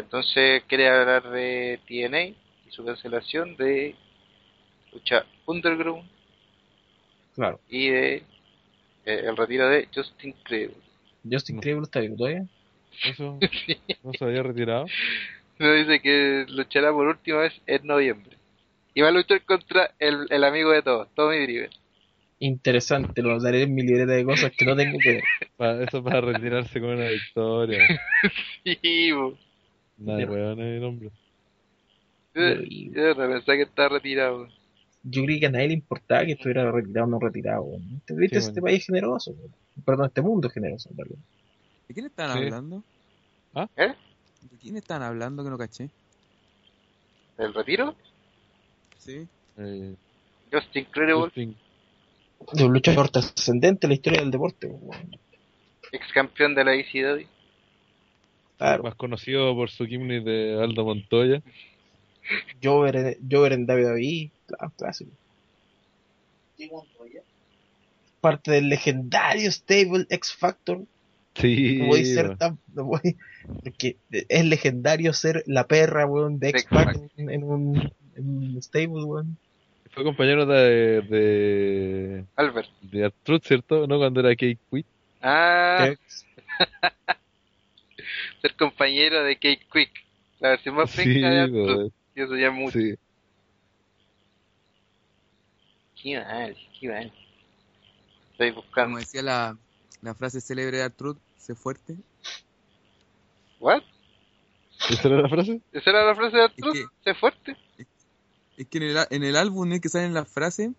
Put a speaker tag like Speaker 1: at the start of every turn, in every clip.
Speaker 1: Entonces quiere hablar de TNA y su cancelación de lucha Underground
Speaker 2: Claro.
Speaker 1: y de eh, el retiro de Justin Credible.
Speaker 2: Justin
Speaker 3: No.
Speaker 2: Está vivo todavía.
Speaker 3: Eso no se había retirado.
Speaker 1: Nos dice que luchará por última vez en noviembre. Y va a luchar contra el, el amigo de todos, Tommy Driver.
Speaker 2: Interesante, lo daré en mi libreta de cosas que no tengo que ver.
Speaker 3: Eso para retirarse con una victoria.
Speaker 1: Sí, bo.
Speaker 3: Nada de weón el hombre.
Speaker 1: yo, pensaba que estaba retirado.
Speaker 2: Yo creí que a nadie le importaba que estuviera retirado o no retirado. weón. ¿Te viste
Speaker 3: Sí,
Speaker 2: este
Speaker 3: bueno.
Speaker 2: país es generoso? weón. Perdón, este mundo es generoso, en realidad.
Speaker 4: ¿De quién están
Speaker 3: Sí.
Speaker 4: hablando?
Speaker 1: ¿Eh?
Speaker 4: ¿De quién están hablando que no caché?
Speaker 1: ¿El retiro?
Speaker 4: Sí.
Speaker 3: Eh,
Speaker 1: Justin Credible,
Speaker 3: Justin-
Speaker 2: De un luchador trascendente en la historia del deporte. weón.
Speaker 1: ex campeón de la ECW.
Speaker 2: Claro,
Speaker 3: más conocido por su gimmick de Aldo Montoya.
Speaker 2: Jover, en- Jover en WWE, claro, clásico. Parte del legendario stable X Factor.
Speaker 3: Sí,
Speaker 2: No voy a ser tan. No voy, porque es legendario ser la perra, weón, de X Factor en, en un, en un stable, weón.
Speaker 3: Fue compañero de, de,
Speaker 1: Albert.
Speaker 3: de Artruth, ¿cierto? ¿No? Cuando era Kate Quick.
Speaker 1: Ah. ser compañero de Kate Quick. La versión más
Speaker 3: Sí,
Speaker 1: de Arthur.
Speaker 3: weón.
Speaker 1: Y eso ya mucho.
Speaker 3: Sí.
Speaker 1: Qué mal, qué mal. Estoy buscando.
Speaker 4: Como decía la, la frase célebre de Artruth, sé fuerte.
Speaker 1: ¿What?
Speaker 3: ¿Esa era la frase?
Speaker 1: ¿Esa era la frase de Arthur?
Speaker 4: Es
Speaker 1: ¿Sé fuerte?
Speaker 4: Es que en el, en el álbum es que salen las frases,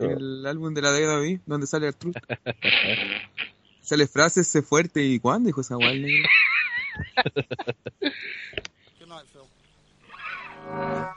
Speaker 4: en el álbum de la WWE, donde sale Artruth. sale frases, sé fuerte. ¿Y cuándo dijo esa guay
Speaker 2: Good night, Phil.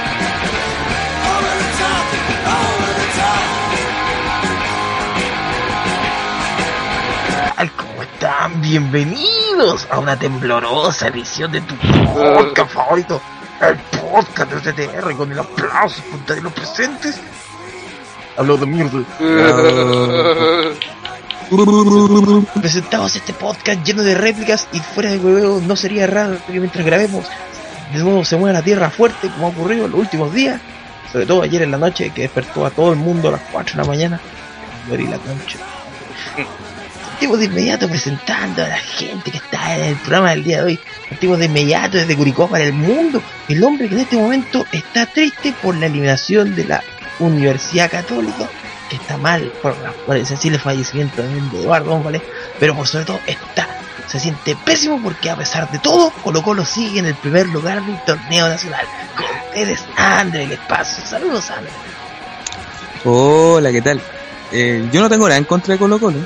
Speaker 2: Bienvenidos a una temblorosa edición de tu podcast favorito, el podcast de TTR con el aplauso de los presentes. Hablo de mierda. Presentamos este podcast lleno de réplicas y fuera de huevo no sería raro que mientras grabemos de nuevo se mueva la tierra fuerte como ha ocurrido en los últimos días. Sobre todo ayer en la noche que despertó a todo el mundo a las 4 de la mañana. Morí la concha. Partimos de inmediato presentando a la gente que está en el programa del día de hoy. Partimos de inmediato desde Curicó para el mundo. El hombre que en este momento está triste por la eliminación de la Universidad Católica. Que está mal por, por el sensible fallecimiento de Eduardo González. Pero por sobre todo está, se siente pésimo porque a pesar de todo, Colo Colo sigue en el primer lugar del torneo nacional. Con ustedes, André, el espacio. Saludos, André.
Speaker 4: Hola, ¿qué tal? Eh, yo no tengo nada en contra de Colo Colo,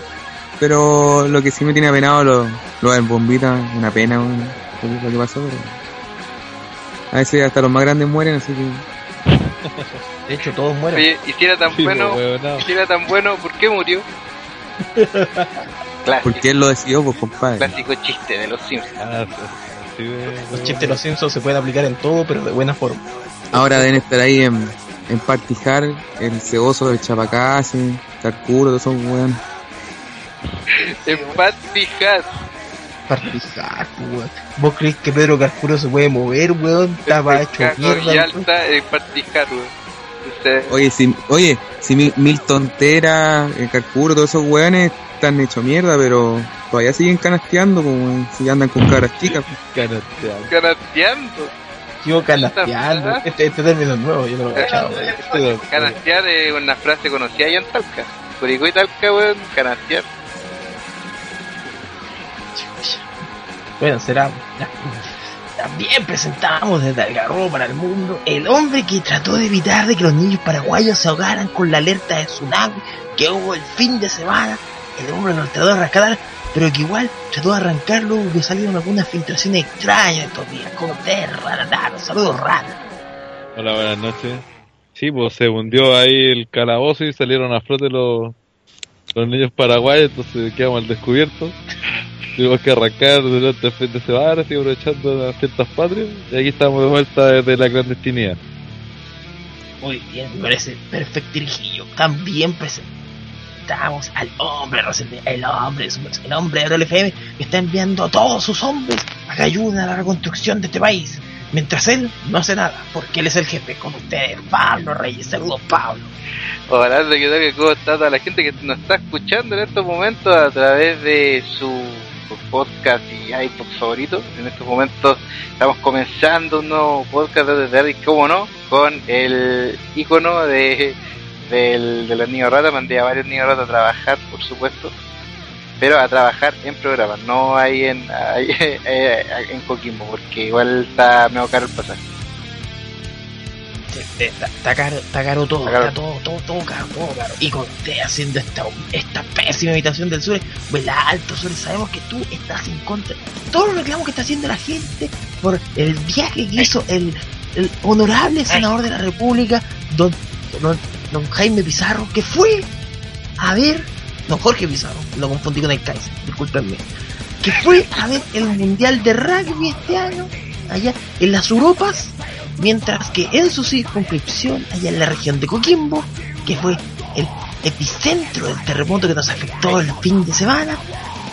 Speaker 4: pero lo que sí me tiene apenado lo, lo del bombita, una pena por lo que pasó, pero a veces hasta los más grandes mueren, así que
Speaker 2: De hecho, todos mueren.
Speaker 1: Oye, y si era tan
Speaker 3: Sí,
Speaker 1: bueno,
Speaker 3: pues, weonado.
Speaker 1: y si era tan bueno, ¿por qué murió? Clásico,
Speaker 4: porque él lo decidió, pues compadre.
Speaker 1: clásico chiste de los Simpsons.
Speaker 3: Ah, sí,
Speaker 2: Los chistes de los Simpsons se pueden aplicar en todo, pero de buena forma.
Speaker 4: Ahora deben estar ahí en, en Partijar, el ceboso del Chapacase, Carcuro, todos esos weones.
Speaker 1: En Pat Pijar,
Speaker 2: Partijar, pues, weón. ¿Vos crees que Pedro Carcuro se puede mover, weón? Estaba hecho
Speaker 1: Pescado y
Speaker 2: mierda. weón.
Speaker 1: alta weón.
Speaker 4: Oye, si, oye, si Mil- Milton Tera, eh, Carcuro, todos esos weones están hechos mierda, pero todavía siguen canasteando, weón, si andan con caras chicas.
Speaker 3: Canasteado.
Speaker 1: Canasteando.
Speaker 2: Sigo canasteando. Este, este término es nuevo, yo no lo he.
Speaker 3: Pero-
Speaker 1: Canastear es una frase conocida allá en Talca. Curicó y Talca, weón, canastear.
Speaker 2: Bueno, será. También presentamos desde Algarrobo para el mundo el hombre que trató de evitar de que los niños paraguayos se ahogaran con la alerta de tsunami que hubo el fin de semana. El hombre lo trató de rescatar, pero que igual trató de arrancarlo porque salieron algunas filtraciones extrañas estos días, como de raro, saludos raros.
Speaker 3: Hola, buenas noches. Sí, pues se hundió ahí el calabozo y salieron a flote los, los niños paraguayos, entonces quedamos al descubierto. Tuvimos que arrancar fin de semana, así aprovechando las fiestas patrias, y aquí estamos de vuelta desde la clandestinidad.
Speaker 2: Muy bien, me parece perfecto dirigillo. También presentamos al hombre, el hombre, el hombre de FM, que está enviando a todos sus hombres a que ayuden a la reconstrucción de este país. Mientras él no hace nada, porque él es el jefe. Con ustedes, Pablo Reyes. Saludos, Pablo.
Speaker 1: Hola, ¿qué tal? ¿Cómo está toda la gente que nos está escuchando en estos momentos a través de su podcast y iPod favorito? En estos momentos estamos comenzando un nuevo podcast de Daddy, ¿cómo no? Con el icono de, del, de los niños ratas. Mandé a varios niños ratas a trabajar, por supuesto. Pero a trabajar en programas, no ahí en, ahí, eh, en Coquimbo, porque igual está medio caro el pasaje.
Speaker 2: Está, está caro, está caro todo,
Speaker 1: Está
Speaker 2: todo, todo, todo caro, todo caro. Y con usted haciendo esta, esta pésima imitación del sur, vuela alto, sur, sabemos que tú estás en contra. Todos los reclamos que está haciendo la gente por el viaje que hizo el, el honorable senador de la República, don, don, don Jaime Pizarro, que fue a ver, don Jorge Pizarro, lo confundí con el Kaiser, discúlpenme, que fue a ver el Mundial de Rugby este año, allá en las Europas, mientras que en su circunscripción, allá en la región de Coquimbo, que fue el epicentro del terremoto que nos afectó el fin de semana,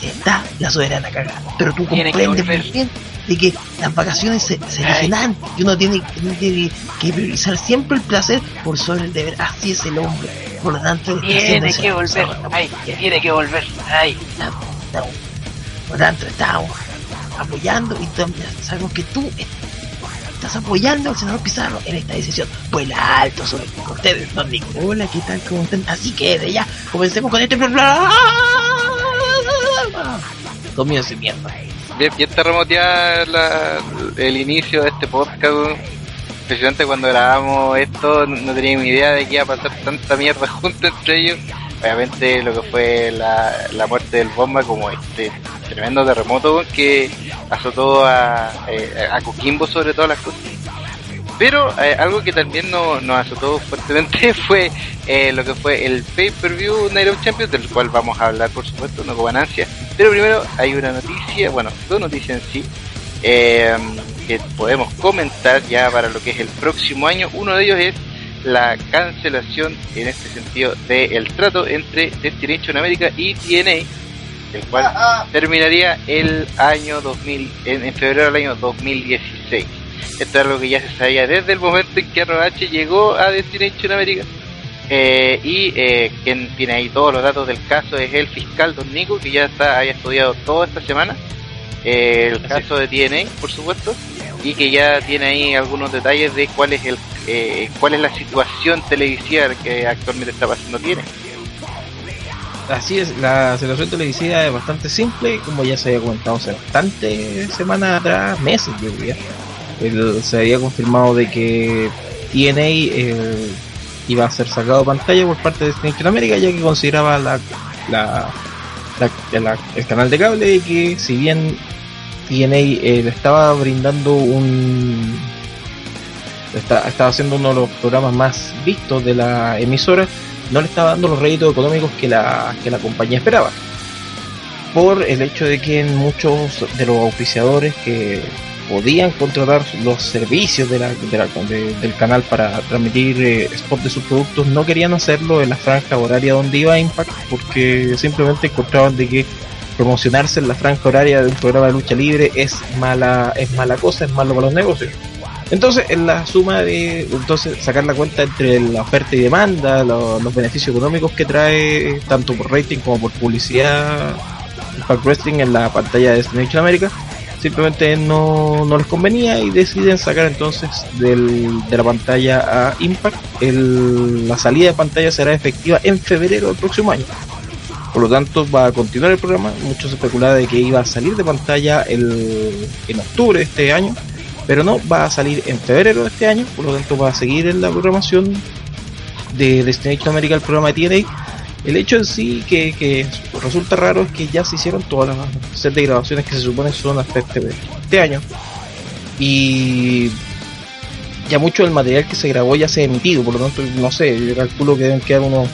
Speaker 2: está la soberana cagada. Pero tú comprendes muy bien de que las vacaciones se, se antes y uno tiene, tiene que, que priorizar siempre el placer por sobre el deber. Así es el hombre. Por lo tanto,
Speaker 5: Tiene que volver, ay, tiene que volver, ay.
Speaker 2: Por lo tanto, estamos apoyando y también sabemos que tú estás apoyando al senador Pizarro en esta decisión. Vuela alto sobre ustedes, don Nico. Hola, ¿qué tal? ¿Cómo están? Así que de ya, comencemos con este. Comienzo mierda.
Speaker 1: Bien, bien terremoteada el inicio de este podcast, especialmente cuando grabamos esto, no, teníamos idea de que iba a pasar tanta mierda junto entre ellos. Obviamente lo que fue la, la muerte del bomba como este tremendo terremoto que azotó a, eh, a Coquimbo sobre todas las cosas. Pero eh, algo que también no- nos azotó fuertemente fue eh, lo que fue el pay-per-view Night of Champions, del cual vamos a hablar por supuesto, no con ganancia. Pero primero hay una noticia, bueno, dos noticias en sí, eh, que podemos comentar ya para lo que es el próximo año. Uno de ellos es la cancelación en este sentido del trato entre Destination America y TNA, el cual terminaría el año 2000, en, en febrero del año 2016. Esto es algo que ya se sabía desde el momento en que ROH llegó a Destination America. Eh, y eh, quien tiene ahí todos los datos del caso es el fiscal Don Nico, que ya está haya estudiado toda esta semana eh, el caso de TNA, por supuesto, y que ya tiene ahí algunos detalles de cuál es el eh, cuál es la situación televisiva que actualmente está pasando TNA.
Speaker 2: Así es, la situación televisiva es bastante simple, como ya se había comentado hace bastante semanas atrás, meses yo diría. Se había confirmado de que TNA eh, iba a ser sacado pantalla por parte de Destination America, ya que consideraba la, la, el canal de cable de que si bien TNA eh, le estaba brindando un estaba haciendo uno de los programas más vistos de la emisora no le estaba dando los réditos económicos que la, que la compañía esperaba. Por el hecho de que muchos de los auspiciadores que podían contratar los servicios del canal para transmitir eh, spots de sus productos no querían hacerlo en la franja horaria donde iba Impact porque simplemente encontraban de que promocionarse en la franja horaria de un programa de lucha libre es mala es mala cosa, es malo para los negocios. Entonces, en la suma de entonces sacar la cuenta entre la oferta y demanda, lo- los beneficios económicos que trae tanto por rating como por publicidad Impact Wrestling en la pantalla de Destination America, simplemente no, no les convenía y deciden sacar entonces del, de la pantalla a Impact. El- la salida de pantalla será efectiva en febrero del próximo año. Por lo tanto, va a continuar el programa. Muchos especulaban de que iba a salir de pantalla el, en octubre de este año Pero no, va a salir en febrero de este año, por lo tanto va a seguir en la programación de Destination America, el programa de TNA. El hecho en sí que, que resulta raro es que ya se hicieron todas las set de grabaciones que se supone son hasta este, este año. Y ya mucho del material que se grabó ya se ha emitido, por lo tanto, no sé, yo calculo que deben quedar unos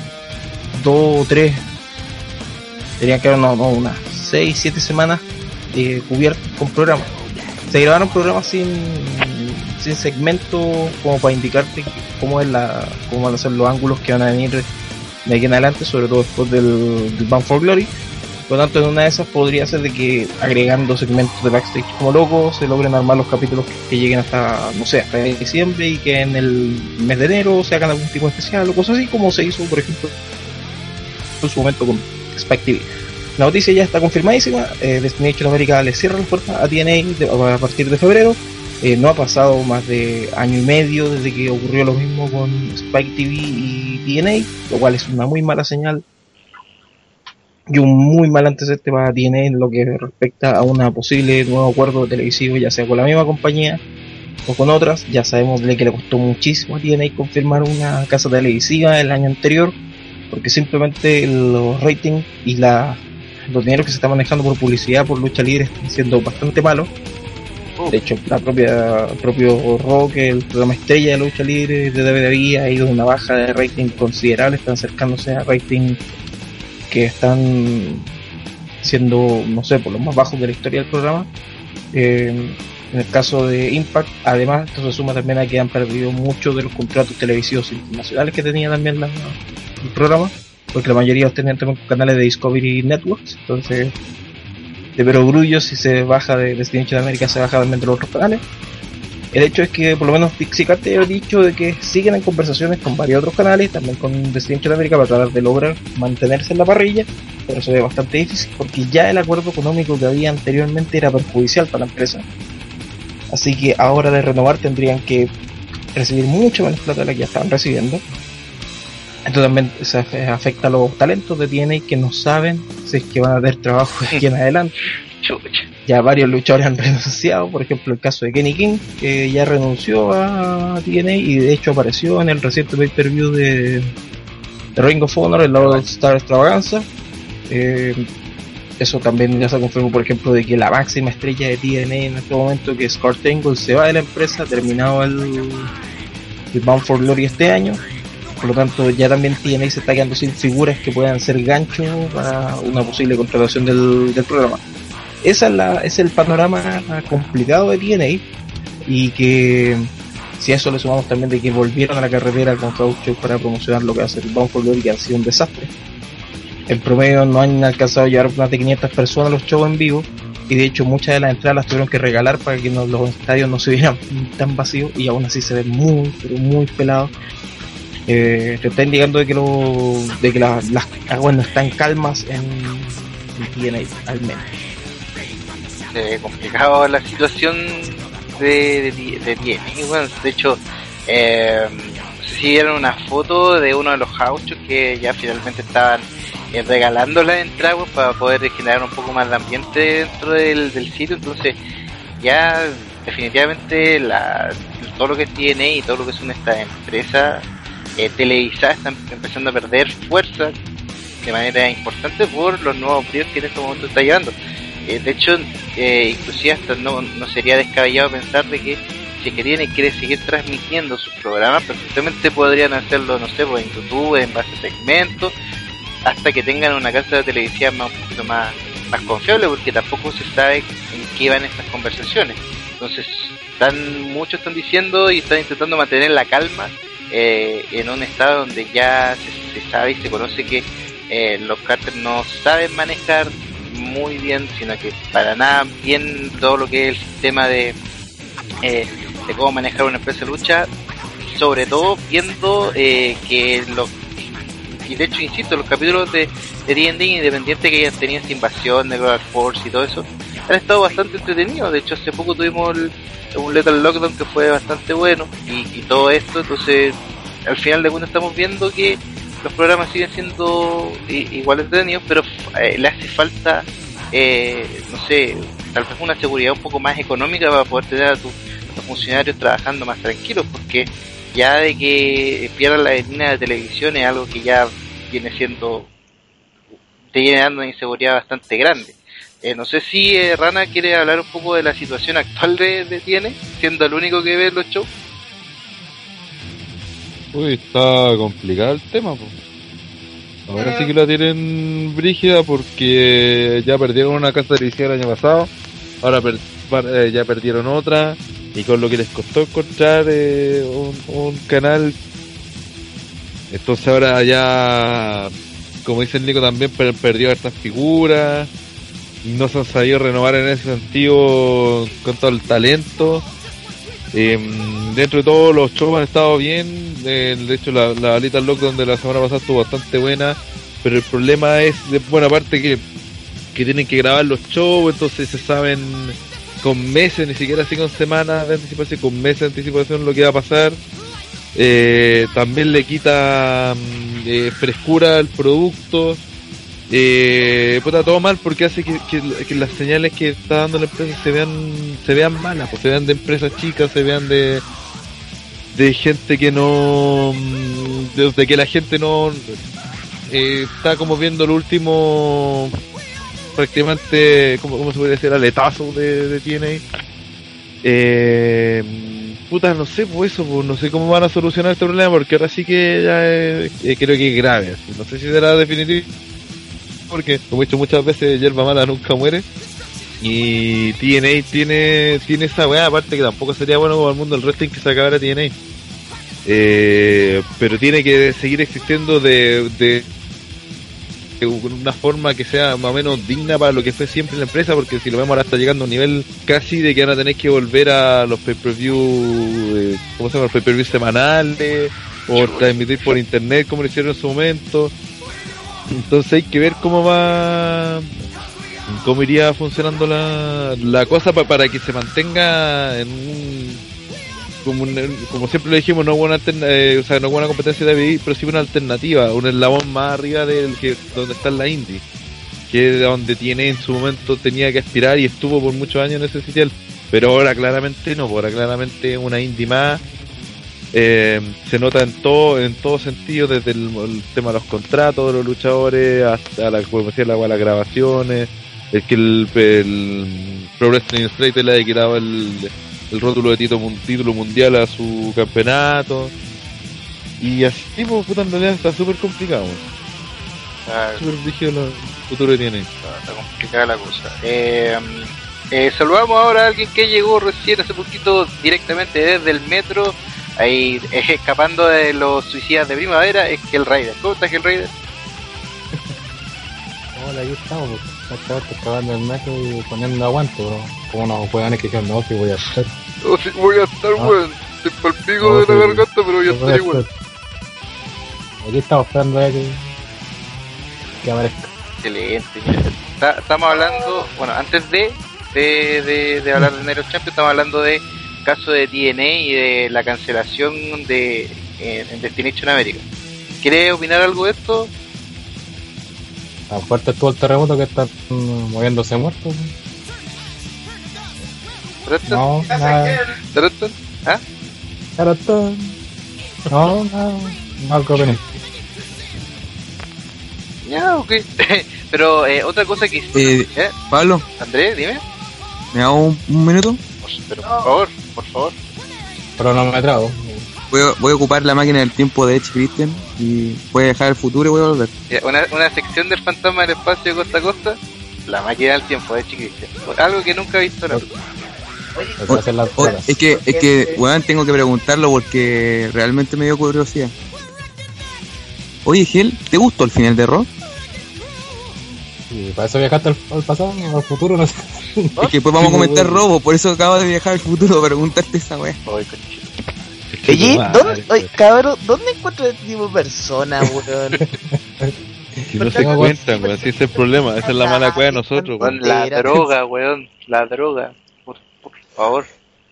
Speaker 2: dos o tres, deberían quedar unos, no, unas seis, siete semanas eh, cubiertos con programas. Se grabaron programas sin, sin segmento como para indicarte cómo es la, cómo van a ser los ángulos que van a venir de aquí en adelante, sobre todo después del, del Bound for Glory. Por lo tanto, en una de esas podría ser de que agregando segmentos de backstage como locos se logren armar los capítulos que lleguen hasta, no sé, hasta diciembre y que en el mes de enero se hagan algún tipo especial o cosas así, como se hizo, por ejemplo, en su momento con Spike TV. La noticia ya está confirmadísima. Eh, Destination America le cierra las puertas a TNA a partir de febrero. Eh, no ha pasado más de año y medio desde que ocurrió lo mismo con Spike TV y TNA, lo cual es una muy mala señal y un muy mal antecedente para TNA en lo que respecta a una posible nuevo acuerdo televisivo, ya sea con la misma compañía o con otras. Ya sabemos de que le costó muchísimo a TNA confirmar una casa televisiva el año anterior, porque simplemente los ratings y la, los dineros que se están manejando por publicidad, por lucha libre, están siendo bastante malos. De hecho, la propia, propio Rock, el programa estrella de lucha libre de WWE, ha ido una baja de rating considerable, están acercándose a rating que están siendo, no sé, por los más bajos de la historia del programa. Eh, en el caso de Impact, además, esto se suma también a que han perdido muchos de los contratos televisivos internacionales que tenía también la- el programa, porque la mayoría los tenían también canales de Discovery Networks, entonces de perogrullo si se baja de Destination América se baja también de los otros canales. El hecho es que por lo menos Pixie Carter ha dicho de que siguen en conversaciones con varios otros canales, también con Destination América para tratar de lograr mantenerse en la parrilla, pero se ve bastante difícil porque ya el acuerdo económico que había anteriormente era perjudicial para la empresa. Así que ahora de renovar tendrían que recibir mucho menos plata de la que ya estaban recibiendo. Esto también se afe- afecta a los talentos de TNA que no saben si es que van a tener trabajo de aquí en adelante. Ya varios luchadores han renunciado, por ejemplo el caso de Kenny King, que ya renunció a TNA y de hecho apareció en el reciente pay-per-view de, de Ring of Honor, el All Star Extravaganza. Eh, eso también ya se confirmó, por ejemplo, de que la máxima estrella de TNA en este momento, que es Kurt Angle, se va de la empresa, terminado el, el Bound for Glory este año. Por lo tanto, ya también TNA se está quedando sin figuras que puedan ser gancho para una posible contratación del, programa. Esa es el panorama complicado de TNA y que si a eso le sumamos también de que volvieron a la carretera con Show para promocionar lo que ser el Bound for Glory, que ha sido un desastre. En promedio no han alcanzado a llevar más de 500 personas a los shows en vivo y de hecho muchas de las entradas las tuvieron que regalar para que los estadios no se vieran tan vacíos y aún así se ven muy, pero muy pelados. Eh, te está indicando de que, lo, de que la- las aguas no están calmas en, en TNA, al menos.
Speaker 1: se ve complicado la situación de, de, de TNA, bueno, de hecho, eh, una foto de uno de los gauchos que ya finalmente estaban eh, regalando las entradas para poder generar un poco más de ambiente dentro del, del sitio, entonces ya definitivamente la, todo lo que TNA y todo lo que son estas empresas eh, televisadas están empezando a perder fuerza de manera importante por los nuevos bríos que en este momento está llevando. Eh, de hecho, eh, inclusive hasta no, no sería descabellado pensar de que si que tiene quiere seguir transmitiendo sus programas, perfectamente podrían hacerlo, no sé, pues en YouTube, en base a segmentos, hasta que tengan una casa de televisión más, un poquito más, más confiable, porque tampoco se sabe en qué van estas conversaciones. Entonces, están, muchos están diciendo y están intentando mantener la calma eh, en un estado donde ya se, se sabe y se conoce que eh, los cárteles no saben manejar muy bien, sino que para nada bien todo lo que es el sistema de, eh, de cómo manejar una empresa de lucha, sobre todo viendo eh, que los y de hecho insisto los capítulos de, de independiente que hayan tenido esta invasión de Global Force y todo eso han estado bastante entretenidos de hecho hace poco tuvimos el- un Lethal Lockdown que fue bastante bueno y, todo esto entonces al final de cuentas estamos viendo que los programas siguen siendo igual entretenidos pero eh, le hace falta eh, no sé tal vez una seguridad un poco más económica para poder tener a tus, a tus funcionarios trabajando más tranquilos, porque ya de que pierdan la línea de televisión es algo que ya viene siendo, te viene dando una inseguridad bastante grande. Eh, no sé si eh, Rana quiere hablar un poco de la situación actual de, de Tiene, siendo el único que ve los shows.
Speaker 3: Uy, está complicado el tema, pues. Ahora sí que la tienen brígida porque ya perdieron una casa de el año pasado, ahora eh, ya perdieron otra, y con lo que les costó encontrar eh, un, un canal, entonces ahora ya, como dice el Nico también, per- perdió estas figuras, no se han sabido renovar en ese sentido con todo el talento. Eh, dentro de todo los shows han estado bien, de hecho la, la Little Lockdown de la semana pasada estuvo bastante buena, pero el problema es de buena parte que, que tienen que grabar los shows, entonces se saben con meses, ni siquiera así con semanas de anticipación, con meses de anticipación lo que va a pasar. Eh, también le quita mm, eh, frescura al producto. Eh, puta, todo mal porque hace que, las señales que está dando la empresa se vean se vean malas, pues se vean de empresas chicas, se vean de de gente que no de, que la gente no eh, está como viendo el último prácticamente como, como se puede decir aletazo de, de TNA eh, puta no sé pues eso pues, no sé cómo van a solucionar este problema porque ahora sí que ya es- eh, creo que es grave no sé si será definitivo porque como he dicho muchas veces hierba mala nunca muere y TNA tiene tiene esa weá aparte que tampoco sería bueno para el mundo del wrestling que se acabara TNA eh, pero tiene que seguir existiendo de, de de una forma que sea más o menos digna para lo que fue siempre la empresa, porque si lo vemos ahora está llegando a un nivel casi de que van a tener que volver a los pay-per-view, eh, ¿cómo se llama? Los pay-per-view semanales, o transmitir por internet como lo hicieron en su momento. Entonces hay que ver cómo va, cómo iría funcionando la, la cosa pa- para que se mantenga en un como, un- como siempre lo dijimos, no alterna- eh, o sea, no una competencia de WWE, pero sí una alternativa, un eslabón más arriba del que donde está la indie, que es donde tiene en su momento tenía que aspirar y estuvo por muchos años en ese sitial, pero ahora claramente no, ahora claramente una indie más. Eh, se nota en todo en todo sentido desde el, el tema de los contratos de los luchadores hasta la como decía, la, las grabaciones el que el, el Pro Wrestling Illustrated le haya quitado el, el rótulo de tito- título mundial a su campeonato. Y así, pues, puta, en realidad está súper complicado.
Speaker 1: Ah,
Speaker 3: Súper rígido el futuro que tiene.
Speaker 1: está, está complicada la cosa. Eh, eh, saludamos ahora a alguien que llegó recién hace poquito directamente desde el metro, ahí eh, escapando de los suicidas de primavera, es el Raider. ¿Cómo estás, el Raider?
Speaker 6: Hola, aquí estamos, acabando el metro y poniendo aguante, bro. Como unos weones que dijeron, no, si voy a hacer.
Speaker 1: voy a estar,
Speaker 6: Ah.
Speaker 1: weón. Estoy pal pico
Speaker 6: No,
Speaker 1: de la
Speaker 6: sí.
Speaker 1: garganta, pero voy a estar igual.
Speaker 6: Aquí estamos esperando a que, que aparezca.
Speaker 1: Excelente. Está- estamos hablando, bueno, antes de, de, de, de hablar de Nero Champion, estamos hablando de caso de TNA y de la cancelación de en, en Destination America. ¿Quiere opinar algo de esto?
Speaker 6: Tan fuerte estuvo el terremoto que están mm, moviéndose muertos. No, nada.
Speaker 1: ¿Ah?
Speaker 6: No, nada. No, algo que.
Speaker 1: Ya, ok. Pero eh, otra cosa que...
Speaker 4: Eh,
Speaker 1: ¿Eh?
Speaker 4: Pablo,
Speaker 1: Andrés, dime.
Speaker 4: ¿me da un, un minuto?
Speaker 1: Por- Pero por favor, por favor.
Speaker 6: Pero no me trago.
Speaker 4: Voy a, voy a ocupar la máquina del tiempo de Edge Christian y voy a dejar el futuro y voy a volver.
Speaker 1: Una, una sección del fantasma del espacio costa a costa. La máquina del tiempo de Chicristian. Algo que nunca he visto en la
Speaker 4: O- es que, es que, weón, tengo que preguntarlo porque realmente me dio curiosidad. Oye, Gel, ¿te gustó el final de Raw?
Speaker 6: Y para eso viajaste al, al pasado, al futuro, no sé.
Speaker 4: Es que después vamos a comentar robo, por eso acabo de viajar al futuro preguntarte esa
Speaker 1: conchito.
Speaker 2: Oye, ¿dónde, oye, cabrón, ¿dónde encuentro este tipo de persona, weón?
Speaker 3: Si no se cuentan, weón, si ese es el problema, esa es la mala cueva de nosotros, weón.
Speaker 1: La droga, weón. La droga. Por, por favor.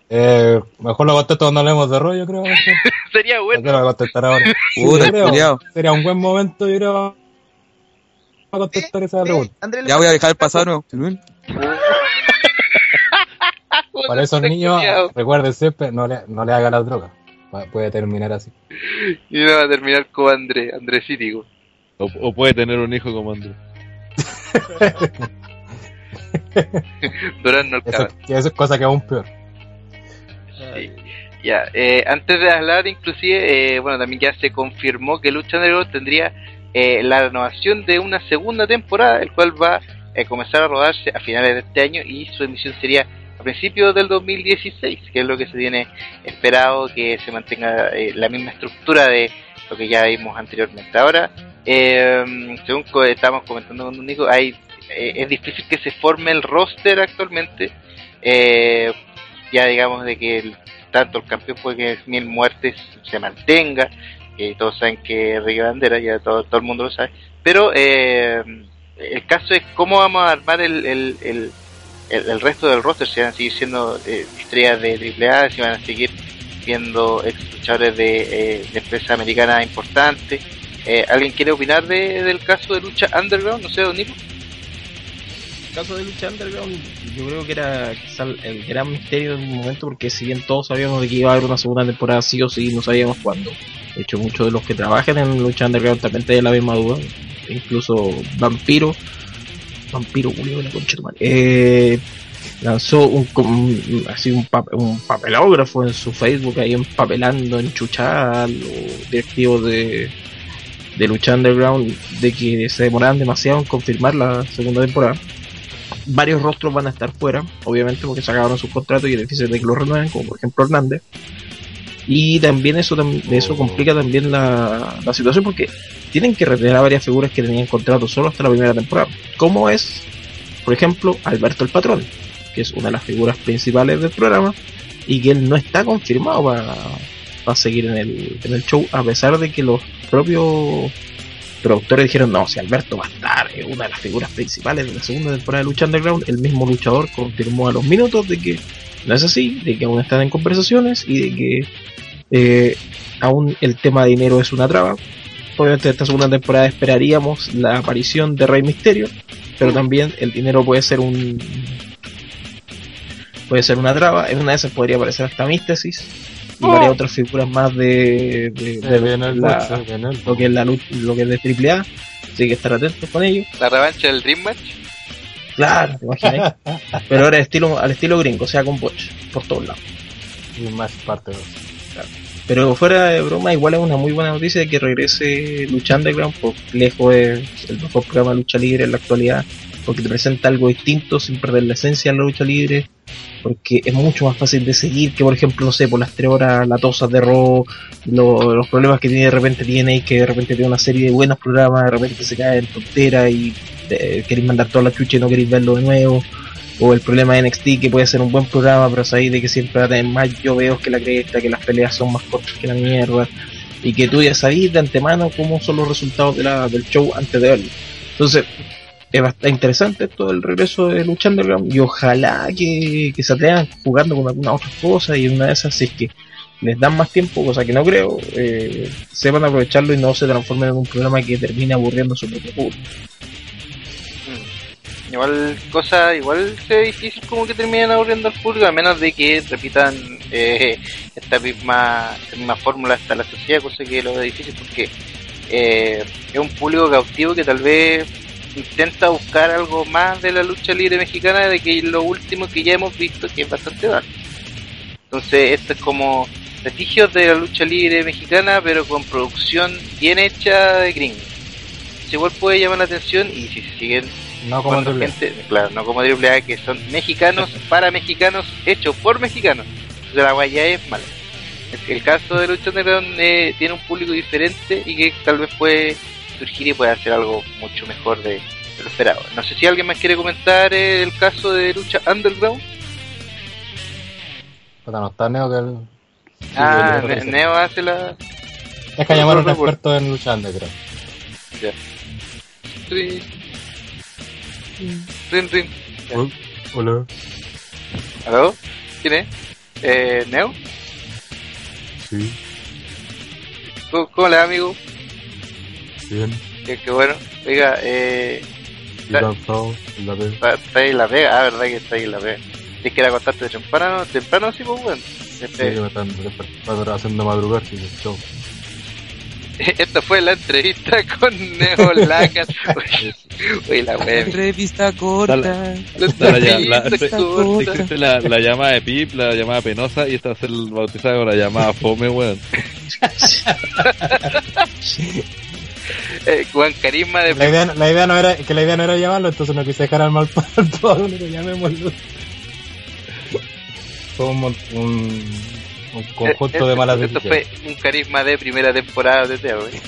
Speaker 6: Eh, mejor lo contesto cuando hablemos de rollo, creo.
Speaker 1: Sería
Speaker 6: ¿Por
Speaker 1: bueno.
Speaker 6: no lo contestar ahora?
Speaker 4: Puta,
Speaker 6: creo. Sería un buen momento, yo creo, para contestar esa pregunta.
Speaker 2: Andrés,
Speaker 4: Ya voy a dejar el pasado, ¿no?
Speaker 6: Para esos niños, recuerden siempre, no le, no le haga las drogas. Pu- Puede terminar así.
Speaker 1: Y no va a terminar como André, Andrés Cítico.
Speaker 3: O, o puede tener un hijo como Andrés.
Speaker 1: Durán no
Speaker 6: Eso,
Speaker 1: alcanza.
Speaker 6: que eso es cosa que aún peor.
Speaker 1: Sí. Ya, eh, antes de hablar, inclusive, eh, bueno, también ya se confirmó que Lucha Underground tendría eh, la renovación de una segunda temporada, el cual va a comenzar a rodarse a finales de este año y su emisión sería a principios del 2016, que es lo que se tiene esperado que se mantenga eh, la misma estructura de lo que ya vimos anteriormente. Ahora, eh, según estábamos comentando con Nico, hay, eh, es difícil que se forme el roster actualmente. Eh, ya digamos de que el- tanto el campeón puede que Mil Muertes se mantenga, que todos saben que es Ricky Bandera, ya todo, todo el mundo lo sabe, pero eh, el caso es cómo vamos a armar el, el, el, el- resto del roster, si van a seguir siendo eh, estrellas de AAA, si van a seguir viendo ex luchadores de, eh, de empresas americanas importantes. Eh, ¿Alguien quiere opinar de, del caso de lucha underground? No sé, Don Nico.
Speaker 2: Caso de Lucha Underground, yo creo que era el- gran misterio en un momento, porque si bien todos sabíamos de que iba a haber una segunda temporada sí o sí, no sabíamos cuándo. De hecho, muchos de los que trabajan en Lucha Underground también tenían la misma duda. Incluso Vampiro, Vampiro, Julio de la concha eh, lanzó un, com- así un, un papelógrafo en su Facebook ahí empapelando, enchuchada a los directivos de, de Lucha Underground de que se demoraban demasiado en confirmar la segunda temporada varios rostros van a estar fuera, obviamente porque se acabaron sus contratos y es difícil de que los renueven, como por ejemplo Hernández. Y también eso eso complica también la, la situación porque tienen que retener a varias figuras que tenían contrato solo hasta la primera temporada. Como es, por ejemplo, Alberto el Patrón, que es una de las figuras principales del programa y que él no está confirmado para, para seguir en el, en el show, a pesar de que los propios productores dijeron, no, si Alberto va a estar, es una de las figuras principales de la segunda temporada de Lucha Underground, el mismo luchador confirmó a los minutos de que no es así, de que aún están en conversaciones y de que eh, aún el tema de dinero es una traba. Obviamente esta segunda temporada esperaríamos la aparición de Rey Misterio, pero también el dinero puede ser un puede ser una traba, en una de esas podría aparecer hasta Místesis y varias otras figuras más de, la- lo que es la lucha, lo que es de AAA, así que estar atentos con ello.
Speaker 1: La revancha del Dream Match.
Speaker 2: Claro, te imaginas. Pero ahora al estilo, al estilo gringo, o sea con botch, por todos lados.
Speaker 6: y más parte dos.
Speaker 2: Pero fuera de broma, igual es una muy buena noticia de que regrese Lucha Underground, por lejos es el mejor programa de lucha libre en la actualidad, porque te presenta algo distinto sin perder la esencia de la lucha libre, porque es mucho más fácil de seguir que, por ejemplo, no sé, por las tres horas latosas de Raw, lo- los problemas que tiene de repente tiene, que de repente tiene una serie de buenos programas, de repente se cae en tontera y eh, queréis mandar toda la chucha y no queréis verlo de nuevo. O el problema de NXT que puede ser un buen programa, pero sabéis de que siempre va a tener más lloveos que la cresta, que las peleas son más cortas que la mierda, y que tú ya sabéis de antemano cómo son los resultados de la, del show antes de verlo. Entonces, es bastante interesante esto del regreso de Lucha Underground, y ojalá que, que se atrevan jugando con alguna otra cosa, y una de esas, si es que les dan más tiempo, cosa que no creo, eh, sepan aprovecharlo y no se transformen en un programa que termine aburriendo a su propio público.
Speaker 1: Mm. Igual cosa, igual se ve difícil como que terminen aburriendo al público, a menos de que repitan eh, esta misma, misma fórmula hasta la sociedad, cosa que lo ve difícil porque eh, es un público cautivo que tal vez intenta buscar algo más de la lucha libre mexicana de que lo último que ya hemos visto que es bastante bajo. Entonces esto es como vestigios de la lucha libre mexicana pero con producción bien hecha de gringos. Igual puede llamar la atención y si se siguen
Speaker 6: No como triple.
Speaker 1: gente, claro, no como AAA que son mexicanos para mexicanos, hechos por mexicanos. Entonces la guaya es mala. El, el caso de Lucha Underground eh, tiene un público diferente y que tal vez puede surgir y puede hacer algo mucho mejor de, de lo esperado. No sé si alguien más quiere comentar eh, el caso de Lucha Underground.
Speaker 6: Puta, no está Neo que el...
Speaker 1: ah, Ne-. Neo hace la...
Speaker 6: Deja llamar a un experto en lucha underground.
Speaker 1: Rin, rin, rin.
Speaker 6: Hola.
Speaker 1: ¿Aló? ¿Quién es? Eh, ¿Neo?
Speaker 6: Sí,
Speaker 1: ¿Cómo, cómo le va, amigo?
Speaker 6: Bien.
Speaker 1: Qué, qué bueno. Oiga, eh...
Speaker 6: Y cansado, en la vez.
Speaker 1: Está, está ahí en la pega, ah, verdad que está ahí en la pega. Tienes que ir a acostarte temprano, temprano sí, pues weón.
Speaker 6: Sí,
Speaker 1: Este,
Speaker 6: que me están despertando, haciendo madrugar, sí, el show.
Speaker 1: esta fue la entrevista con Neo Lacan. Uy, la wea.
Speaker 4: Entrevista corta.
Speaker 1: La
Speaker 3: La, la, la,
Speaker 1: entrevista
Speaker 3: se-
Speaker 1: corta.
Speaker 3: existe la, la llamada de Pip, la llamada penosa y esta va a ser bautizada con la llamada Fome, weón.
Speaker 1: Eh, Juan Carisma de
Speaker 6: La idea, la idea no era, que la idea no era llamarlo, entonces no quise dejar al mal para todo, único llamémoslo. Fue un, un, un conjunto de malas
Speaker 1: Eh, Esto
Speaker 6: decisiones.
Speaker 1: fue un carisma de primera temporada de Teo, ¿eh?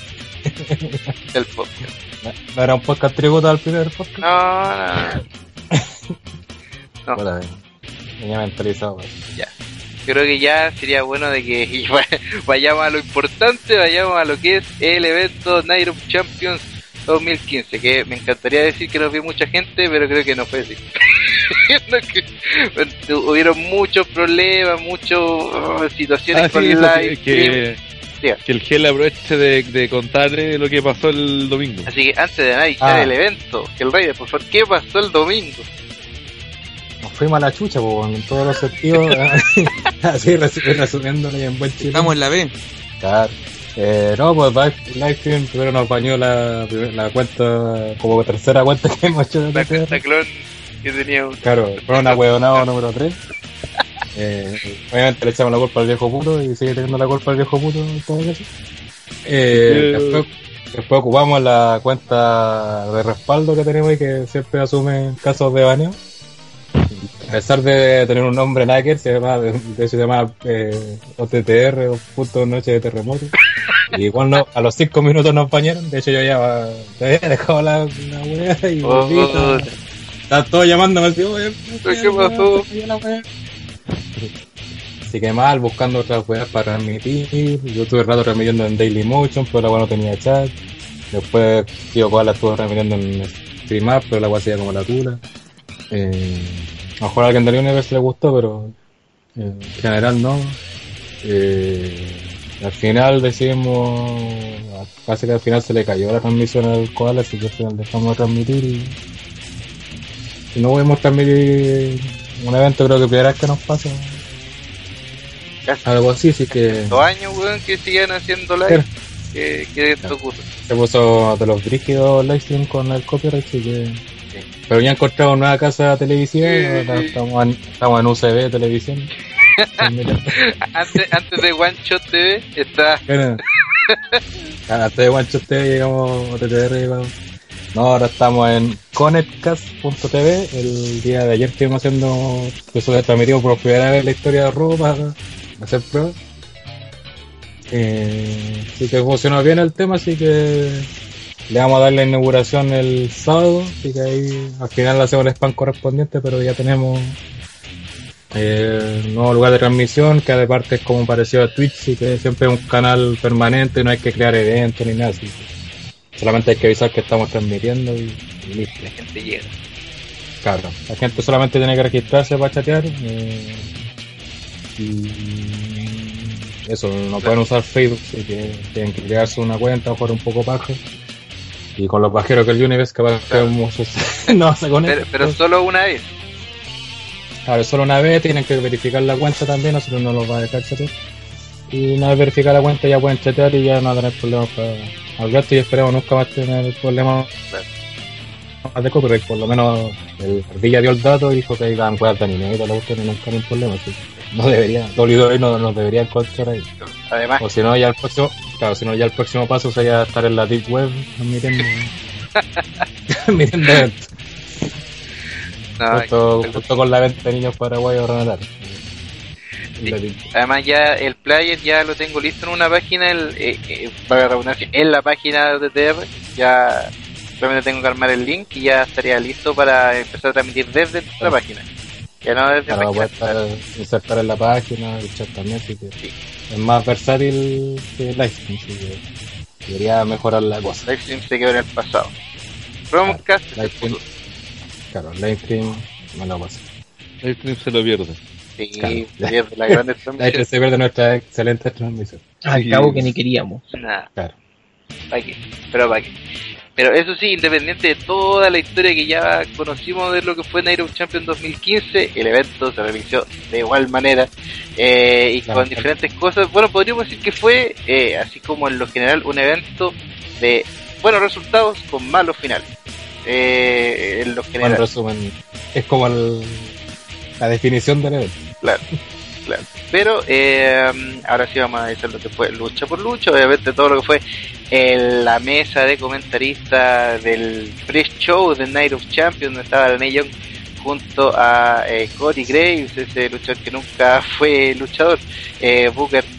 Speaker 1: El podcast.
Speaker 6: No era un podcast tributo al primer podcast.
Speaker 1: No, no, no.
Speaker 6: Puta, me había mentalizado. pues.
Speaker 1: Creo que ya sería bueno de que vayamos a lo importante, vayamos a lo que es el evento Night of Champions 2015, que me encantaría decir que nos vio mucha gente, pero creo que no fue así. Hubieron muchos problemas, muchas situaciones
Speaker 3: Ah,
Speaker 1: con
Speaker 3: sí,
Speaker 1: live
Speaker 3: que, que, que el Gel aproveche de, de contarle lo que pasó el domingo.
Speaker 1: Así que antes de analizar
Speaker 6: Ah.
Speaker 1: el evento, que el Raider, por favor, ¿qué pasó el domingo?
Speaker 6: Nos fuimos a la chucha, pues, en todos los sentidos. Así resu- resumiéndolo y en buen chile.
Speaker 4: Estamos en la B.
Speaker 6: Claro. Eh, no, pues Live- Livestream primero nos bañó la, la cuenta, como tercera cuenta que hemos hecho de
Speaker 1: La cuenta clon que tenía un...
Speaker 6: Claro, fue una huevonada número 3. Eh, obviamente le echamos la culpa al viejo puto y sigue teniendo la culpa al viejo puto en todo caso. Eh, después, después ocupamos la cuenta de respaldo que tenemos y que siempre asume casos de baneo. A pesar de tener un nombre Naker, se llama, de se llama eh, OTTR o punto noche de terremoto. Y igual no, a los 5 minutos nos bañaron, de hecho yo ya, ya había dejado la, la wea y
Speaker 1: Oh,
Speaker 6: volví, estaba- Estaban todos llamándome así, oye,
Speaker 1: ¿Qué pasó?
Speaker 6: Así que mal, buscando otras weas para transmitir. Yo tuve rato transmitiendo en Dailymotion, pero la wea no tenía chat. Después Tío Koala estuvo transmitiendo en StreamUp, pero la wea se como la tula. Eh, a lo mejor a alguien del Universe le gustó, pero eh, en general no. Eh, al final decidimos, casi que al final se le cayó la transmisión al Koala, así que al final dejamos de transmitir y, y no pudimos transmitir un evento creo que primera vez que nos pasa. Algo así, sí que
Speaker 1: dos años, weón, que sigan haciendo live. Que, que esto ocurre.
Speaker 6: se puso de los brígidos live stream con el copyright, así que... Pero ya encontramos nueva casa televisiva, estamos, en, estamos en UCB televisión.
Speaker 1: Antes, antes de One Shot TV está
Speaker 6: Bueno, antes de Guancho TV llegamos a TTR. No, ahora estamos en connectcast.tv. El día de ayer estuvimos haciendo, eso de transmitido por primera vez la historia de ropa, hacer pruebas. Eh, así que funcionó bien el tema, así que le vamos a dar la inauguración el sábado, así que ahí al final le hacemos el spam correspondiente, pero ya tenemos eh, un nuevo lugar de transmisión, que aparte es como parecido a Twitch, así que siempre es un canal permanente, no hay que crear eventos ni nada, así solamente hay que avisar que estamos transmitiendo y, y listo.
Speaker 1: la gente llega.
Speaker 6: Claro, la gente solamente tiene que registrarse para chatear. eh, y eso, no pueden usar Facebook, así que tienen que crearse una cuenta, jugar un poco paja. Y con los pajeros que el Universe, capaz que muchos no se
Speaker 1: Pero,
Speaker 6: conectan.
Speaker 1: pero solo una vez.
Speaker 6: Claro, solo una vez tienen que verificar la cuenta también, nosotros no los va a dejar chatear. Y una vez verificada la cuenta ya pueden chatear y ya no tener problemas para al resto y esperemos nunca más tener problemas más de copyright, por lo menos el Ardilla dio el dato y dijo que iban weas de anime y la cuestión y nunca un problema, así que no debería, WWE no nos debería encontrar ahí.
Speaker 1: Además,
Speaker 6: O si no ya el próximo, claro, si no ya el próximo paso sería estar en la deep web transmitiendo eventos.
Speaker 1: no,
Speaker 6: Justo, con la venta de niños paraguayos Renatar.
Speaker 1: Sí. además ya el player ya lo tengo listo en una página, el, eh, eh, en la página de TR. Ya solamente tengo que armar el link y ya estaría listo para empezar a transmitir desde la página. Ya no desde
Speaker 6: Para poder estar, insertar en la página, el chat también, así que
Speaker 1: Sí.
Speaker 6: es más versátil que Livestream, así que debería mejorar la cosa.
Speaker 1: Livestream se quedó en el pasado. Chromecast es el
Speaker 6: Livestream, claro, Livestream no lo pasa.
Speaker 3: El stream se lo pierde.
Speaker 1: Sí,
Speaker 6: Claro.
Speaker 1: pierde la gran
Speaker 6: Livestream
Speaker 1: transmisión.
Speaker 6: se pierde nuestra excelente transmisión.
Speaker 2: Al cabo que ni queríamos.
Speaker 1: Nada,
Speaker 6: Claro.
Speaker 1: ¿para qué? Pero ¿para qué? Pero eso sí, independiente de toda la historia que ya conocimos de lo que fue Nairo Champion 2015, el evento se realizó de igual manera eh, y
Speaker 6: Claro.
Speaker 1: con diferentes cosas. Bueno, podríamos decir que fue, eh, así como en lo general, un evento de buenos resultados con malos finales. Eh, en lo general.
Speaker 6: en resumen, es como el- la definición del evento.
Speaker 1: Claro, Pero eh, ahora sí vamos a decir lo que fue lucha por lucha, obviamente todo lo que fue en la mesa de comentaristas del pre-show de Night of Champions, donde estaba Renee Young junto a eh, Cody Graves, ese luchador que nunca fue luchador, eh,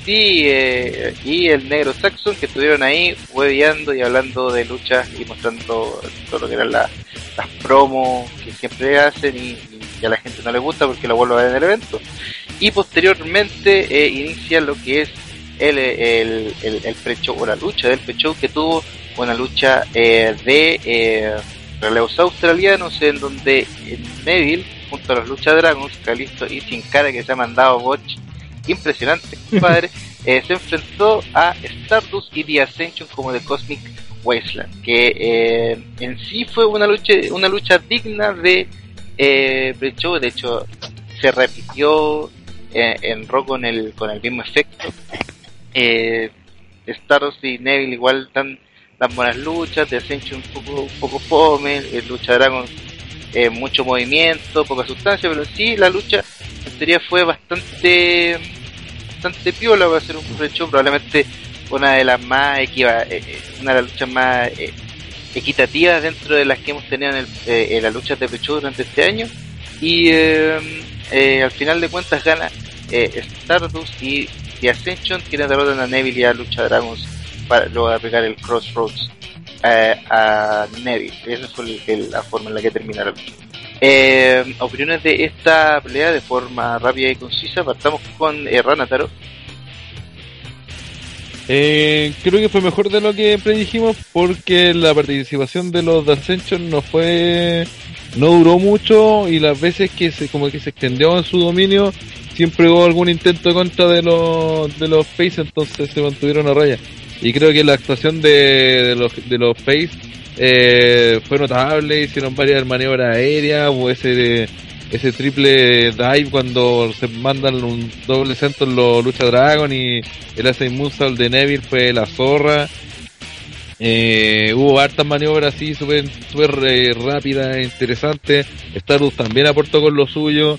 Speaker 1: T eh, y el negro Saxon que estuvieron ahí hueveando y hablando de luchas y mostrando todo lo que eran la- las promos que siempre hacen y, y a la gente no le gusta porque lo vuelvo a ver en el evento. Y posteriormente eh, inicia lo que es el, el, el, el o la lucha del pre-show que tuvo una lucha eh, de relevos australianos en donde Neville junto a los Lucha Dragons, Calisto y Sin Cara que se ha mandado Botch impresionante compadre eh, se enfrentó a Stardust y The Ascension como de Cosmic Wasteland que eh, en sí fue una lucha una lucha digna de eh, pre-show de hecho se repitió eh, en Raw con el con el mismo efecto. Eh, Stardust y Neville igual dan, dan buenas luchas The Ascension un poco, poco fome el Lucha Dragon eh, mucho movimiento poca sustancia pero sí la lucha teoría fue bastante bastante piola para ser un pre-show probablemente una de las más equiva eh, eh, una de las luchas más eh, equitativas dentro de las que hemos tenido en, el, eh, en las luchas de pre-show durante este año. Y eh, eh, al final de cuentas gana eh, Stardust y The Ascension quienes derrotan a Neville y a Lucha Dragons para luego aplicar el Crossroads eh, a Neville esa fue el- la forma en la que termina la lucha eh, opiniones de esta pelea de forma rápida y concisa. Partamos con eh, Ranataro
Speaker 3: Eh, creo que fue mejor de lo que predijimos porque la participación de los de Ascension no fue no duró mucho y las veces que se como que se extendió en su dominio siempre hubo algún intento contra de los de los Face entonces se mantuvieron a raya y creo que la actuación de, los de los Face eh, fue notable hicieron varias maniobras aéreas hubo ese ese triple dive cuando se mandan un doble centro en los Lucha Dragon y el hace Moonsault de Neville fue la zorra. Eh, hubo hartas maniobras así súper super, eh, rápidas interesantes. También aportó con lo suyo.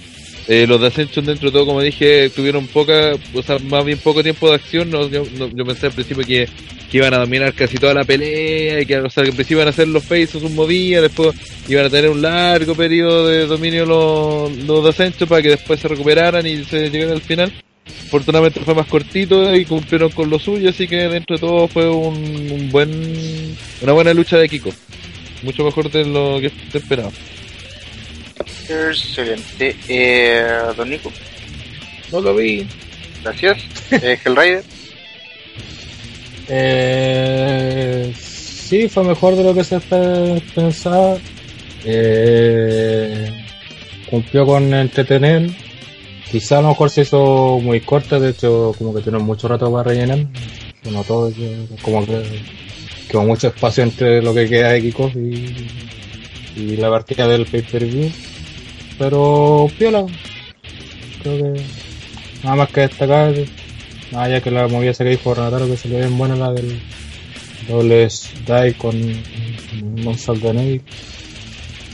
Speaker 3: Eh, los de Ascension dentro de todo, como dije, tuvieron poca, o sea, más bien poco tiempo de acción. No, yo, yo pensé al principio que, iban a dominar casi toda la pelea y que, al principio iban a hacer los faces un movía, después iban a tener un largo periodo de dominio los, los de Ascension para que después se recuperaran y se llegaran al final. Afortunadamente fue más cortito y cumplieron con lo suyo, así que dentro de todo fue un, buen, una buena lucha de Kiko. Mucho mejor de lo que se esperaba.
Speaker 1: Excelente eh, Don Nico
Speaker 2: No lo vi.
Speaker 1: gracias eh, Hellrider
Speaker 6: Eh, sí, fue mejor de lo que se pe- pensaba. Eh, cumplió con entretener. Quizá a lo mejor se hizo muy corta, de hecho, como que tiene mucho rato para rellenar. Notó que como que quedó mucho espacio entre lo que queda de Kickoff y, y la partida del pay-per-view. Pero piola. Creo que nada más que destacar. Ah, ya que la movida esa que dijo Renataro que se le ven buena la del doble die con Neville.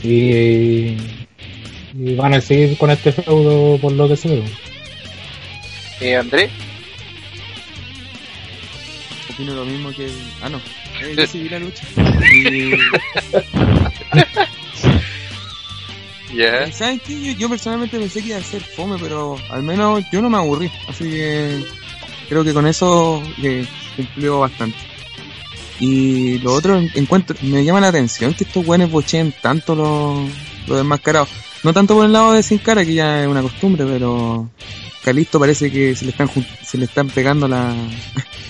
Speaker 6: Y, y van a seguir con este feudo por lo que se ve.
Speaker 1: eh, André
Speaker 4: Opino lo mismo que. Ah, no. Eh, yo sí vi la lucha. Y,
Speaker 1: ya
Speaker 4: Eh, ¿Saben qué? Yo, yo personalmente pensé que iba a ser fome, pero al menos yo no me aburrí. Así que creo que con eso eh, cumplió bastante. Y lo otro, en- encuentro, me llama la atención que estos buenos bocheen tanto los, los desmascarados. No tanto por el lado de Sin Cara, que ya es una costumbre, pero Calisto parece que se le están se le están pegando la,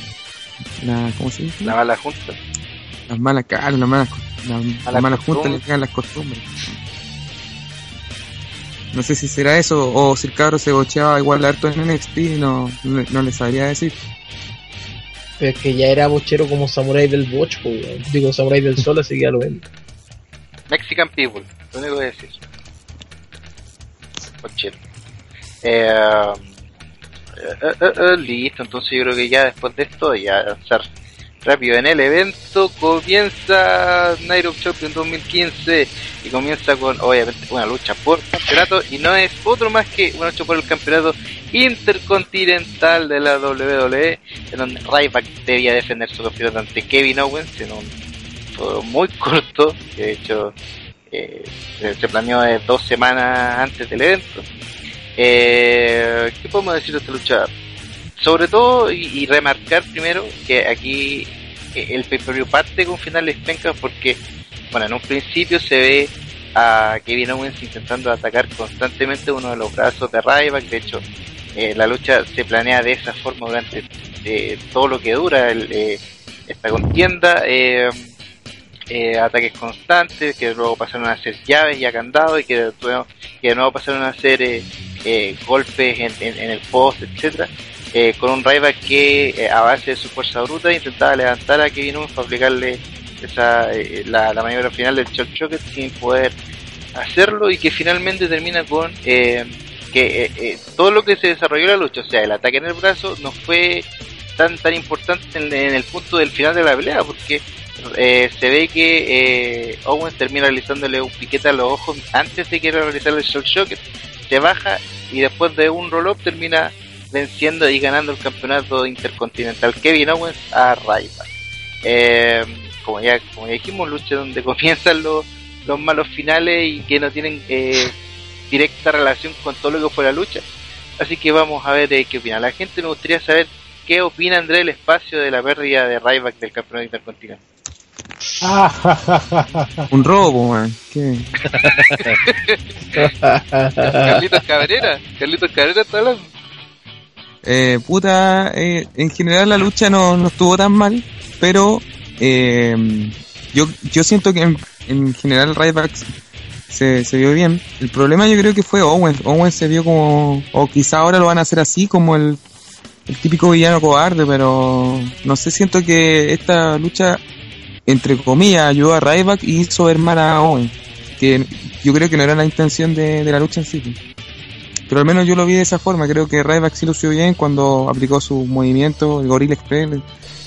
Speaker 4: la ¿cómo se dice?
Speaker 1: la mala junta
Speaker 4: Las malas caras, las malas, las, las malas juntas le pegan las costumbres. No sé si será eso o si el cabro se bocheaba igual harto en NXT, no, no, no le sabría decir.
Speaker 2: Pero es que ya era bochero como Samurai del Boch, po, weón. Digo Samurai del Sol, así que ya lo ven.
Speaker 1: Mexican People, lo único que decir. Cochero. Eh, eh, eh, eh, listo, entonces yo creo que ya después de esto, ya avanzar rápido en el evento, comienza Night of Champions 2015 y comienza con obviamente una lucha por campeonato y no es otro más que una lucha por el campeonato intercontinental de la WWE en donde Ryback debía defender su campeonato ante Kevin Owens en un fue muy corto, que de hecho eh, se planeó de dos semanas antes del evento. Eh, ¿Qué podemos decir de esta lucha? Sobre todo, y, remarcar primero que aquí eh, el pay-per-view parte con finales pencas porque, bueno, en un principio se ve a Kevin Owens intentando atacar constantemente uno de los brazos de Ryback. De hecho, eh, la lucha se planea de esa forma durante eh, todo lo que dura el, eh, esta contienda. Ataques constantes, que luego pasaron a ser llaves y a candado y que, de nuevo- que de nuevo pasaron a ser golpes en, en- en el post, etcétera eh, con un Ryback que eh, a base de su fuerza bruta intentaba levantar a Kevin Owens para aplicarle esa, eh, la, maniobra final del Chuck Chocket sin poder hacerlo y que finalmente termina con eh, que todo lo que se desarrolló en la lucha, o sea, el ataque en el brazo no fue tan tan importante en, el punto del final de la pelea porque eh, se ve que eh, termina realizándole un piquete a los ojos antes de que realizarle el Shock se baja y después de un roll-up termina venciendo y ganando el campeonato intercontinental Kevin Owens a Ryback. Eh, como ya como ya dijimos, lucha donde comienzan los, los malos finales y que no tienen eh, directa relación con todo lo que fue la lucha. Así que vamos a ver eh, qué opina la gente. Me gustaría saber qué opina André del espacio de la pérdida de Ryback del campeonato intercontinental.
Speaker 4: Un robo, weón. ¿Qué?
Speaker 1: Carlitos Cabrera, Carlitos Cabrera está hablando.
Speaker 4: Eh, puta, eh, en general la lucha no, no estuvo tan mal, pero eh, yo, yo siento que en, en general Ryback se, se vio bien. El problema yo creo que fue Owens. Owens se vio como, o quizá ahora lo van a hacer así, como el, el típico villano cobarde, pero no sé, siento que esta lucha, entre comillas, ayudó a Ryback y hizo ver mal a Owens. Que yo creo que no era la intención de, de la lucha en sí. Pero al menos yo lo vi de esa forma. Creo que Ryback sí lució bien cuando aplicó su movimiento, el Gorilla Express,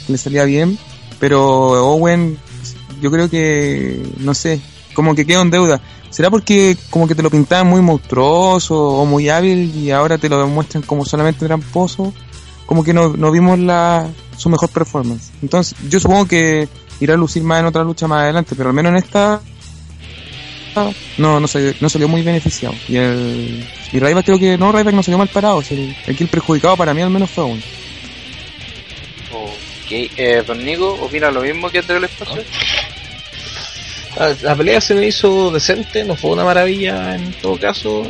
Speaker 4: le, salía bien. Pero Owen, yo creo que, no sé, como que quedó en deuda. ¿Será porque como que te lo pintaban muy monstruoso o muy hábil y ahora te lo demuestran como solamente tramposo? Como que no, no vimos la, su mejor performance. Entonces, yo supongo que irá a lucir más en otra lucha más adelante, pero al menos en esta no, no, salió, no salió muy beneficiado. Y el y Ryback creo que no, Ryback no salió mal parado. o sea, el, aquí el perjudicado para mí al menos fue Owen.
Speaker 1: Ok, eh, Don Nico, ¿opina lo mismo que André del espacio?
Speaker 2: La pelea se me hizo decente, no fue una maravilla en todo caso.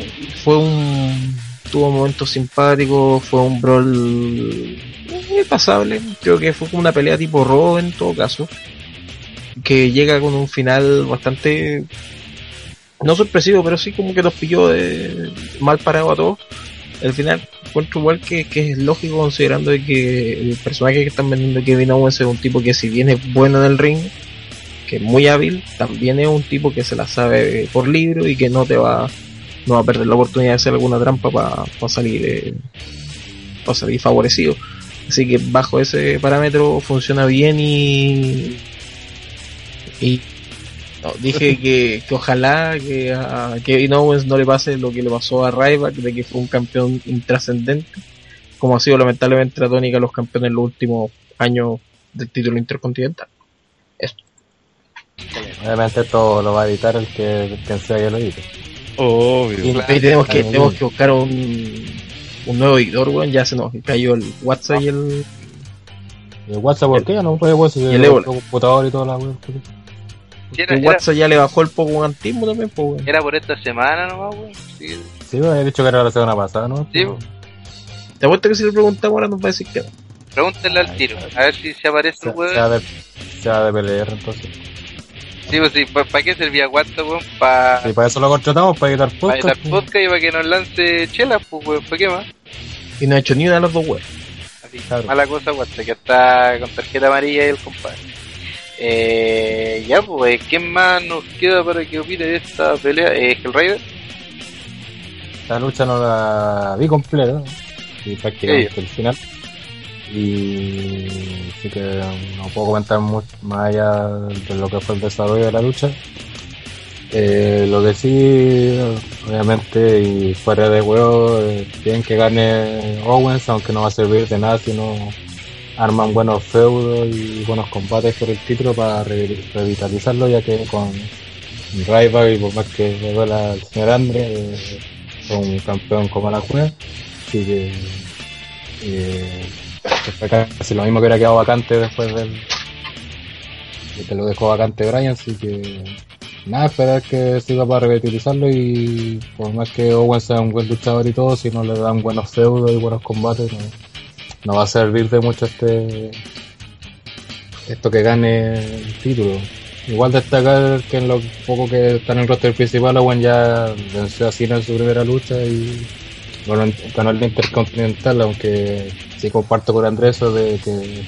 Speaker 2: Fue un. tuvo momentos simpáticos, fue un brawl muy pasable. Creo que fue como una pelea tipo Raw en todo caso. Que llega con un final bastante. No sorpresivo, pero sí como que nos pilló de mal parado a todos. El final encuentro igual que, que es lógico considerando de que el personaje que están vendiendo Kevin Owens es un tipo que si bien es bueno en el ring, que es muy hábil, también es un tipo que se la sabe por libro y que no te va no va a perder la oportunidad de hacer alguna trampa para salir eh, salir favorecido. Así que bajo ese parámetro funciona bien y y no, dije que, que ojalá que a Kevin Owens no le pase lo que le pasó a Ryback de que fue un campeón intrascendente como ha sido lamentablemente la tónica de los campeones en los últimos años del título intercontinental.
Speaker 6: Obviamente esto lo va a editar el que, quien sea que lo edite.
Speaker 3: Obvio.
Speaker 2: Y ahí tenemos que, tenemos que buscar un, un nuevo editor, weón. Ya se nos cayó el WhatsApp y el.
Speaker 6: ¿Y el WhatsApp por qué? No puede WhatsApp.
Speaker 2: Y el ébola.
Speaker 6: computador y toda la web.
Speaker 1: Sí, era,
Speaker 2: WhatsApp ya le bajó el poco antismo también, pues, weón.
Speaker 1: era por esta semana nomás, weón. Sí,
Speaker 6: Sí, me había dicho que era la semana pasada, ¿no?
Speaker 1: Sí,
Speaker 2: Te apuesto que si le preguntamos ahora nos va a decir que no.
Speaker 1: pregúntenle al tiro, a ver si se aparece
Speaker 6: Se,
Speaker 1: el weón.
Speaker 6: sea de, sea de PLR entonces.
Speaker 1: Sí, pues sí, ¿para qué servía WhatsApp, weón? Para
Speaker 6: Y para eso lo contratamos, para editar podcast.
Speaker 1: editar podcast y para que nos lance chelas, pues, weón. ¿Para qué más?
Speaker 2: Y no ha hecho ni una de las dos weas.
Speaker 1: Sí,
Speaker 6: Claro.
Speaker 1: Mala cosa, Watson, que está con tarjeta amarilla y el compadre. Eh, ya, pues, ¿quién más nos queda para que opine de esta pelea? Eh, Hellraider.
Speaker 6: Esta lucha no la vi completa, y prácticamente el final. Y así que no puedo comentar mucho más allá de lo que fue el desarrollo de la lucha. Eh, lo que sí, obviamente, y fuera de juego, eh, bien que gane Owens, aunque no va a servir de nada si no arman buenos feudos y buenos combates por el título para re- revitalizarlo, ya que con Rival y por más que le duela al señor Andre, eh, fue un campeón como la juega, así que eh, fue casi lo mismo que hubiera quedado vacante después del de que lo dejó vacante Brian, así que nada, esperar que siga para revitalizarlo y por más que Owen sea un buen luchador y todo, si no le dan buenos feudos y buenos combates, no, no va a servir de mucho este esto que gane el título. Igual destacar que en lo poco que está en el roster principal, Owen ya venció a Cena en su primera lucha y bueno, ganó el Intercontinental, aunque sí comparto con Andrés eso de que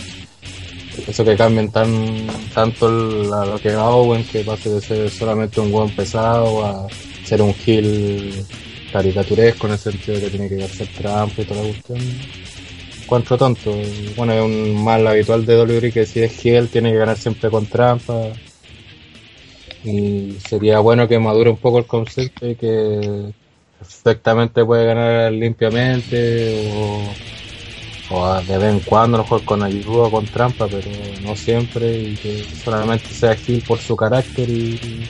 Speaker 6: eso que cambien tan tanto lo que va Owen, que pase de ser solamente un buen pesado a ser un heel caricaturesco en el sentido de que tiene que hacer trampa y toda la cuestión. Encuentro tonto. Bueno, es un mal habitual de WWE que si es heel tiene que ganar siempre con trampa. Y sería bueno que madure un poco el concepto y que perfectamente puede ganar limpiamente o, de vez en cuando, a lo mejor con ayuda o con trampa, pero no siempre y que solamente sea heel por su carácter y,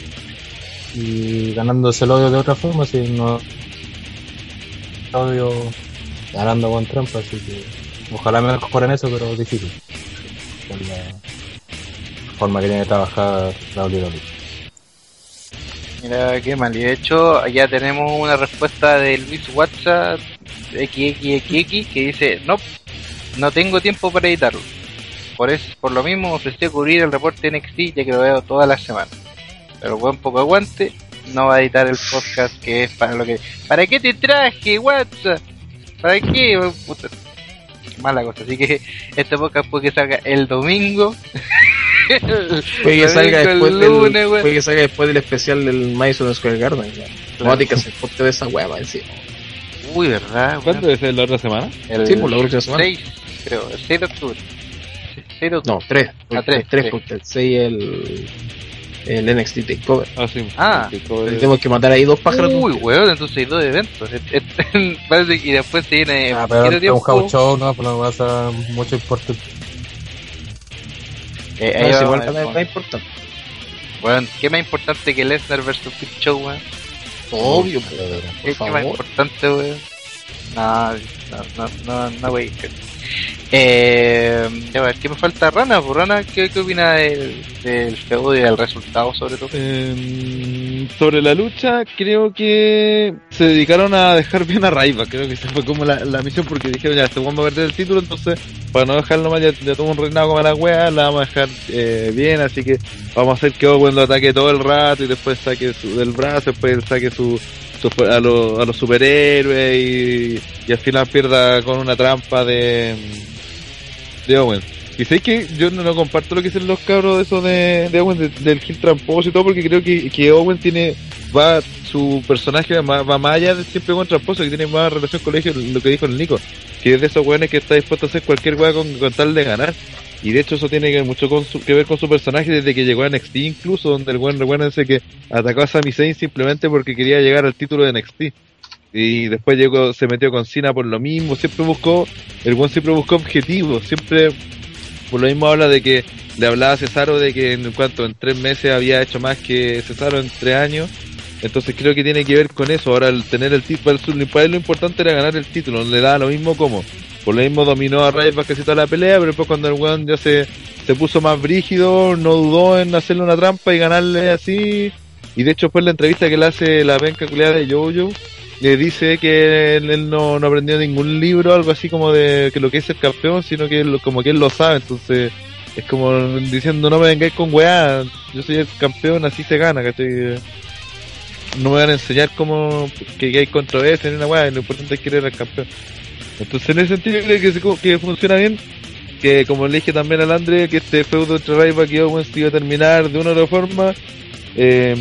Speaker 6: y ganándose el odio de otra forma, si no odio ganando con trampa, así que ojalá me mejoren eso, pero difícil. Por la forma que tiene que trabajar la WWE.
Speaker 1: Mira, qué mal. Y de hecho, ya tenemos una respuesta de Luis WhatsApp XXXX que dice: No, no tengo tiempo para editarlo. Por eso, por lo mismo, ofrecí cubrir el reporte NXT ya que lo veo todas las semanas. Pero buen poco aguante, no va a editar el podcast que es para lo que. ¿Para qué te traje, WhatsApp? ¿Para qué? Mala cosa. Así que este podcast puede que salga el domingo.
Speaker 2: Puede que salga después
Speaker 1: el
Speaker 2: del,
Speaker 1: lunes, güey.
Speaker 2: puede que salga después del especial del Madison Square Garden. que hacer corte de esa hueva encima.
Speaker 1: Uy, ¿verdad?
Speaker 3: ¿Cuándo es la otra semana?
Speaker 1: El
Speaker 2: Sí, por la próxima semana.
Speaker 1: 6, creo, el 6 de octubre. 6 de octubre.
Speaker 2: No, 3.
Speaker 1: Ah, tres,
Speaker 2: 3,
Speaker 1: tres.
Speaker 2: porque el 6 el, el NXT Takeover.
Speaker 3: Ah, sí.
Speaker 1: Ah.
Speaker 3: Sí, como-
Speaker 2: Tenemos que matar ahí dos pájaros.
Speaker 1: Uy, weón, entonces hay dos eventos. Parece que y después se viene
Speaker 6: Ah, pero es un house show, no, pues no va a ser mucho importante.
Speaker 1: Eh, ahí bueno.
Speaker 2: es importante.
Speaker 1: Weón, ¿qué más importante que Lesnar versus Big Show, weón?
Speaker 2: Obvio,
Speaker 1: ¿Qué,
Speaker 2: por
Speaker 1: qué más
Speaker 2: favor.
Speaker 1: importante, weón? No, no, no, no, no, wey. Eh, a ver, ¿qué me falta? Rana, pues Rana, ¿qué, qué opina del, del feudo y del resultado, sobre todo?
Speaker 3: Eh, sobre la lucha, creo que se dedicaron a dejar bien a Raiva. Creo que esa fue como la, la misión porque dijeron ya, este weón va a perder el título, entonces para no dejarlo mal, ya, ya tuvo un reinado como la wea, la vamos a dejar eh, bien, así que vamos a hacer que Owen lo ataque todo el rato y después saque su, del brazo, después saque su, a, los superhéroes y, y al final pierda con una trampa de, de Owen. Y sé que yo no, comparto lo que dicen los cabros de eso de, de Owen, de- del Gil tramposo y todo, porque creo que, que Owen tiene, va, su personaje va, va más allá de siempre con tramposo, que tiene más relación con lo que- dijo el Nico, que es de esos weones que está dispuesto a hacer cualquier weá con tal de ganar. Y de hecho eso tiene que mucho con su- que ver con su personaje desde que llegó a NXT incluso, donde el weón, recuérdense que atacó a Sami Zayn simplemente porque quería llegar al título de NXT. Y después llegó, se metió con Cena por lo mismo, siempre buscó, el weón siempre buscó objetivos, siempre por lo mismo habla de que le hablaba a Cesaro de que en cuanto en tres meses había hecho más que Cesaro en tres años. Entonces creo que tiene que ver con eso. Ahora el tener el título, para él lo importante era ganar el título, le da lo mismo como. Por lo mismo dominó a Ryback casi toda la pelea, pero después cuando el weón ya se, se puso más brígido, no dudó en hacerle una trampa y ganarle así. Y de hecho después la entrevista que le hace la penca culiada de Jojo, le dice que él, no, no aprendió ningún libro, algo así como de que lo que es ser campeón, sino que él- como que él lo sabe, entonces es como diciendo no me vengáis con weá, yo soy el campeón, así se gana, ¿cachai? No me van a enseñar cómo que, hay controversia ni una weá, lo importante es querer al campeón. Entonces en ese sentido creo que, se- que funciona bien. Que como le dije también al Andre, que este feudo entre Ryback y Owens iba a terminar de una u otra forma. eh,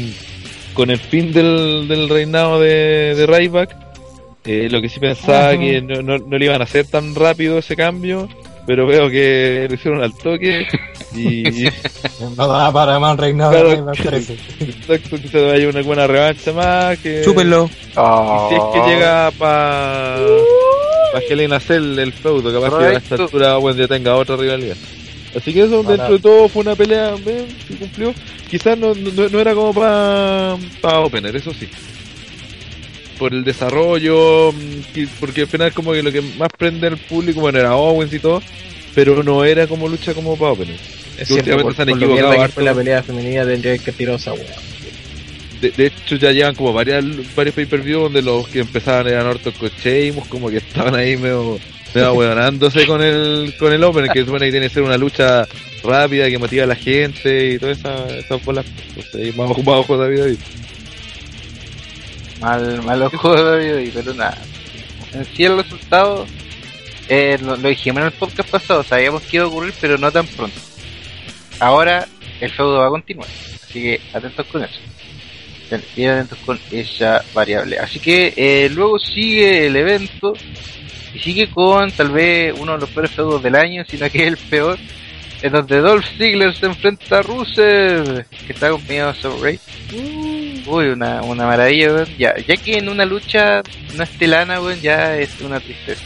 Speaker 3: con el fin del, del reinado de, de Ryback. Eh, lo que sí pensaba que no, no, no le iban a hacer tan rápido ese cambio. Pero veo que lo hicieron al toque. Y,
Speaker 6: No da para más reinado
Speaker 3: Claro.
Speaker 6: de Ryback 13.
Speaker 3: exacto, que se vaya una buena revancha más. Que,
Speaker 4: Chúpenlo.
Speaker 1: Oh.
Speaker 3: Y si es que llega para pa Hell in a Cell el feudo, capaz que a esta
Speaker 1: Correcto.
Speaker 3: altura Owens ya tenga otra rivalidad. Así que eso, dentro de todo, fue una pelea, bien, se cumplió. Quizás no, no, no era como para pa Opener, eso sí. Por el desarrollo, mm, que- porque al final como que lo que más prende al público, bueno, era Owens y todo, pero no era como lucha como para Opener.
Speaker 2: Es
Speaker 3: Que
Speaker 2: cierto,
Speaker 3: últimamente
Speaker 2: por,
Speaker 3: se han equivocado
Speaker 2: fue la pelea femenina tendría que tirar esa weá.
Speaker 3: De, de hecho ya llevan como varias, varios pay-per-view donde los que empezaban eran Orton con Sheamus, como que estaban ahí medio, medio con el, con el Open, que supone que tiene que ser una lucha rápida, que motiva a la gente y todas esas esas bolas. Entonces más más ojo David.
Speaker 1: Mal, mal ojo de pero nada. En sí el resultado, eh, lo, dijimos en el podcast pasado, sabíamos que iba a ocurrir, pero no tan pronto. Ahora el feudo va a continuar, así que atentos con eso. Bien atentos con esa variable. Así que eh, luego sigue el evento y sigue con tal vez uno de los peores feudos del año, sino que es el peor, en donde Dolph Ziggler se enfrenta a Rusev, que está acompañado de Ray. Uy, una, una maravilla, weón. Ya, ya que en una lucha no esté lana, weón, ya es una tristeza.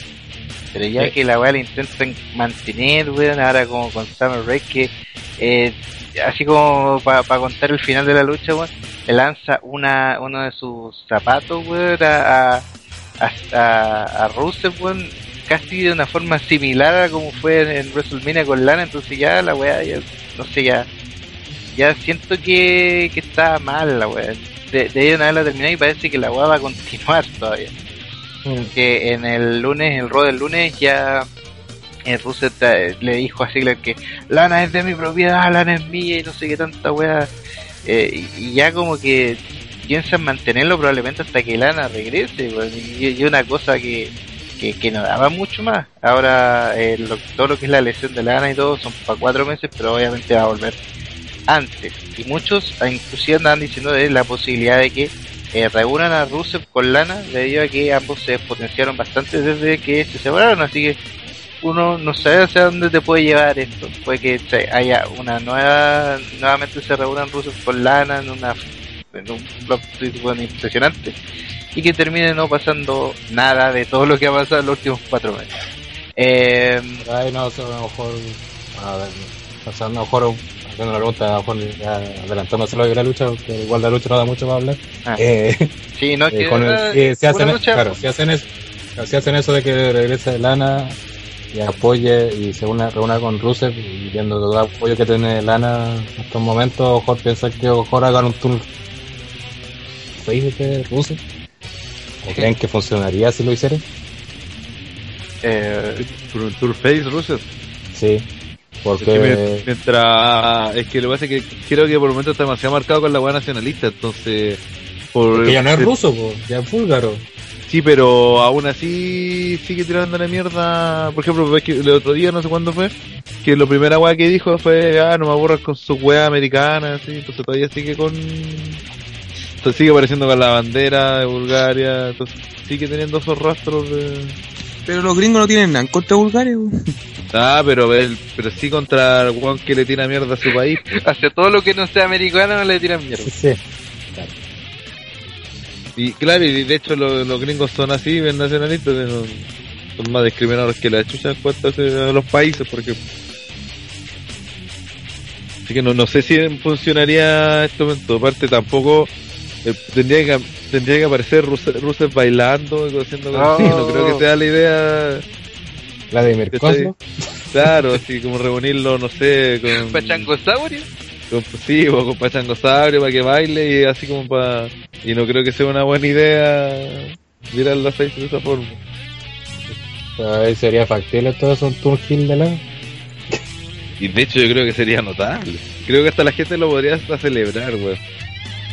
Speaker 1: Pero ya
Speaker 2: Sí.
Speaker 1: que la weá la intentan mantener, weón, ahora como con Summer Rae, que eh, así como para contar el final de la lucha, weón, le lanza una, uno de sus zapatos, weón, a, a, a, a, a Rusev, weón, casi de una forma similar a como fue en, en WrestleMania con Lana, entonces ya la weá, ya, no sé, ya ya siento que, que está mal la weá. De, de ahí en adelante la terminé y parece que la weá va a continuar todavía. Que en el lunes, el Raw del lunes, ya el eh, le dijo a Ziggler que Lana es de mi propiedad, Lana es mía y no sé qué tanta weá. Eh, y, ya como que piensan mantenerlo probablemente hasta que Lana regrese. y una cosa que, que, que no daba mucho más. Ahora eh, lo- todo lo que es la lesión de Lana y todo son para cuatro meses, pero obviamente va a volver antes. Y muchos inclusive andaban diciendo de la posibilidad de que eh, reúnan a Rusev con Lana debido a que ambos se potenciaron bastante desde que se separaron. Así que uno no sabe hacia dónde te puede llevar esto. Puede que haya una nueva, nuevamente se reúnan Rusev con Lana en una en un twist bueno, impresionante y que termine no pasando nada de todo lo que ha pasado en los últimos cuatro meses. Eh,
Speaker 6: Ay, no, a lo mejor. A ver, sea, a lo mejor. Haciendo una pregunta, a lo mejor ya adelantándose lo de la lucha, porque igual la lucha no da mucho para hablar.
Speaker 1: Ah.
Speaker 6: Eh,
Speaker 1: sí, no
Speaker 6: eh,
Speaker 1: que
Speaker 6: con el-
Speaker 1: una
Speaker 6: hacen,
Speaker 1: lucha-
Speaker 6: claro, si hacen eso, si hacen eso de que regrese Lana y apoye y se una, reúna con Rusev y viendo todo el apoyo que tiene Lana en estos momentos, a lo mejor pensar que a lo mejor hagan un tour face de Rusev. ¿O creen que funcionaría si lo hicieran?
Speaker 1: eh,
Speaker 3: Por un tour face, Rusev.
Speaker 6: Sí,
Speaker 3: Es
Speaker 6: porque
Speaker 3: mientras. Es que lo que pasa es que creo que por el momento está demasiado marcado con la weá nacionalista, entonces. Por,
Speaker 6: que ya no es ruso, po, ya es búlgaro.
Speaker 3: Sí, pero aún así sigue tirando la mierda. Por ejemplo, el otro día, no sé cuándo fue, que lo primera weá que dijo fue, ah, no me aburras con su weá americana, así, entonces todavía sigue con... Entonces sigue apareciendo con la bandera de Bulgaria, entonces sigue teniendo esos rastros de...
Speaker 4: Pero los gringos no tienen nada en contra de Bulgaria.
Speaker 3: Ah, pero, el- pero sí contra el weón que le tira mierda a su país.
Speaker 1: hacia todo lo que no sea americano le tiran mierda.
Speaker 6: Sí, sí.
Speaker 3: Y claro, y de hecho los, los gringos son así, bien nacionalistas, son más discriminados que la chucha en cuanto a los países, por ejemplo. Así que no, no sé si funcionaría esto momento. Aparte tampoco eh, tendría que tendría que aparecer Rusev, Rusev bailando y haciendo cosas así. No
Speaker 1: Oh.
Speaker 3: creo que sea la idea.
Speaker 6: Vladimir
Speaker 3: ¿Cachai?
Speaker 6: Kozlov.
Speaker 3: Claro, así como reunirlo, no sé, con...
Speaker 1: Pachangosaurio.
Speaker 3: con, sí, o con Pachangosaurio para que baile y así como para... Y no creo que sea una buena idea mirar la face de esa forma.
Speaker 6: Ahí sería factible todo eso, un tour hill de Lana.
Speaker 3: Y de hecho yo creo que sería notable. Creo que hasta la gente lo podría hasta celebrar, weón.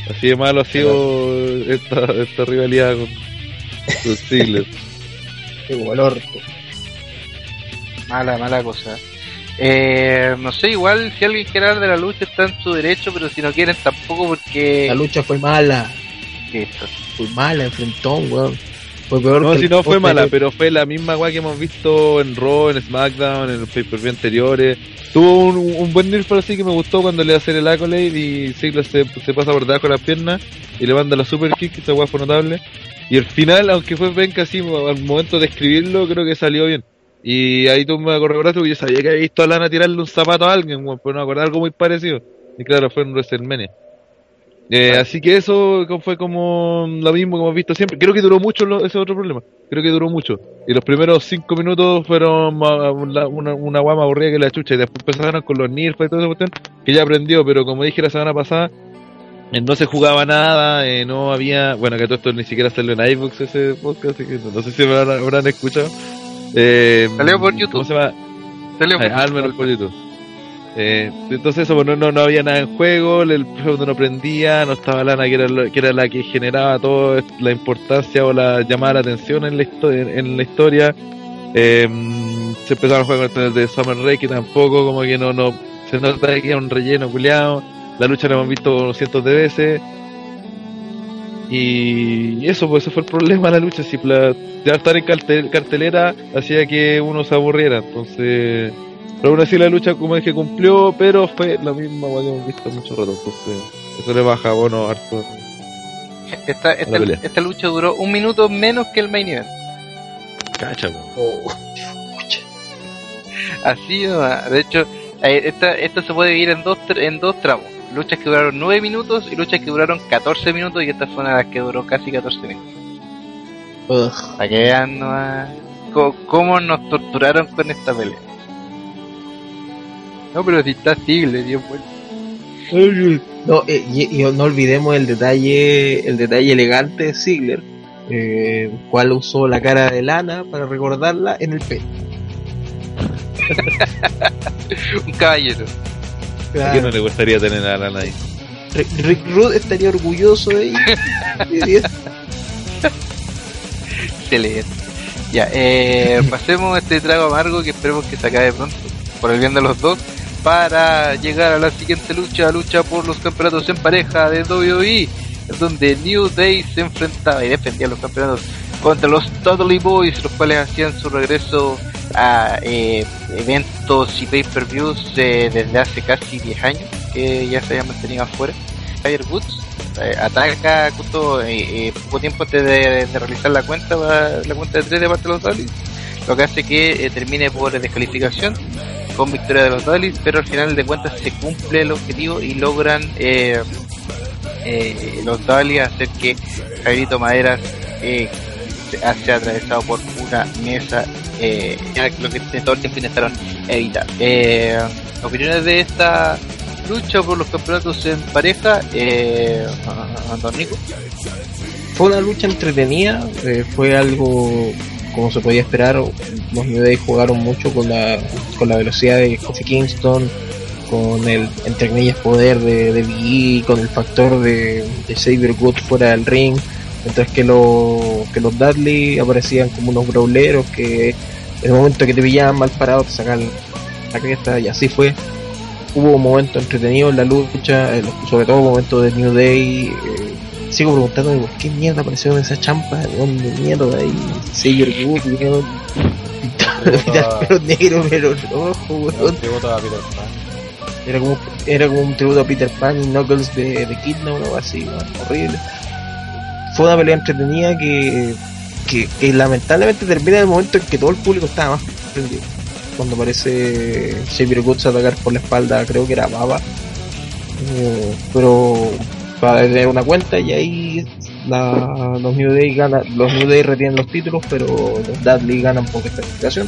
Speaker 3: Así de malo ha sido esta, esta rivalidad con, Ziggler.
Speaker 2: como el orto.
Speaker 1: Mala, mala cosa. Eh, no sé, igual si alguien quiere hablar de la lucha está en su derecho, pero si no quieren tampoco porque...
Speaker 2: La lucha fue mala,
Speaker 1: Listo.
Speaker 2: fue mala, enfrentón, weón. Fue peor
Speaker 3: No,
Speaker 2: que
Speaker 3: si
Speaker 2: el
Speaker 3: no fue mala,
Speaker 2: de-
Speaker 3: pero fue la misma weá que hemos visto en Raw, en SmackDown, en los pay-per-view anteriores. Tuvo un, un buen nerf así que me gustó cuando le hace el accolade y Ziggler se, se pasa por debajo de las piernas y le manda la super kick, esa weá fue notable. Y el final, aunque fue penca así, al momento de escribirlo, creo que salió bien. Y ahí tú me acordaste porque yo sabía que había visto a Lana tirarle un zapato a alguien, weón, pero no me acordaba algo muy parecido. Y claro, fue en WrestleMania. Eh, así que eso fue como lo mismo que hemos visto siempre. Creo que duró mucho lo- ese es otro problema. Creo que duró mucho. Y los primeros cinco minutos fueron una, una, una guama aburrida que la chucha. Y después empezaron con los nerfs y toda esa cuestión que ya aprendió. Pero como dije la semana pasada, eh, no se jugaba nada, eh, no había. Bueno, que todo esto ni siquiera salió en iVoox ese podcast, así que no, no sé si me habrán, habrán escuchado. Eh,
Speaker 1: Salió por
Speaker 3: ¿cómo
Speaker 1: YouTube.
Speaker 3: se llama?
Speaker 1: Salió
Speaker 3: menos por YouTube. Eh, entonces eso, pues, no, no, no había nada en juego, el feudo no prendía, no estaba Lana que era, lo- que era la que generaba toda la importancia o la llamada la atención en la, histo- en, en la historia. Eh, se empezaron a jugar con el de Summer Rae que tampoco como que no, no se nota que era un relleno culiado. La lucha la hemos visto cientos de veces. Y eso, pues ese fue el problema de la lucha. Si la, estar en cartel- cartelera hacía que uno se aburriera. Entonces, pero aún así la lucha, como dije, cumplió, pero fue la misma que hemos visto mucho rato. Entonces, eso le baja bono harto.
Speaker 1: Esta, esta, esta lucha duró un minuto menos que el main event.
Speaker 3: Cacha.
Speaker 2: Oh,
Speaker 1: Así. De hecho, eh, esta, esto se puede dividir en dos, en dos tramos. Luchas que duraron 9 minutos y luchas que duraron 14 minutos y esta fue una de las que duró casi 14 minutos.
Speaker 2: ugh.
Speaker 1: Para que vean nomás co- cómo nos torturaron con esta pelea. No, pero si está Ziggler, Dios bueno.
Speaker 2: No, eh, y, y no olvidemos el detalle, el detalle elegante de Ziggler, eh, cual usó la cara de Lana para recordarla en el pelo.
Speaker 1: Un caballero.
Speaker 3: ¿A quién no le gustaría tener a Lana ahí?
Speaker 2: Rick, Rick Rude estaría orgulloso de ella.
Speaker 1: Excelente. Ya, eh, pasemos este trago amargo que esperemos que se acabe pronto, por el bien de los dos, para llegar a la siguiente lucha, lucha por los campeonatos en pareja de WWE, donde New Day se enfrentaba y defendía los campeonatos contra los Dudley Boys, los cuales hacían su regreso a eh, eventos y pay-per-views eh, desde hace casi 10 años, que ya se habían mantenido afuera. Tiger Woods eh, ataca justo eh, eh, poco tiempo antes de, realizar la cuenta la cuenta de tres de parte de los Dudleys lo que hace que termine por descalificación con victoria de los Dudleys pero al final de cuentas se cumple el objetivo y logran los Dudleys hacer que Jairito Maderas sea atravesado por una mesa eh, lo que todo el tiempo intentaron evitar. Eh, opiniones de esta lucha por los campeonatos en pareja eh,
Speaker 2: fue una lucha entretenida, eh, fue algo como se podía esperar. Los New Day jugaron mucho con la, con la velocidad de Kofi Kingston, con el entre comillas poder de, de Big E, con el factor de, de Xavier Woods fuera del ring, mientras que, lo, que los Dudley aparecían como unos brawleros que en el momento que te pillaban mal parado te sacaban la cresta y así fue. Hubo momentos entretenidos en la lucha, sobre todo momentos de New Day. eh, sigo preguntándome por qué mierda apareció en esa champa, de dónde mierda ahí, Woods, weón. Pintar pelo negro, pero rojo, weón. Era como, era como un tributo a Peter Pan y Knuckles de, de Kid, ¿no? Algo así, weón, horrible. Fue una pelea entretenida que, que, lamentablemente termina en el momento en que todo el público estaba más prendido. Cuando aparece Xavier Woods a atacar por la espalda, creo que era Baba. Eh, pero para tener una cuenta y ahí la, los New Day los New Day retienen los títulos, pero los Dudley ganan por descalificación.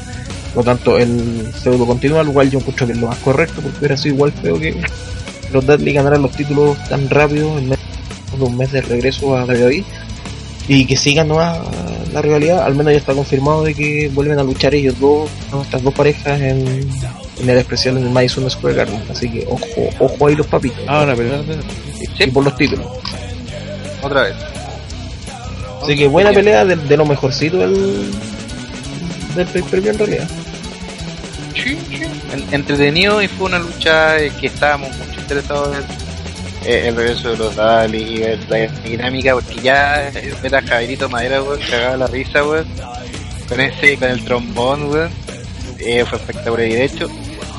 Speaker 2: Por lo tanto, el feudo continúa, lo cual yo encuentro que es lo más correcto, porque hubiera sido igual feo que los Dudley ganaran los títulos tan rápido en de un mes de regreso a WWE y que sigan nomás la rivalidad. Al menos ya está confirmado de que vuelven a luchar ellos dos, ¿no? estas dos parejas en, en el especial en el Madison Square Garden. Así que ojo, ojo ahí los papitos.
Speaker 3: Ah, una pelea.
Speaker 2: y por los títulos.
Speaker 1: otra vez
Speaker 2: Así que buena pelea de, de lo mejorcito del, del pay en realidad.
Speaker 1: Sí, sí. En- entretenido y fue una lucha eh, que estábamos mucho interesados en el regreso de los Dali y la dinámica porque ya eh, ver a Javierito Madera weón cagaba la risa weón. Con ese con el trombón weón. Eh, fue espectacular. Y de hecho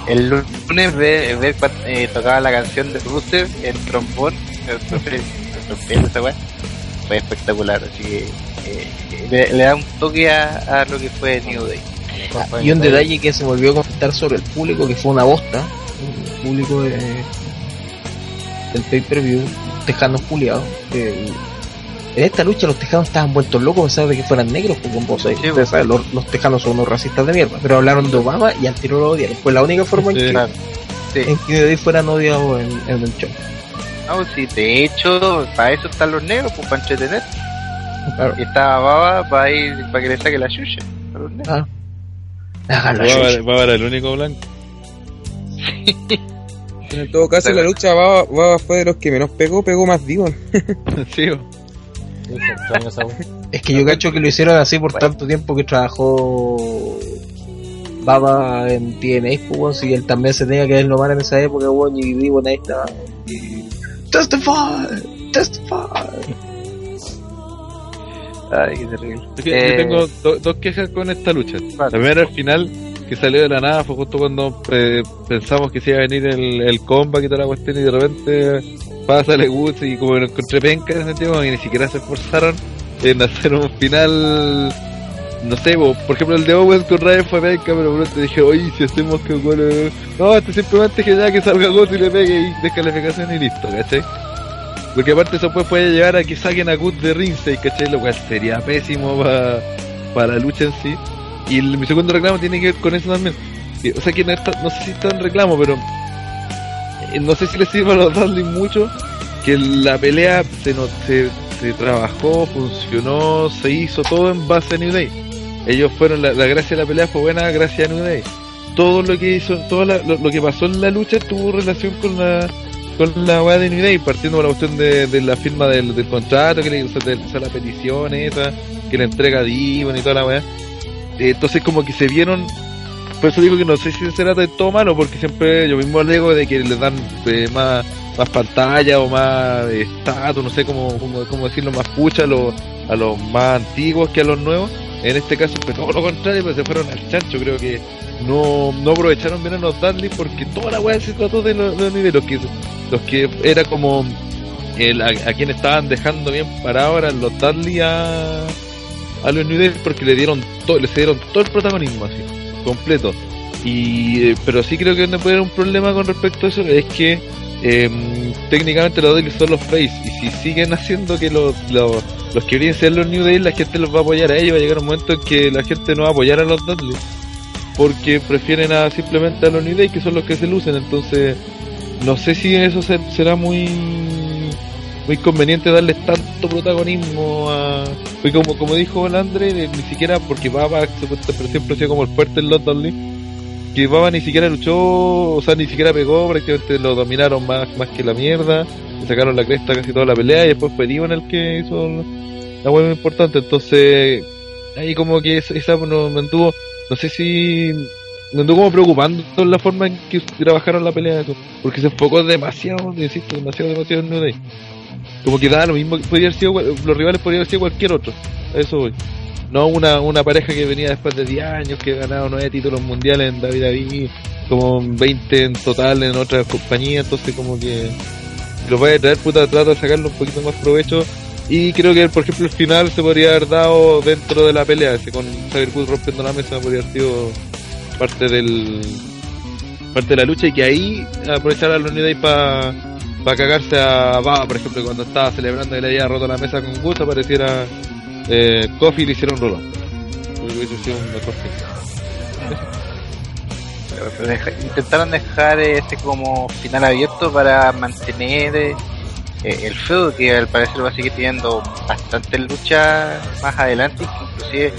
Speaker 1: el lunes ver, ver eh, tocaba la canción de Ruser en trombón. El trompeta, el esa weá, fue espectacular así que eh, le, da un toque a, a lo que fue New Day.
Speaker 2: Y un detalle que se volvió a comentar sobre el público, que fue una bosta. El público de, del pay per view, tejanos culiados. En esta lucha los tejanos estaban vueltos locos a pesar de que fueran negros, pues, con vos ahí.
Speaker 1: Sí,
Speaker 2: Ustedes saben, los, los tejanos son unos racistas de mierda, pero hablaron de Obama y al tiro lo odiaron. Fue la única forma en que.
Speaker 1: Sí.
Speaker 2: en que fueran odiados en, en el show.
Speaker 1: No, sí, de hecho, para eso están los negros, pues para entretener.
Speaker 2: Claro.
Speaker 1: Y estaba Baba para ir, para que le saque la chucha. a los negros.
Speaker 2: Ah. La chucha.
Speaker 3: Bárbara el único blanco.
Speaker 4: En todo caso, la lucha Baba, Baba fue de los que menos pegó, pegó más vivo.
Speaker 3: sí.
Speaker 2: Es que yo cacho que lo hicieron así por tanto tiempo que trabajó Baba en TNA, pues, si él también se tenía que ver nomás en esa época, weón, y vivo en ahí estaba. y- Testify, testify.
Speaker 1: Ay, qué terrible.
Speaker 3: Es que
Speaker 1: Eh,
Speaker 3: Yo tengo do- dos quejas con esta lucha.
Speaker 1: Vale.
Speaker 3: La primera al final, que salió de la nada, fue justo cuando eh, pensamos que se iba a venir el, el comeback y toda la cuestión, y de repente pasa el Woods y como que lo encontré penca en ese tiempo, y ni siquiera se esforzaron en hacer un final. No sé, por ejemplo, el de Owens con Ryan fue penca, pero por te dije, oye, si hacemos que bueno, no, este simplemente que ya que salga Gut y le pegue y descalificación y listo, ¿cachai? Porque aparte eso pues puede llevar a que saquen a Gut de ringside, ¿cachai? Lo cual sería pésimo pa- para la lucha en sí. Y mi segundo reclamo tiene que ver con eso también. O sea que no, está- no sé si está en reclamo, pero eh, no sé si le sirve a los Dudley mucho que la pelea se, no- se, se trabajó, funcionó, se hizo todo en base a New Day. Ellos fueron, la, la gracia de la pelea fue buena gracias a New Day. Todo lo que hizo, todo la- lo, lo que pasó en la lucha tuvo relación con la con la weá de New Day, partiendo por la cuestión de, de la firma del, del contrato, que le o sea, de, o sea, la petición esa, que le entrega a Divon y toda la weá. Eh, entonces como que se vieron por eso digo que no sé si se trata de todo malo porque siempre yo mismo alego de que le dan eh, más más pantalla o más eh, estatus no sé cómo, cómo, decirlo más pucha a los a los más antiguos que a los nuevos. En este caso fue todo lo contrario pues se fueron al chancho creo que no, no aprovecharon bien a los Dudley porque toda la weá se trató de los, de niveles que los que era como el, a, a quien estaban dejando bien parados eran los Dudley a a los New Day porque le dieron todo, les dieron todo el protagonismo así, completo. Y eh, pero sí creo que donde puede haber un problema con respecto a eso es que em, técnicamente los Dudley son los face y si siguen haciendo que los, los, los que ser los New Day la gente los va a apoyar a ellos va a llegar un momento en que la gente no va a apoyar a los Dudley porque prefieren a simplemente a los New Day que son los que se lucen entonces no sé si eso se- será muy muy conveniente darles tanto protagonismo a fue como como dijo el Andre ni siquiera porque Baba siempre ha sido como el fuerte en los Dudley que Baba ni siquiera luchó o sea ni siquiera pegó prácticamente lo dominaron más más que la mierda le sacaron la cresta casi toda la pelea y después fue Divon el que hizo la hueá importante. Entonces ahí como que esa, esa no, me anduvo no sé si me anduvo como preocupando en la forma en que trabajaron la pelea porque se enfocó demasiado insisto demasiado demasiado en New Day como que da lo mismo podría haber sido los rivales podrían haber sido cualquier otro. A eso voy. No una, una pareja que venía después de 10 años que ha ganado 9 títulos mundiales en David David como 20 en total en otras compañías entonces como que si lo vaya a traer puta trata de sacarle un poquito más provecho. Y creo que por ejemplo el final se podría haber dado dentro de la pelea ese con Xavier Woods rompiendo la mesa podría haber sido parte del parte de la lucha y que ahí aprovechar a los New Day para cagarse a Baba, por ejemplo, cuando estaba celebrando que le había roto la mesa con Woods, apareciera eh, Kofi y le hicieron hubiese un
Speaker 1: pero deja- intentaron dejar ese como final abierto para mantener eh, el feudo que al parecer va a seguir teniendo bastante lucha más adelante inclusive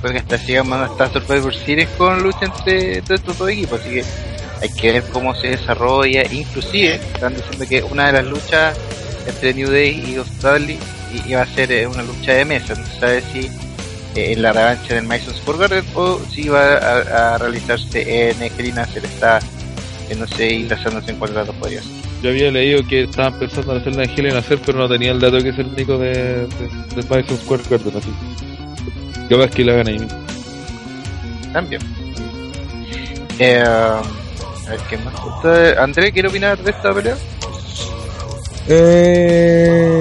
Speaker 1: creo que hasta llegamos hasta Survivor Series con lucha entre todos estos dos equipos así que hay que ver cómo se desarrolla inclusive están diciendo que una de las luchas entre New Day y Australia iba a ser eh, una lucha de mesa no se sabe si eh, en la revancha del Madison Square Garden o si va a, a realizarse en Hell in a Cell. Está, eh, no sé, ingresándose en cuál dos podría ser.
Speaker 3: Yo había leído que estaban pensando en hacer la Hell in a Cell, pero no tenía el dato que es el único de, de, de Madison Square Garden, así. Capaz que la hagan ahí mismo.
Speaker 1: También. Eh, a ver qué más. André, ¿quiere opinar de esta pelea?
Speaker 4: Eh,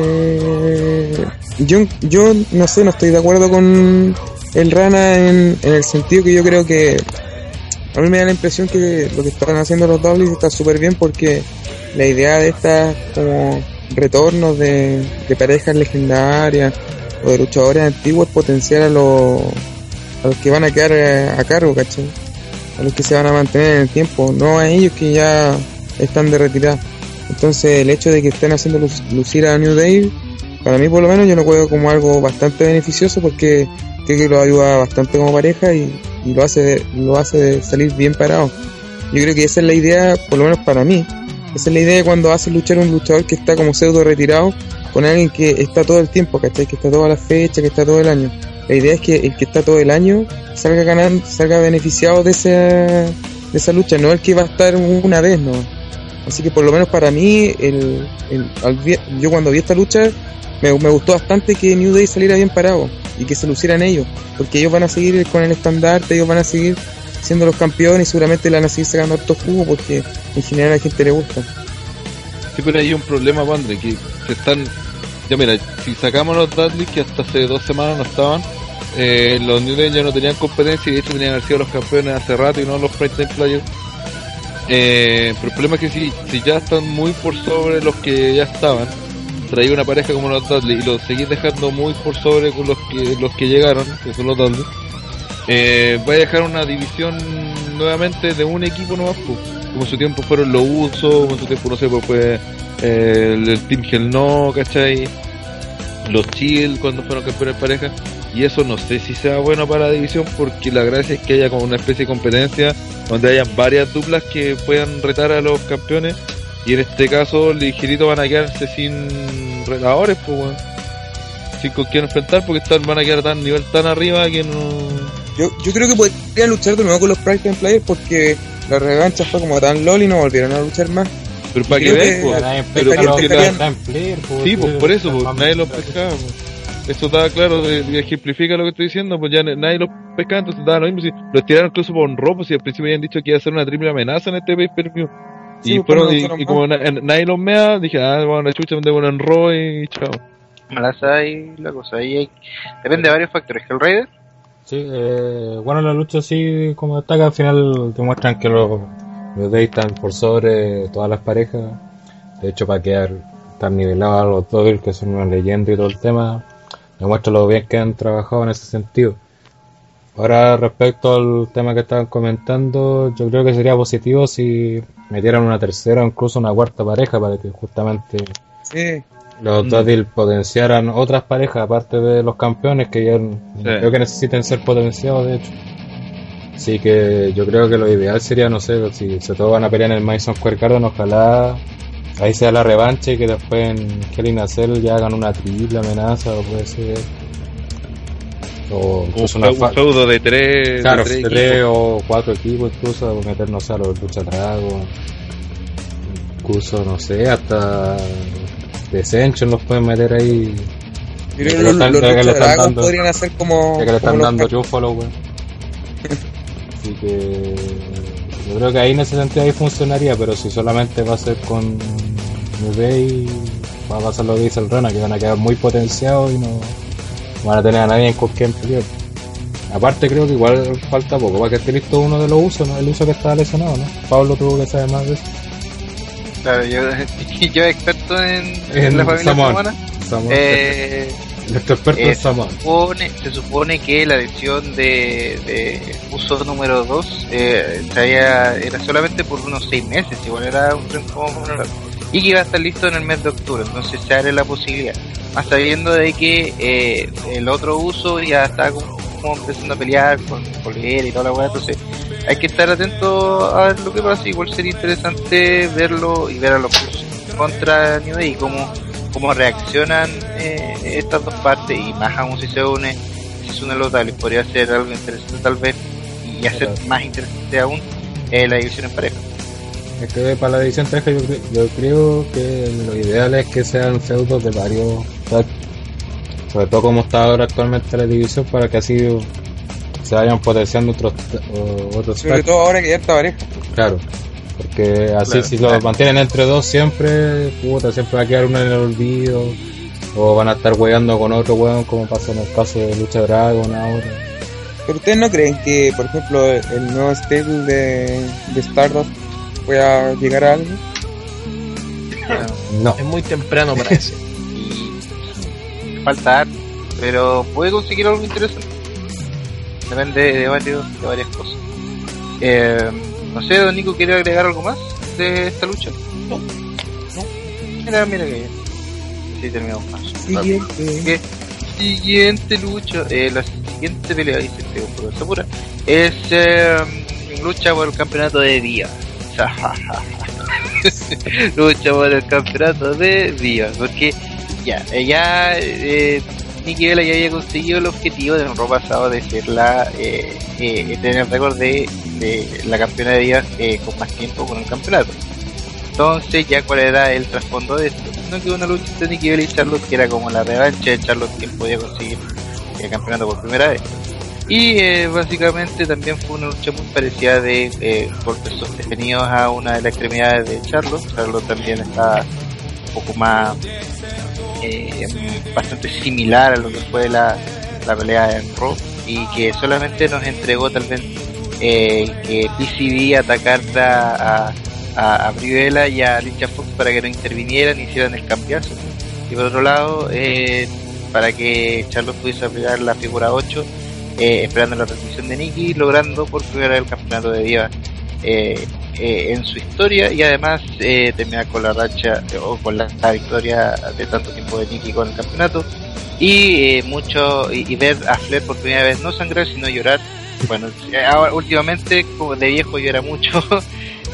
Speaker 4: yo, yo no sé, no estoy de acuerdo con el Rana en, el sentido que yo creo que a mí me da la impresión que lo que están haciendo los Dudleys está súper bien porque la idea de estas como retornos de, parejas legendarias o de luchadores antiguos es potenciar a los, a los que van a quedar eh, a cargo, ¿cachai? A los que se van a mantener en el tiempo, no a ellos que ya están de retirada. Entonces el hecho de que estén haciendo lucir a New Day, para mí por lo menos yo lo veo como algo bastante beneficioso porque creo que lo ayuda bastante como pareja y, y lo hace lo hace salir bien parado. Yo creo que esa es la idea, por lo menos para mí, esa es la idea de cuando hace luchar un luchador que está como pseudo retirado con alguien que está todo el tiempo, ¿cachai? Que está toda la fecha, que está todo el año. La idea es que el que está todo el año salga ganando, salga beneficiado de esa, de esa lucha, no el que va a estar una vez, ¿no? Así que por lo menos para mí, el, yo cuando vi esta lucha, me, me gustó bastante que New Day saliera bien parado y que se lucieran ellos, porque ellos van a seguir con el estandarte, ellos van a seguir siendo los campeones y seguramente le van a seguir sacando harto jugo porque en general a la gente le gusta.
Speaker 3: Sí, pero hay un problema, Pandre, que se están... Ya mira, si sacamos los Dudley, que hasta hace dos semanas no estaban, eh, los New ya no tenían competencia y de hecho tenían que haber sido los campeones hace rato y no los Primetime Players. Eh, pero el problema es que si, si ya están muy por sobre los que ya estaban, traer una pareja como los Dudley y los seguir dejando muy por sobre con los que los que llegaron, que son los Dudley, eh, va a dejar una división nuevamente de un equipo nuevo, como en su tiempo fueron los Usos, como su tiempo no sé, pues fue eh, el, el Team Hell No, ¿cachai? Los Chill cuando fueron campeones pareja. Y eso no sé si sea bueno para la división porque la gracia es que haya como una especie de competencia donde hayan varias duplas que puedan retar a los campeones. Y en este caso, ligerito van a quedarse sin retadores, pues, weón. Sin con quién enfrentar porque están, van a quedar tan nivel tan arriba que no.
Speaker 4: Yo, yo creo que podrían luchar de nuevo con los Primetime Players porque la revancha fue como tan lol y no volvieron a luchar más.
Speaker 3: Pero para que
Speaker 4: que-
Speaker 3: pues.
Speaker 6: Pues,
Speaker 3: Sí, pues por eso, pues, nadie los
Speaker 6: pesca.
Speaker 3: pescaba. pues. Eso estaba claro, eh, ejemplifica lo que estoy diciendo, pues ya nadie los pescaba, entonces daba lo mismo. Si los tiraron incluso por un robo, si al principio habían dicho que iba a ser una triple amenaza en este pay per view.
Speaker 4: Sí,
Speaker 3: y,
Speaker 4: pues,
Speaker 3: fueron, y,
Speaker 4: fueron
Speaker 3: y como na- en- nadie los mea, dije, ah, bueno, la chucha, me bueno en Raw y chao.
Speaker 1: Malaza y la cosa. Ahí hay- depende de varios factores. Hellraider,
Speaker 6: Sí, eh, bueno, la lucha sí, como destaca, al final demuestran que los, los Day están por sobre todas las parejas. De hecho, para quedar tan nivelados a los Dodgers, que son una leyenda y todo el tema, demuestra lo bien que han trabajado en ese sentido. Ahora, respecto al tema que estaban comentando, yo creo que sería positivo si metieran una tercera o incluso una cuarta pareja para que justamente
Speaker 4: Sí,
Speaker 6: los
Speaker 3: Mm.
Speaker 6: Dodgers potenciaran otras parejas aparte de los campeones que ya creo que necesiten ser potenciados de hecho así que yo creo que lo ideal sería no sé si se todos van a pelear en el Madison Square Garden ojalá ahí sea la revancha y que después en Hell Cell ya hagan una triple amenaza o puede ser. O
Speaker 3: Un,
Speaker 6: incluso una
Speaker 3: un
Speaker 6: fa-
Speaker 3: feudo de tres,
Speaker 6: claro
Speaker 3: de tres
Speaker 6: o cuatro equipos incluso meternos a los lucha dragos incluso no sé hasta Descension los pueden meter ahí.
Speaker 4: Yo creo que los, los
Speaker 6: están dando-
Speaker 4: podrían hacer como,
Speaker 6: ya que le están
Speaker 4: los
Speaker 6: dando triunfo a los. Así que yo creo que ahí en ese sentido ahí funcionaría, pero si solamente va a ser con New va a pasar lo que dice el Rana, que van a quedar muy potenciados y no van a tener a nadie con quien pelear. Aparte creo que igual falta poco, para que esté listo uno de los usos, ¿no? el uso que estaba lesionado, ¿no? Pablo tuvo que saber más de eso.
Speaker 1: claro, yo, yo experto en, en
Speaker 6: En
Speaker 1: la familia. Eh,
Speaker 6: Nuestro experto
Speaker 1: eh,
Speaker 6: Samoan.
Speaker 1: supone, se supone que la lesión de, de uso número 2 eh, era solamente por unos 6 meses, igual era un tiempo y que iba a estar listo en el mes de octubre, entonces se abre la posibilidad. Más sabiendo de que eh, el otro uso ya está como, como empezando a pelear con Colera y toda la weá, entonces hay que estar atento a ver lo que pasa, igual sería interesante verlo y ver a los usos contra New Day, cómo, cómo reaccionan eh, estas dos partes y más aún si se une es una notable y podría ser algo interesante tal vez y hacer
Speaker 6: Claro.
Speaker 1: más interesante aún eh, la división en pareja.
Speaker 6: Es que para la división 3 yo, cre- yo creo que lo ideal es que sean feudos de varios sobre todo como está ahora actualmente la división para que así se vayan potenciando otros otros
Speaker 4: Sobre todo ahora que ya está pareja.
Speaker 6: claro porque así
Speaker 1: Claro,
Speaker 6: si
Speaker 1: claro.
Speaker 6: lo mantienen entre dos siempre puta siempre va a quedar uno en el olvido o van a estar hueando con otro weón como pasa en el caso de Lucha Dragon ahora
Speaker 4: Pero ustedes no creen que, por ejemplo, el nuevo stable de, de Stardust pueda llegar a algo?
Speaker 6: no
Speaker 2: Es muy temprano para eso.
Speaker 1: y falta arte, pero puede conseguir algo interesante. Depende de, varios, de varias cosas. Eh, no sé, Don Nico, ¿quiere agregar algo más de esta lucha?
Speaker 2: No.
Speaker 1: No. Mira, mira que. Sí, terminamos más.
Speaker 4: Siguiente.
Speaker 1: Siguiente lucha, eh, la siguiente pelea, dice Creo por Sakura, es eh, lucha por el campeonato de día. lucha por el campeonato de día, porque ya, ya eh, Nikki ya había conseguido el objetivo de un robo pasado de ser la eh, eh, tener récord de, de la campeona de día eh, con más tiempo con el campeonato. Entonces, ya cuál era el trasfondo de esto. No que una lucha entre Nikki y Charlotte que era como la revancha de Charlotte quien podía conseguir el campeonato por primera vez. Y eh, básicamente también fue una lucha muy parecida de eh, sostenidos a una de las extremidades de Charlotte. Charlotte también está un poco más, eh, bastante similar a lo que fue la, la pelea en Raw y que solamente nos entregó tal vez eh, que PCB atacara a, a, a y a Alicia Fox para que no intervinieran y hicieran el cambiazo. Y por otro lado, eh, para que Charlotte pudiese aplicar la figura 8, eh, esperando la transmisión de Nikki, logrando por primera vez el campeonato de Diva eh, en su historia y además eh, terminar con la racha o con la, la victoria de tanto tiempo de Nikki con el campeonato. Y eh, mucho y, y ver a Flair por primera vez no sangrar sino llorar. Bueno eh, ahora, últimamente como de viejo llora mucho.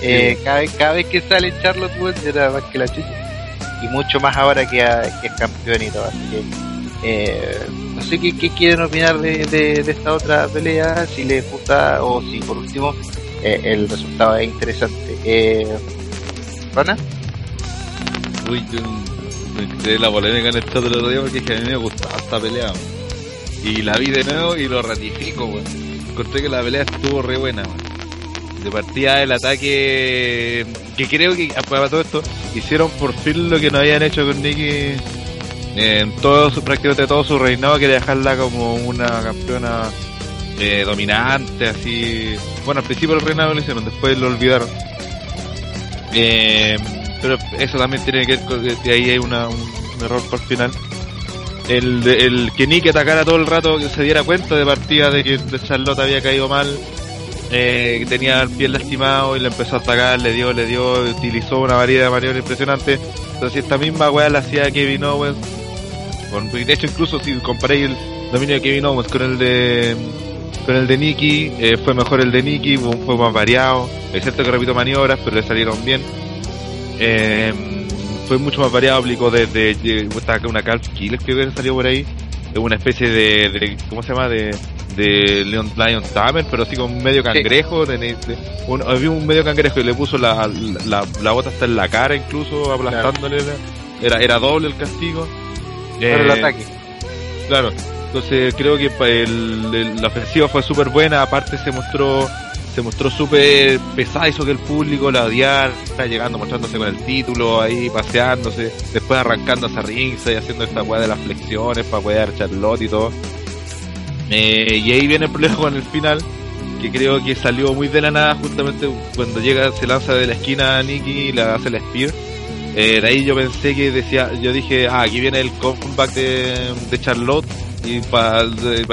Speaker 1: Eh, cada, vez, cada vez que sale Charlotte Wood llora más que la chucha y mucho más ahora que, a- que es campeón y todo así que eh, no sé qué, qué quieren opinar de, de, de esta otra pelea si les gusta o si por último eh, el resultado es interesante eh, ¿Rana?
Speaker 3: Uy, yo me de la polémica en el chat del otro día porque es que a mí me gustaba esta pelea. Y la vi de nuevo y lo ratifico, weón. Encontré que la pelea estuvo re buena, weón. De partida el ataque que creo que para todo esto hicieron por fin lo que no habían hecho con Nikki en todo su prácticamente todo su reinado que dejarla como una campeona eh, dominante así bueno al principio el reinado lo hicieron después lo olvidaron eh, pero eso también tiene que ver con que ahí hay una, un, error por final. El, el que Nick atacara todo el rato, se diera cuenta de partida de que de Charlotte había caído mal, eh, tenía el pie lastimado y le empezó a atacar, le dio, le dio, utilizó una variedad de maniobras impresionante. Entonces esta misma weá la hacía Kevin Owens. Con, de hecho incluso si comparáis el dominio de Kevin Owens con el de con el de Nicky, eh, fue mejor el de Nicky, fue más variado, excepto que repito maniobras, pero le salieron bien. Eh, fue mucho más variado, aplicó desde de, de, una Calf Killer creo que salió por ahí, una especie de, de ¿cómo se llama? de de Leon Lion Tamer, pero así con medio cangrejo, de- de- un, había un medio cangrejo y le puso la, la, la bota hasta en la cara incluso, aplastándole, era, era doble el castigo.
Speaker 1: Pero el
Speaker 3: Eh,
Speaker 1: ataque
Speaker 3: Claro, entonces creo que la ofensiva fue súper buena, aparte se mostró se mostró súper pesada, hizo que el público la odiara, llegando, mostrándose con el título, ahí paseándose, después arrancando hacia Ringsa y haciendo esta weá de las flexiones para poder Charlotte y todo. Eh, y ahí viene el problema con el final, que creo que salió muy de la nada, justamente cuando llega, se lanza de la esquina a Nikki y le hace la Spear. Eh, de ahí yo pensé que decía, yo dije, ah, aquí viene el comeback de Charlotte y para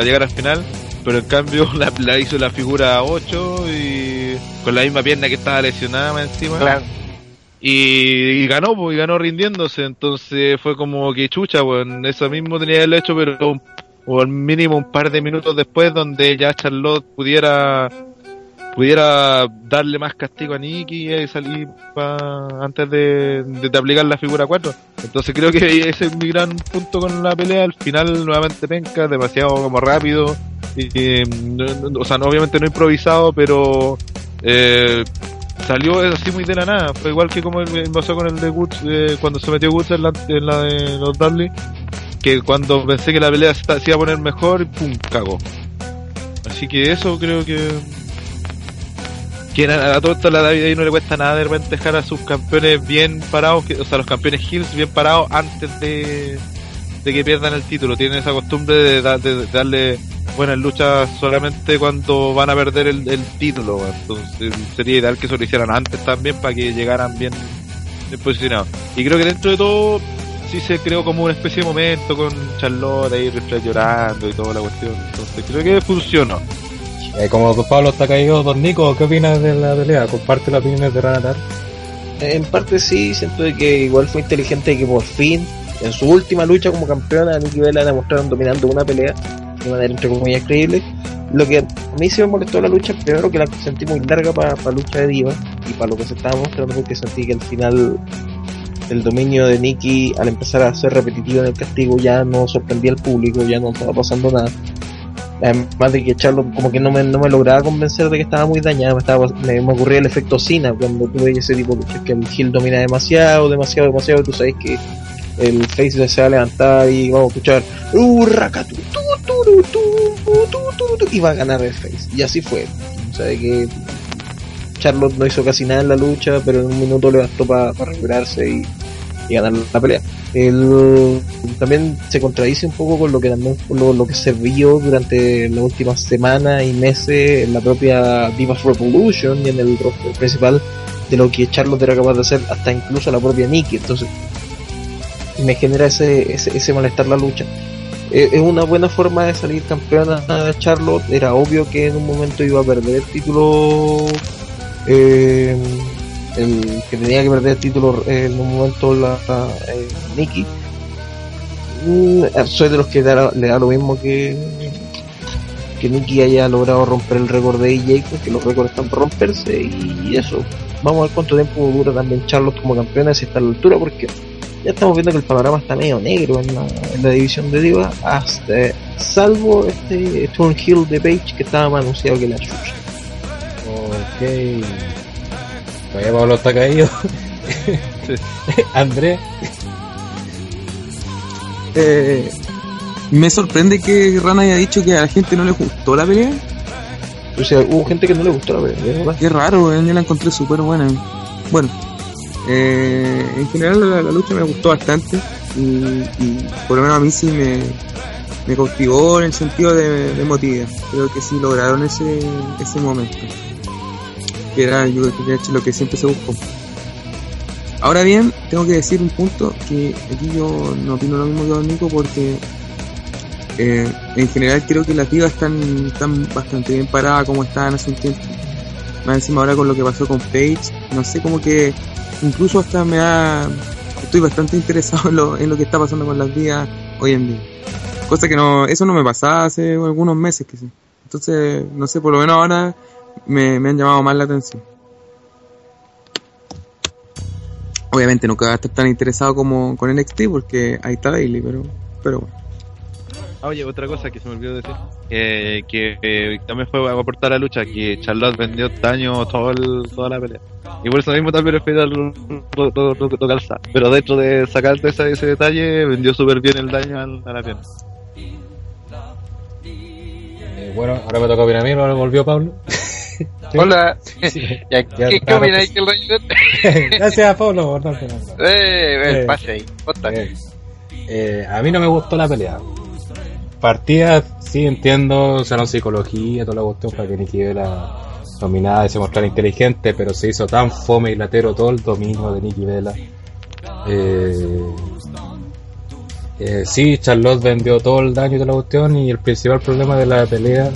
Speaker 3: llegar al final, pero en cambio la, la hizo la figura 8 y con la misma pierna que estaba lesionada encima.
Speaker 1: claro
Speaker 3: Y, y ganó, pues, y ganó rindiéndose, entonces fue como que chucha, pues, eso mismo tenía el hecho, pero un- o al mínimo un par de minutos después donde ya Charlotte pudiera pudiera darle más castigo a Nikki y salir pa- antes de, de, aplicar la figura 4. Entonces creo que ese es mi gran punto con la pelea. Al final nuevamente penca, demasiado como rápido. Y, y, o sea, obviamente no improvisado, pero eh, salió así muy de la nada. Fue igual que como pasó con el de Woods, eh, cuando se metió Woods en la, en la de los Dudley. Que cuando pensé que la pelea se, se iba a poner mejor, pum, cagó. Así que eso creo que que a, todo esto la David ahí no le cuesta nada de repente dejar a sus campeones bien parados, que- o sea, los campeones Hills bien parados antes de, de que pierdan el título. Tienen esa costumbre de, da- de- de darle buenas luchas solamente cuando van a perder el, título. Entonces sería ideal que eso lo hicieran antes también para que llegaran bien, posicionados. Y creo que dentro de todo sí se creó como una especie de momento con Charlotte ahí Rifle llorando y toda la cuestión. Entonces creo que funcionó.
Speaker 6: Eh, como Pablo está caído, don Nico, ¿qué opinas de la pelea? ¿Comparte las opiniones de Ranatar?
Speaker 2: En parte sí, siento que igual fue inteligente que por fin, en su última lucha como campeona, Nikki Bella demostraron dominando una pelea de manera entre comillas creíble. Lo que a mí sí me molestó la lucha, primero que la sentí muy larga para lucha de diva y para lo que se estaba mostrando, porque sentí que al final el dominio de Nikki al empezar a ser repetitivo en el castigo ya no sorprendía al público, ya no estaba pasando nada. Además de que Charlotte como que no me, no me lograba convencer de que estaba muy dañada, me, estaba, me, me ocurría el efecto Cena cuando tuve ese tipo de que el heel domina demasiado, demasiado, demasiado, y tú sabes que el face se va a levantar y vamos a escuchar y va a ganar el face. Y así fue. O sea que Charlotte no hizo casi nada en la lucha, pero en un minuto le bastó para recuperarse y, y ganar la pelea. El, también se contradice un poco con lo que también lo, que se vio durante las últimas semanas y meses en la propia Divas Revolution y en el principal de lo que Charlotte era capaz de hacer hasta incluso la propia Nikki. Entonces me genera ese, ese, ese malestar la lucha. Eh, es una buena forma de salir campeona Charlotte. Era obvio que en un momento iba a perder el título eh, el que tenía que perder el título en un momento la, la, eh, Nikki Mm, soy de los que le da lo mismo que que Nikki haya logrado romper el récord de AJ porque los récords están por romperse y eso. Vamos a ver cuánto tiempo dura también Charlotte como campeona si está a la altura porque ya estamos viendo que el panorama está medio negro en la, en la división de Diva hasta salvo este Hill de Page que estaba más anunciado que la chucha.
Speaker 6: Ok. Todavía Pablo está caído. Andrés,
Speaker 4: Eh, me sorprende que Rana haya dicho que a la gente no le gustó la pelea.
Speaker 2: o sea hubo gente que no le gustó la pelea verdad
Speaker 4: Qué raro, yo la encontré súper buena. Bueno, eh, en general la, la lucha me gustó bastante y, y por lo menos a mí sí me, me cautivó en el sentido de, de emotividad. Creo que sí lograron ese, ese momento. Que era yo creo que lo que siempre se buscó. Ahora bien, tengo que decir un punto que aquí yo no opino lo mismo que Don porque eh, en general creo que las divas están, están bastante bien paradas como estaban hace un tiempo. Más encima ahora con lo que pasó con Paige, no sé, como que incluso hasta me da... Estoy bastante interesado en lo, en lo que está pasando con las divas hoy en día. Cosa que no, eso no me pasaba hace algunos meses que sí. Entonces, no sé, por lo menos ahora me, me han llamado más la atención. Obviamente nunca va a estar tan interesado como con NXT porque ahí está Daily, pero, pero bueno.
Speaker 3: Ah, Oye, otra cosa que se me olvidó decir, eh, que eh, también fue a aportar a la lucha, que Charlotte vendió daño todo el, toda la pelea. Y por eso mismo también respeto lo, lo, lo, lo- lo calza. Pero dentro de sacarte ese, ese detalle, vendió súper bien el daño al- a la pierna.
Speaker 6: eh, bueno, ahora me toca opinar a mí, ahora volvió Pablo.
Speaker 1: Hola.
Speaker 6: Sí.
Speaker 1: Ya,
Speaker 6: Ya,
Speaker 1: ¿Qué,
Speaker 6: claro,
Speaker 1: opináis
Speaker 6: pues.
Speaker 1: que el Rayo?
Speaker 6: Gracias, Pablo, por la-
Speaker 1: Eh,
Speaker 6: Eh.
Speaker 1: eh, pase ahí.
Speaker 6: Eh, a mí no me gustó la pelea. Partida, sí entiendo, usaron psicología, toda la cuestión para que Nikki Vela dominara y se mostrara inteligente, pero se hizo tan fome y latero todo el dominio de Nikki Vela. Eh, eh, sí, Charlotte vendió todo el daño de la cuestión y el principal problema de la pelea,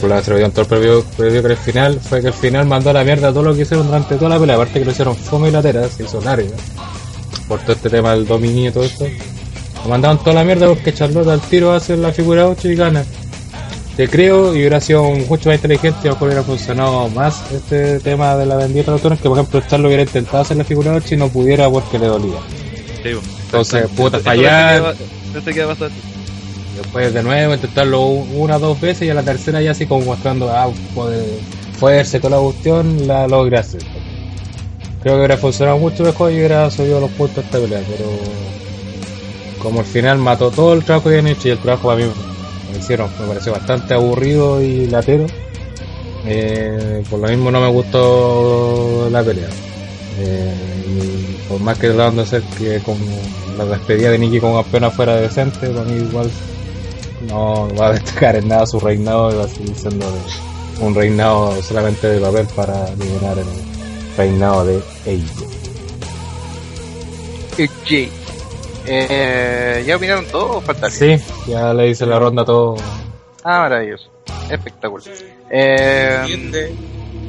Speaker 6: lo dio en todo el previo, previo que el final, fue que el final mandó a la mierda todo lo que hicieron durante toda la pelea, aparte que lo hicieron fome y latera, se hizo larga por todo este tema del dominio y todo esto. Lo mandaron toda la mierda porque Charlotte al tiro hace la figura 8 y gana. te creo y hubiera sido mucho más inteligente y a lo mejor hubiera funcionado más este tema de la bendita nocturna que por ejemplo Charlo hubiera intentado hacer la figura 8 y no pudiera porque le dolía.
Speaker 3: Sí, po.
Speaker 6: Entonces, puta, fallar. Después de nuevo intentarlo una o dos veces y a la tercera ya así como mostrando ah, pues, fuerza toda la cuestión, la logré hacer. Creo que hubiera funcionado mucho mejor y hubiera subido los puntos esta pelea, pero como al final mató todo el trabajo que habían hecho y el trabajo para mí me hicieron, me pareció bastante aburrido y latero. Eh, por lo mismo no me gustó la pelea. Eh, y por más que trataron de hacer que como la despedida de Nikki como campeona fuera decente, para mí igual no va a destacar en nada su reinado y va a seguir siendo un reinado solamente de papel para liberar el reinado de ella.
Speaker 1: Jay. Eh, ¿Ya opinaron todo o falta
Speaker 6: Sí, ya le hice la ronda a todo.
Speaker 1: Ah, maravilloso. Espectacular. Eh,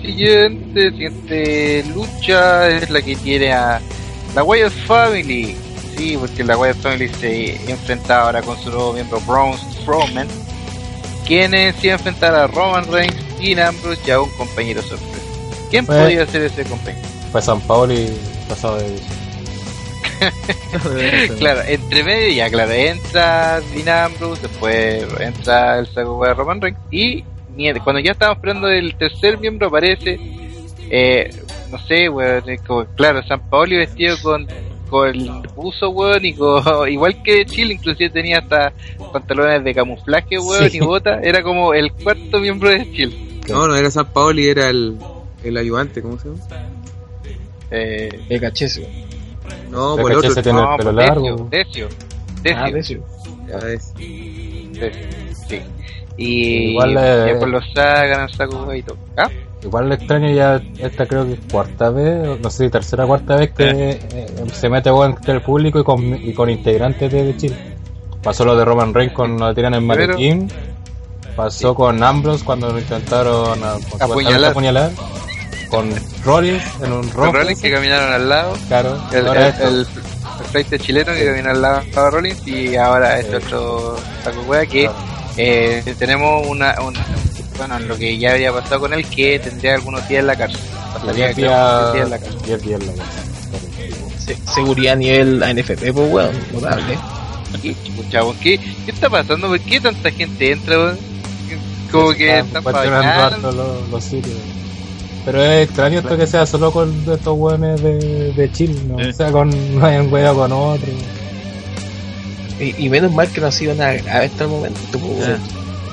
Speaker 1: siguiente, siguiente lucha es la que tiene a la Wyatt Family. Sí, porque la Wyatt Family se enfrenta ahora con su nuevo miembro Braun Strowman. Quienes se iba a enfrentar a Roman Reigns, Dean Ambrose y a un compañero sorpresa. ¿Quién
Speaker 6: Pues-
Speaker 1: podría ser ese compañero?
Speaker 6: Fue San Paolo y pasado de
Speaker 1: Claro, entre medio ya, claro, entra Dean Ambrose, después entra el saco de Roman Reigns y mierda, cuando ya estábamos esperando el tercer miembro aparece, eh, no sé, weón, como, claro, San Paoli vestido con, con el buzo, weón, y con, igual que Chile, inclusive tenía hasta pantalones de camuflaje, weón,
Speaker 6: Sí.
Speaker 1: y bota, era como el cuarto miembro de Chile.
Speaker 4: No, no era San Paoli, era el, el ayudante, ¿cómo se llama?
Speaker 1: Eh,
Speaker 2: El cachese.
Speaker 4: No,
Speaker 6: El
Speaker 4: por el otro.
Speaker 6: tiene el pelo
Speaker 1: pues,
Speaker 6: largo.
Speaker 1: Decio, Decio,
Speaker 2: Ah,
Speaker 1: Decio.
Speaker 2: Decio.
Speaker 4: Ya.
Speaker 1: Sí. Y
Speaker 6: Igual, eh,
Speaker 1: después lo sacan saco y todo. ¿Ah?
Speaker 6: Igual le extraño ya, esta creo que es cuarta vez, no sé si tercera o cuarta vez que eh, se mete entre el público y con, y con integrantes de Chile. Pasó lo de Roman Reigns cuando lo tiran en maletín. Pasó con Ambrose cuando lo intentaron ah,
Speaker 1: Apuñalar.
Speaker 6: apuñalar. Con Rollins en un rock.
Speaker 1: Rollins que caminaron al lado.
Speaker 6: Claro.
Speaker 1: El, el, el, chileno que caminó al lado de Rollins y ahora este otro saco wea que
Speaker 6: Claro.
Speaker 1: eh, tenemos una, una- bueno lo que ya había pasado con él que tendría algunos días en la cárcel pasaría
Speaker 6: Diez
Speaker 1: creo,
Speaker 6: días-
Speaker 1: diez días en la cárcel
Speaker 6: diez días en la cárcel.
Speaker 2: Se- seguridad a nivel ANFP, pues weón, notable.
Speaker 1: Y, chavos, ¿qué, ¿qué está pasando? ¿por qué tanta gente entra? weón? como que
Speaker 6: Están
Speaker 1: pagando
Speaker 6: los, los sitios. Pero es extraño esto que sea solo con estos hueones de, de Chile, ¿no? O sea, con, no hay un huevo con otro.
Speaker 2: Y, y menos mal que no ha sido nada grave hasta el momento, pues, weón.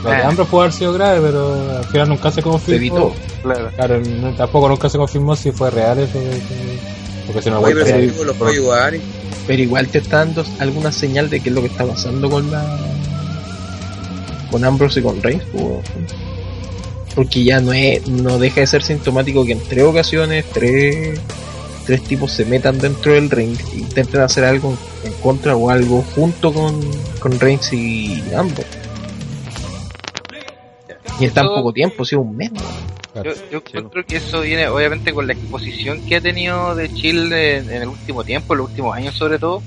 Speaker 6: Lo de
Speaker 1: Ah.
Speaker 6: Ambrose pudo haber sido grave, pero al final nunca se
Speaker 2: Se
Speaker 6: confirmó.
Speaker 2: evitó.
Speaker 1: claro
Speaker 6: Claro, no- tampoco nunca se confirmó si fue real eso. Porque si no,
Speaker 4: Oye, pero tipo lo puede y-
Speaker 2: Pero igual te está dando alguna señal de qué es lo que está pasando con la. con Ambrose y con Reigns, pues. Porque ya no es, no deja de ser sintomático que en tres ocasiones tres, tres tipos se metan dentro del ring e intenten hacer algo en contra o algo junto con, con Reigns y Ambrose. Y en tan poco tiempo, sido un mes.
Speaker 1: Yo, yo encuentro que eso viene obviamente con la exposición que ha tenido de Chile en, en el último tiempo, en los últimos años sobre todo,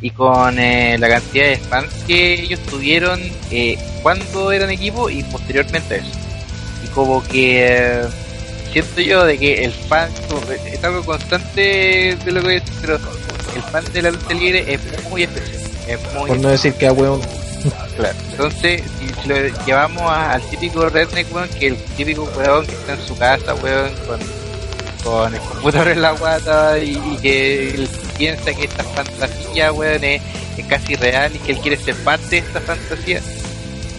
Speaker 1: y con eh, la cantidad de fans que ellos tuvieron eh, cuando eran equipo y posteriormente a eso. Y como que eh, siento yo de que el fan es algo constante de lo que voy a decir, pero el fan de la lucha libre es muy especial. Es muy
Speaker 2: Por no decir que a weón.
Speaker 1: Claro. Entonces, si, lo llevamos a- al típico redneck, weón, que el típico weón que está en su casa, weón, con, con el computador en la guata y, que él piensa que esta fantasía, weón, es, casi real y que él quiere ser parte de esta fantasía,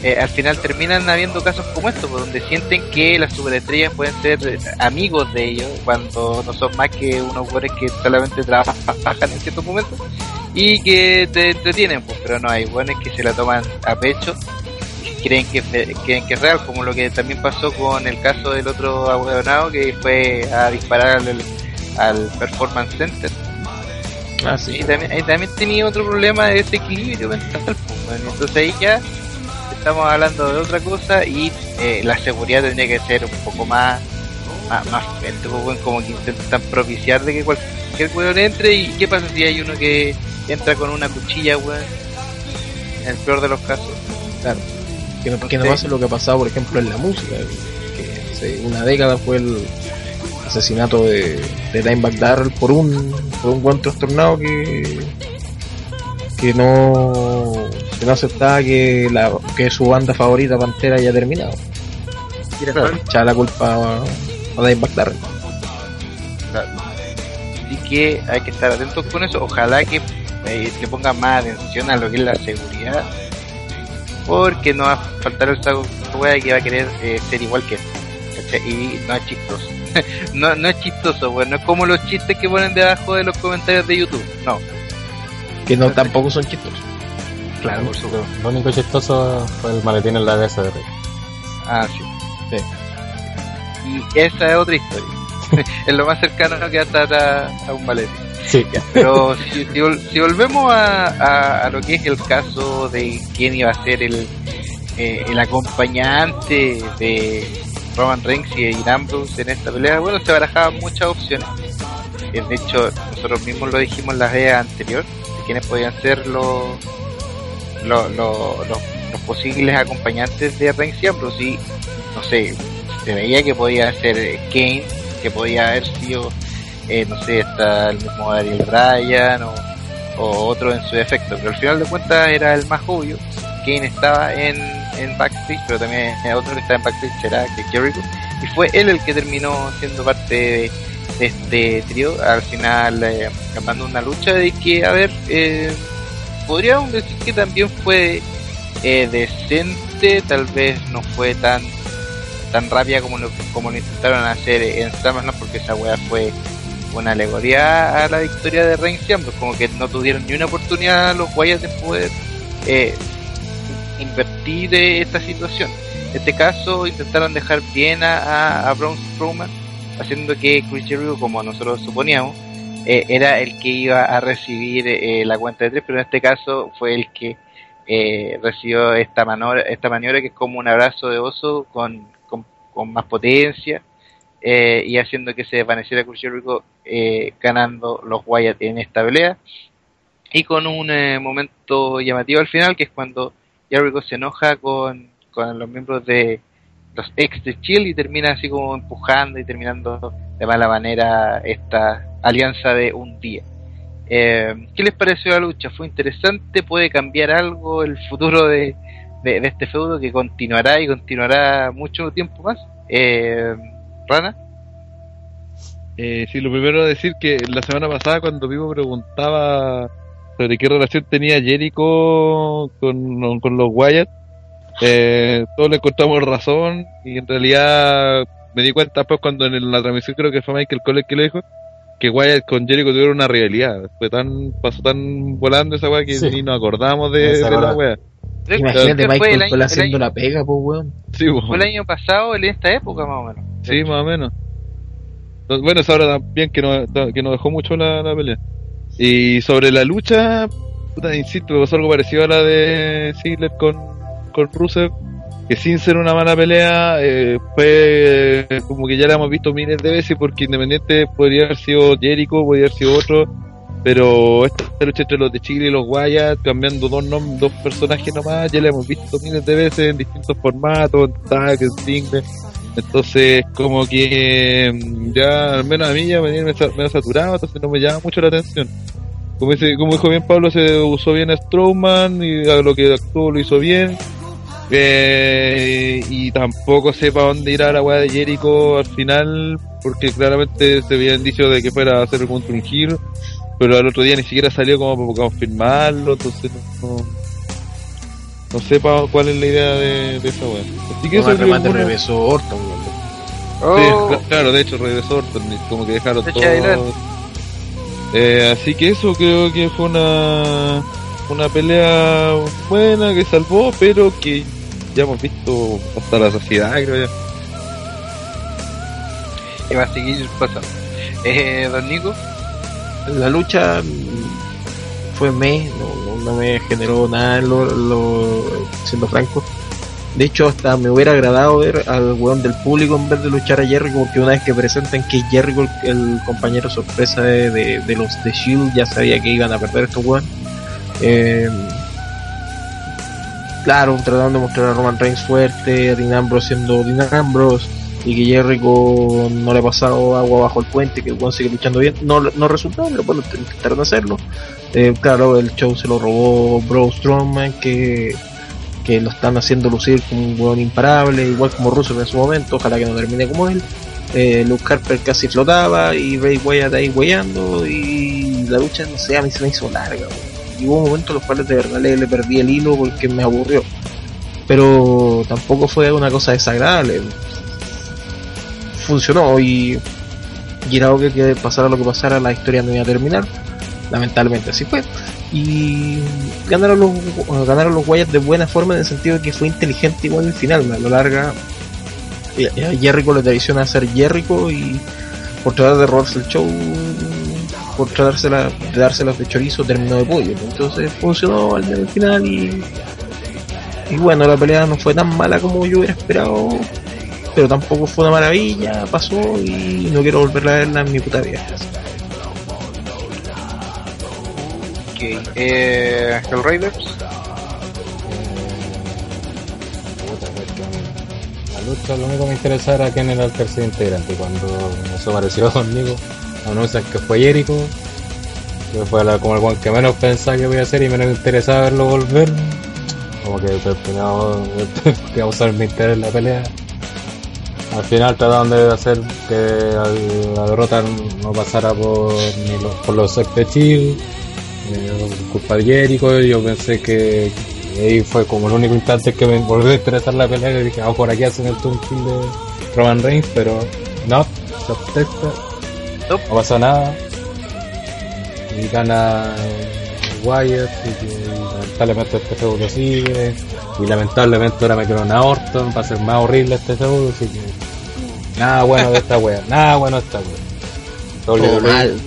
Speaker 1: eh, al final terminan habiendo casos como estos, pues, donde sienten que las superestrellas pueden ser amigos de ellos cuando no son más que unos weones que solamente trabajan en ciertos momentos y que te entretienen, pues, pero no hay buenos que se la toman a pecho y creen que, creen que es real, como lo que también pasó con el caso del otro abuelonado que fue a disparar al, al Performance Center.
Speaker 2: Ah,
Speaker 1: Y también, también tenía otro problema de desequilibrio mental, pues, bueno, entonces ahí ya estamos hablando de otra cosa y eh, la seguridad tendría que ser un poco más más, más pues, como que intentan propiciar de que cualquier weón entre y qué pasa si hay uno que entra con una cuchilla, weón, en el peor de los casos.
Speaker 2: Claro. Que no, que no pase lo que ha pasado, por ejemplo, en la música. Que hace una década fue el asesinato de, de Dimebag Darrell por un, por un buen trastornado que, que no, que no aceptaba que, la, que su banda favorita, Pantera, haya terminado.
Speaker 1: Claro.
Speaker 2: Echaba la culpa a, a Dimebag Darrell.
Speaker 1: Que hay que estar atentos con eso. Ojalá que eh, le pongan más atención a lo que es la seguridad. Porque no va a faltar esa wea que va a querer eh, ser igual que él. ¿cachai? Y no es chistoso. no, no es chistoso, weón. No es como los chistes que ponen debajo de los comentarios de YouTube. No.
Speaker 2: Que no tampoco son chistosos.
Speaker 1: Claro, por supuesto.
Speaker 6: Lo único chistoso fue el maletín en la cabeza de Rey.
Speaker 1: Ah, sí. sí. Y esa es otra historia. es lo más cercano que hasta a, a un maletín.
Speaker 6: Sí,
Speaker 1: Pero si, si vol- si volvemos a, a- a lo que es el caso de quién iba a ser el, eh, el acompañante de Roman Reigns y Dean Ambrose en esta pelea, bueno, se barajaban muchas opciones. De hecho, nosotros mismos lo dijimos en la vez anterior, de quiénes podían ser los, los, los, los- los posibles acompañantes de Reigns y Ambrose. Y, no sé, se veía que podía ser Kane, que podía haber sido eh, no sé, está el mismo Daniel Bryan o, otro en su defecto, pero al final de cuentas era el más obvio. Kane estaba en, en backstage, pero también otro que estaba en backstage era que Jericho, y fue él el que terminó siendo parte de, este trío, al final eh, una lucha de que, a ver, eh, podríamos decir que también fue eh, decente, tal vez no fue tan tan rápida como lo, como lo intentaron hacer en SummerSlam porque esa weá fue una alegoría a la victoria de Reigns Ambrose, como que no tuvieron ni una oportunidad los Wyatt de poder eh, invertir eh, esta situación. En este caso intentaron dejar bien a, a, a Braun Strowman, haciendo que Chris Jericho, como nosotros suponíamos, eh, era el que iba a recibir eh, la cuenta de tres, pero en este caso fue el que eh, recibió esta maniobra, esta maniobra que es como un abrazo de oso con, con, más potencia eh, y haciendo que se desvaneciera Chris Jericho eh, ganando los Wyatt en esta pelea y con un eh, momento llamativo al final que es cuando Jericho se enoja con, con los miembros de los ex de Chill y termina así como empujando y terminando de mala manera esta alianza de un día. Eh, ¿Qué les pareció la lucha? ¿Fue interesante? ¿Puede cambiar algo el futuro de, de, de este feudo que continuará y continuará mucho tiempo más? Eh, Rana.
Speaker 3: Eh, sí, lo primero es decir que la semana pasada cuando Vivo preguntaba sobre qué relación tenía Jericho con, con los Wyatt, eh, todos le encontramos razón y en realidad me di cuenta pues cuando en la transmisión creo que fue Michael Cole que lo dijo que Wyatt con Jericho tuvieron una rivalidad. Fue tan, pasó tan volando esa weá que
Speaker 6: Sí.
Speaker 3: ni nos acordamos de, de la
Speaker 6: verdad.
Speaker 2: Imagínate
Speaker 1: Fue el
Speaker 2: Michael
Speaker 1: año-
Speaker 2: haciendo
Speaker 1: año-
Speaker 2: la pega, pues weón.
Speaker 3: Sí.
Speaker 1: Fue el año pasado, en esta época más o menos.
Speaker 3: Sí, más o menos. No, Bueno, es ahora también que nos, que nos dejó mucho la, la pelea. Y sobre la lucha, puta, insisto, me pasó algo parecido a la de Ziggler con, con Rusev, que sin ser una mala pelea, eh, fue eh, como que ya la hemos visto miles de veces, porque Independiente podría haber sido Jericho, podría haber sido otro, pero esta lucha entre los de Chile y los Wyatt, cambiando dos, nom- dos personajes nomás, ya la hemos visto miles de veces en distintos formatos, en tag, en single. Entonces, como que mm, ya, al menos a mí ya me medio medio saturado, entonces no me llama mucho la atención. Como, dice, como dijo bien Pablo, se usó bien a Strowman y a lo que actuó lo hizo bien. Eh, y tampoco sé para dónde irá la weá de Jericho al final, porque claramente se veía indicio de que fuera a hacer contra un giro, pero al otro día ni siquiera salió como para confirmarlo, entonces no, no, no sé pa- cuál es la idea de, de esa weá. Así que eso
Speaker 2: remate
Speaker 3: una-
Speaker 2: regresó Orton.
Speaker 3: Sí,
Speaker 1: Oh,
Speaker 3: cl- claro, de hecho regresó Orton, y como que dejaron todo. Eh, así que eso creo que fue una una pelea buena que salvó, pero que ya hemos visto hasta la saciedad, creo ya.
Speaker 1: y va a seguir pasando. Eh, Don Nico.
Speaker 2: La lucha fue me, no, me generó nada, lo, lo- siendo franco. De hecho, hasta me hubiera agradado ver al weón del público en vez de luchar a Jericho, porque una vez que presentan que Jericho, el, el compañero sorpresa de, de- de los de Shield, ya sabía que iban a perder estos weón. Eh, claro, tratando de mostrar a Roman Reigns fuerte, Dean Ambrose siendo Dean Ambrose, y que Jericho no le ha pasado agua bajo el puente, que weón sigue luchando bien. No, no resultó, pero bueno, intentaron hacerlo. Eh, claro, el show se lo robó Bro Strowman, que, que lo están haciendo lucir como un weón imparable, igual como Russell en su momento, ojalá que no termine como él. Eh, Luke Harper casi flotaba y Ray Wyatt ahí weyando y la lucha no sé, a mí se me hizo larga. Y hubo momentos en los cuales de verdad le, le perdí el hilo porque me aburrió. Pero tampoco fue una cosa desagradable. Funcionó y, y que pasara lo que pasara, la historia no iba a terminar. Lamentablemente así fue. Y ganaron los, ganaron los Wyatt de buena forma en el sentido de que fue inteligente igual el final. A lo larga, eh, a Jericho le traiciona a ser Jericho y por tratar de robarse el show, por tratársela, de dárselas de chorizo, terminó de pollo. Entonces funcionó al final y, y bueno, la pelea no fue tan mala como yo hubiera esperado, pero tampoco fue una maravilla, pasó y no quiero volver a verla en mi puta vida.
Speaker 1: Ok. Eh, Hellraiders.
Speaker 6: Puta, cuestión. La lucha, lo único que me interesaba era quién era el tercer integrante. Cuando eso apareció conmigo, anuncian que fue Jericho, que fue la- como el one que menos pensaba que voy a hacer y menos me interesaba verlo volver. Como que terminaba de usar mi interés en la pelea. Al final trataron de hacer que la derrota no pasara por, ni los, por los Chill, eh, culpa de Jericho. Yo pensé que ahí fue como el único instante que me volvió a interesar la pelea. Y dije, ah, por aquí hacen el turn de Roman Reigns, pero no, se
Speaker 1: Nope.
Speaker 6: no pasó nada. Y gana eh, Wyatt, y, que lamentablemente este feudo sigue. Y lamentablemente ahora me quedó a Orton, va a ser más horrible este feudo, así que nada bueno de esta wea, nada bueno de esta wea.
Speaker 2: Todo mal,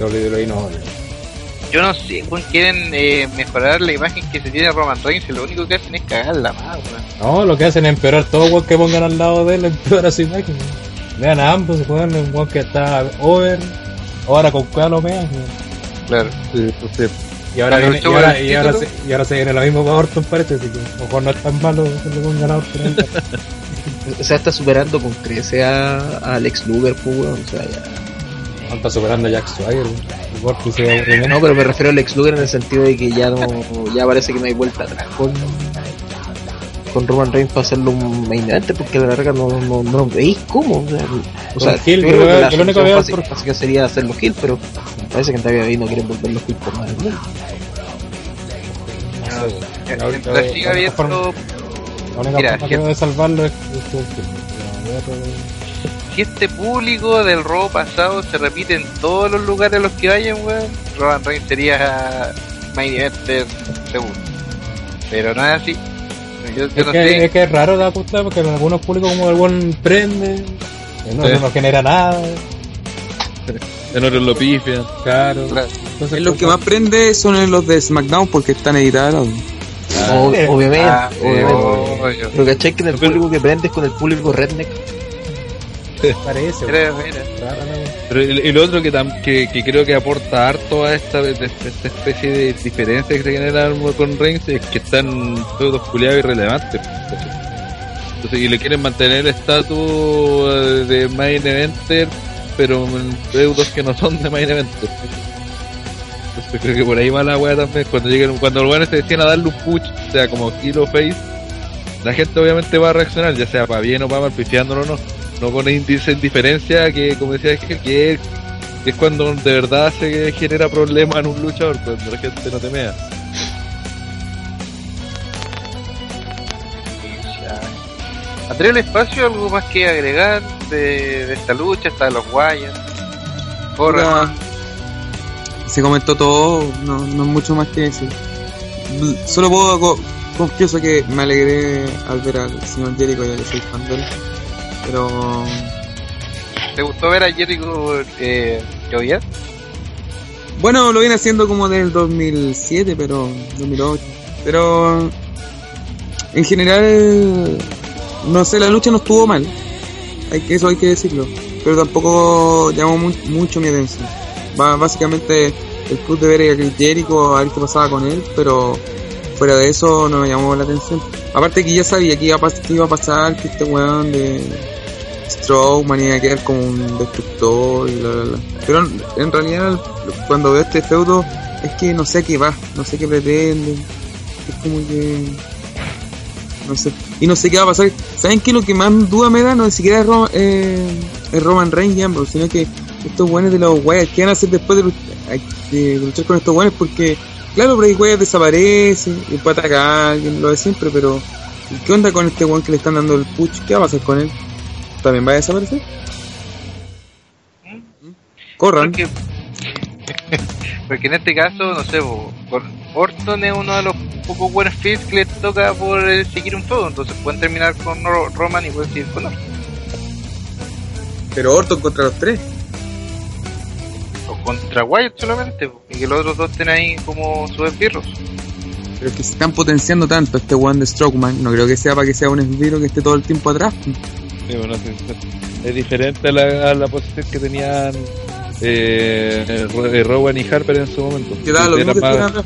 Speaker 6: WWE, no.
Speaker 1: Yo no sé, weón, quieren eh, mejorar la imagen que se tiene de Roman Reigns y lo único que hacen es cagarla más, weón.
Speaker 6: No, lo que hacen es empeorar todo weón que pongan al lado de él, empeora su imagen. Vean a ambos, juegan un weón que está over, ahora con cuál lo vean. weón.
Speaker 1: Claro.
Speaker 3: Sí, entonces,
Speaker 6: Y ahora,
Speaker 1: Cuando
Speaker 6: viene, y, ahora, y, se, y ahora se viene lo mismo para Orton parece, así que a lo mejor no es tan malo que le pongan a Orton.
Speaker 2: O sea, está superando con creces a, a Alex Luger, pues, weón. O sea, ya.
Speaker 6: No, está superando a Jack Swagger, weón.
Speaker 2: No, pero me refiero a Alex Luger en el sentido de que ya no, ya parece que no hay vuelta atrás con, con Roman Reigns para hacerlo un main event, porque a la larga no, no, no lo veis cómo. O sea, o sea,
Speaker 6: Heel,
Speaker 2: yo creo que la
Speaker 6: único que
Speaker 2: fácil,
Speaker 6: por-
Speaker 2: fácil sería hacerlo heel, pero parece que en David no quieren volver los heel por nada del mundo.
Speaker 6: No
Speaker 1: habiendo,
Speaker 6: La única
Speaker 1: Mira,
Speaker 6: forma
Speaker 1: gente-
Speaker 6: que veo de salvarlo es es otro-
Speaker 1: si este público del robo pasado se repite en todos los lugares a los que vayan, weón, Roman Reigns sería main eventer seguro. Pero no es así. Yo, yo
Speaker 6: Es
Speaker 1: no
Speaker 6: que,
Speaker 1: sé.
Speaker 6: es que es raro de apostar porque en algunos públicos como el buen prende, en otros
Speaker 3: Sí.
Speaker 6: no genera nada,
Speaker 3: en otros lo pifian.
Speaker 6: claro.
Speaker 1: Claro.
Speaker 6: Entonces,
Speaker 4: En los que más prende son en los de SmackDown porque están editados.
Speaker 2: Obviamente,
Speaker 1: Ah,
Speaker 2: obviamente. Pero cachai que en el público que prendes con el público redneck.
Speaker 6: parece,
Speaker 1: Mira.
Speaker 3: Pero el, el otro que, tam- que, que creo que aporta harto a esta, de- esta especie de diferencia que se genera con Reigns es que están todos culiados irrelevantes. Entonces, y le quieren mantener el estatus eh, de main eventer, pero en feudos que no son de main eventer. Entonces creo que por ahí va la wea también. Cuando lleguen, cuando los buenos se deciden a darle un push, sea como Hero Face, la gente obviamente va a reaccionar, ya sea para bien o para mal, pifiándolo o no. No con índice en diferencia que, como decía que es, que es cuando de verdad se genera problema en un luchador, cuando la gente no te mea.
Speaker 1: André el espacio, algo más que agregar de, de esta lucha, está de los Wyatt. Corre.
Speaker 4: Se comentó todo, no, no es mucho más que decir. Solo puedo co- confieso que me alegré al ver al señor Jericho ya que soy fan de él. Pero
Speaker 1: ¿Te gustó ver a Jericho eh,
Speaker 4: bueno, lo viene haciendo como del 2007, pero 2008. Pero en general no sé, la lucha no estuvo mal. Hay que eso hay que decirlo, pero tampoco llamó mu- mucho mi atención. Básicamente el plus de ver Chris Jericho a ver qué pasaba con él, pero fuera de eso no me llamó la atención. Aparte que ya sabía que iba a, pas- que iba a pasar, que este weón de Strowman iba a quedar como un destructor y bla bla bla. Pero en, realidad cuando veo este feudo es que no sé qué va, no sé qué pretende. Es como que... No sé. Y no sé qué va a pasar. ¿Saben qué? Lo que más duda me da no ni siquiera es, Ro- eh, Roman Reigns y Ambrose, sino que estos weones de los Wyatt, ¿qué van a hacer después de, luch- de luchar con estos weones? Porque, claro, Bray Wyatt desaparece y puede atacar a alguien, lo de siempre, pero ¿qué onda con este weón que le están dando el push? ¿Qué va a pasar con él? ¿También va a desaparecer? Corran.
Speaker 1: Porque, porque en este caso, no sé, Orton es uno de los pocos buenos feeds que le toca por eh, seguir un todo, entonces pueden terminar con Ro- Roman y pueden seguir con Orton.
Speaker 4: Pero Orton contra los tres.
Speaker 1: Contra Wyatt solamente, y que los otros dos estén ahí como sus esbirros.
Speaker 4: Pero es que se están potenciando tanto este one de Strokeman. No creo que sea para que sea un esbiro que esté todo el tiempo atrás.
Speaker 3: Sí, bueno, sí, sí. es diferente a la, a la posición que tenían eh, eh, Rowan y Harper en su momento.
Speaker 4: Que da lo
Speaker 3: Eran
Speaker 4: mismo que
Speaker 3: más-
Speaker 4: están atrás.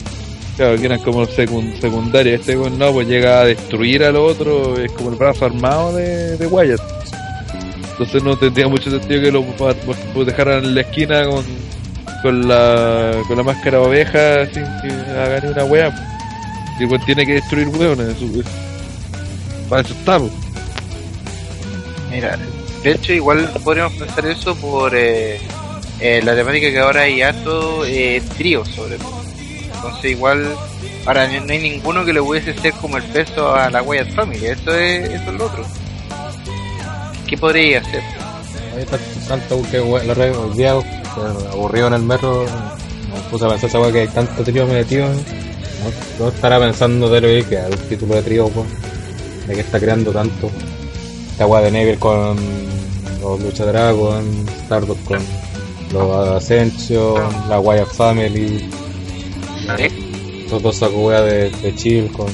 Speaker 3: Claro, que eran como secund secundarios. Este weón no, pues llega a destruir al otro, es como el brazo armado de, de Wyatt. Entonces no tendría mucho sentido que lo pa- dejaran en la esquina con, con la con la máscara de oveja sin que hagan una wea. Y weón tiene que destruir weones. eso- Para eso estamos.
Speaker 1: Mira, de hecho igual podríamos pensar eso por eh, eh, la temática que ahora hay harto eh, tríos sobre todo. Entonces igual ahora no no hay ninguno que le pudiese ser como el peso a la Wyatt Family, eso es, eso es lo otro. ¿Qué podría hacer?
Speaker 6: Ahí está tanto que we- lo aburrido en el metro me puse a pensar esa weá que hay tantos tríos metidos no, no estará pensando de lo que el título de trío weón, de que está creando tanto esta weá de Neville con los Lucha Dragon Stardust con los Ascension la Wyatt Family
Speaker 1: ¿Eh?
Speaker 6: estos dos saco weá de, de Chill con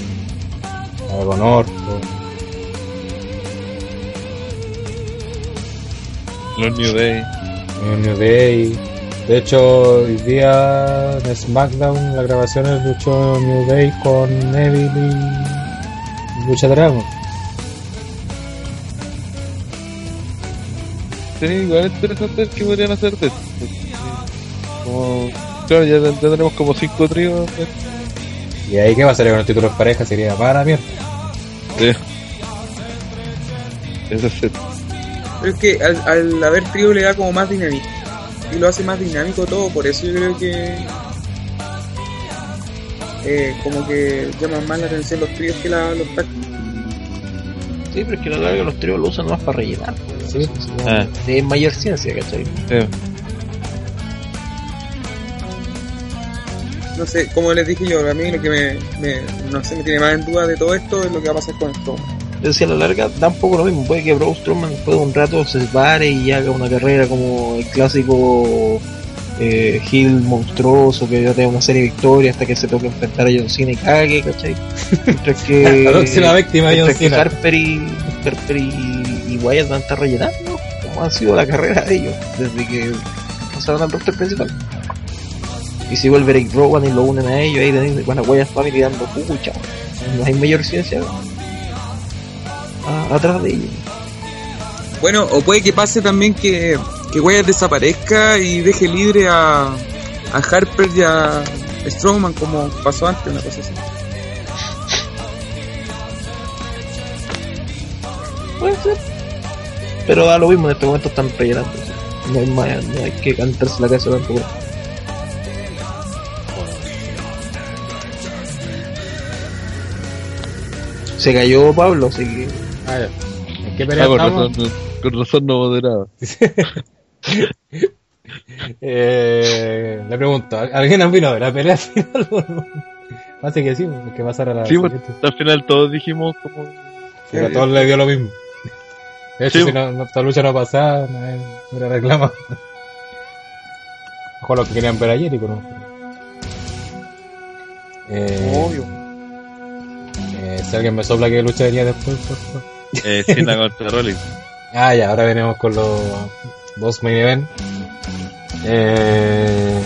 Speaker 6: con Orton
Speaker 3: Los New Day.
Speaker 6: New Day. De hecho, hoy día en SmackDown, la grabación es luchó New Day con Neville y Lucha Dragon.
Speaker 3: Sí, igual es interesante qué podrían hacer de esto. Como, claro, ya, ya tenemos como cinco tríos.
Speaker 6: Y ahí, ¿qué va a hacer con los títulos pareja? Sería para mierda.
Speaker 3: Sí. Ese es el-
Speaker 4: Pero es que al, al haber trío le da como más dinámico. Y lo hace más dinámico todo, por eso yo creo que. Eh, como que llaman más la atención los tríos que la, los tag.
Speaker 2: Sí, pero es que a la larga los tríos lo usan más para rellenar.
Speaker 6: Sí.
Speaker 2: No,
Speaker 3: Ah.
Speaker 2: De mayor ciencia, ¿cachai?
Speaker 3: sí.
Speaker 4: No sé, como les dije yo, a mí lo que me, me- no sé, me tiene más en duda de todo esto es lo que va a pasar con esto.
Speaker 2: Yo decía, a la larga da un poco lo mismo. Puede que Braun Strowman después de un rato se separe y haga una carrera como el clásico eh, Hill monstruoso que ya tenga una serie de victorias hasta que se toque enfrentar a John Cena y cague, ¿cachai? Mientras que,
Speaker 6: La próxima víctima de John Cena.
Speaker 2: Harper y, Harper y, y Wyatt van a estar rellenando como ha sido la carrera de ellos desde que pasaron al roster principal. Y si vuelve Eric Rowan y lo unen a ellos, ahí van a Wyatt Family dando pucha. No hay mayor ciencia a- atrás de ellos.
Speaker 4: Bueno, o puede que pase también que, que desaparezca y deje libre a, a Harper y a Strowman como pasó antes, una cosa así.
Speaker 2: Puede ser. Pero da lo mismo, en este momento están rellenando. ¿sí? No hay más, no hay que cantarse la por eso. Se cayó Pablo, así que.
Speaker 6: A ver, ¿en qué pelea
Speaker 3: Ah, con,
Speaker 6: estamos?
Speaker 3: razón, no- con razón no moderado.
Speaker 6: Eh, le pregunto, ¿alguien ha vino a ver la pelea final? o no? Parece que sí, porque pasar a la
Speaker 3: Sí, pues, al final todos dijimos como...
Speaker 6: Pero a todos le dio lo mismo. De hecho,
Speaker 3: Sí.
Speaker 6: si no, no- esta lucha no pasaba, nadie no le reclama. Ojo lo que querían ver ayer y con eh,
Speaker 2: Obvio.
Speaker 6: eh, si alguien me sopla que lucha venía después, por favor.
Speaker 3: Eh, Cena contra Rollins.
Speaker 6: Ah, ya, ahora venimos con los dos main event. Eh,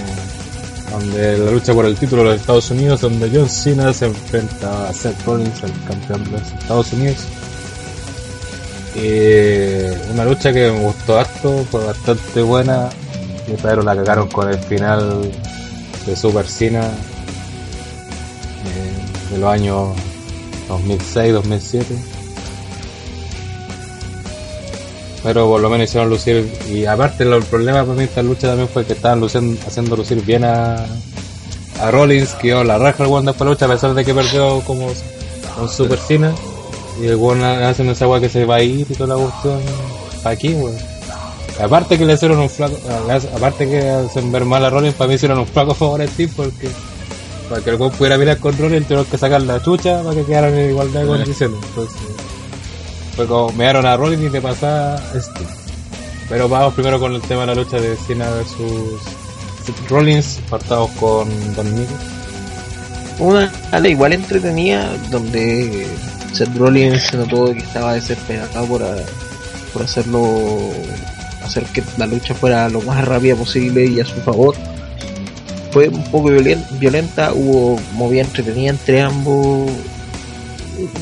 Speaker 6: donde la lucha por el título de los Estados Unidos, donde John Cena se enfrenta a Seth Rollins, el campeón de los Estados Unidos. Eh, una lucha que me gustó harto, fue bastante buena. Pero la cagaron con el final de Super Cena eh, de los años 2006-2007. Pero por lo menos hicieron lucir. Y aparte, el problema para mí esta lucha también fue que estaban luciendo- haciendo lucir bien a, a Rollins, que dio la raja el weón después de la lucha, a pesar de que perdió como con Super Cena. Y el weón haciendo esa weá que se va a ir y toda la cuestión. Aquí, weón. Aparte que le hicieron un flaco, aparte que hacen ver mal a Rollins, para mí hicieron un flaco favor a Steve porque para que el weón pudiera mirar con Rollins tuvieron que sacar la chucha para que quedaran en igualdad de condiciones. Entonces, fue como me dieron a Rollins y te pasaba a Steve. Pero vamos primero con el tema de la lucha de Cena versus Rollins, partamos con Miguel.
Speaker 2: Una ala igual entretenida donde Seth Rollins se notó que estaba desesperado por, por hacerlo hacer que la lucha fuera lo más rápida posible y a su favor fue un poco violen- violenta hubo movida entretenida entre ambos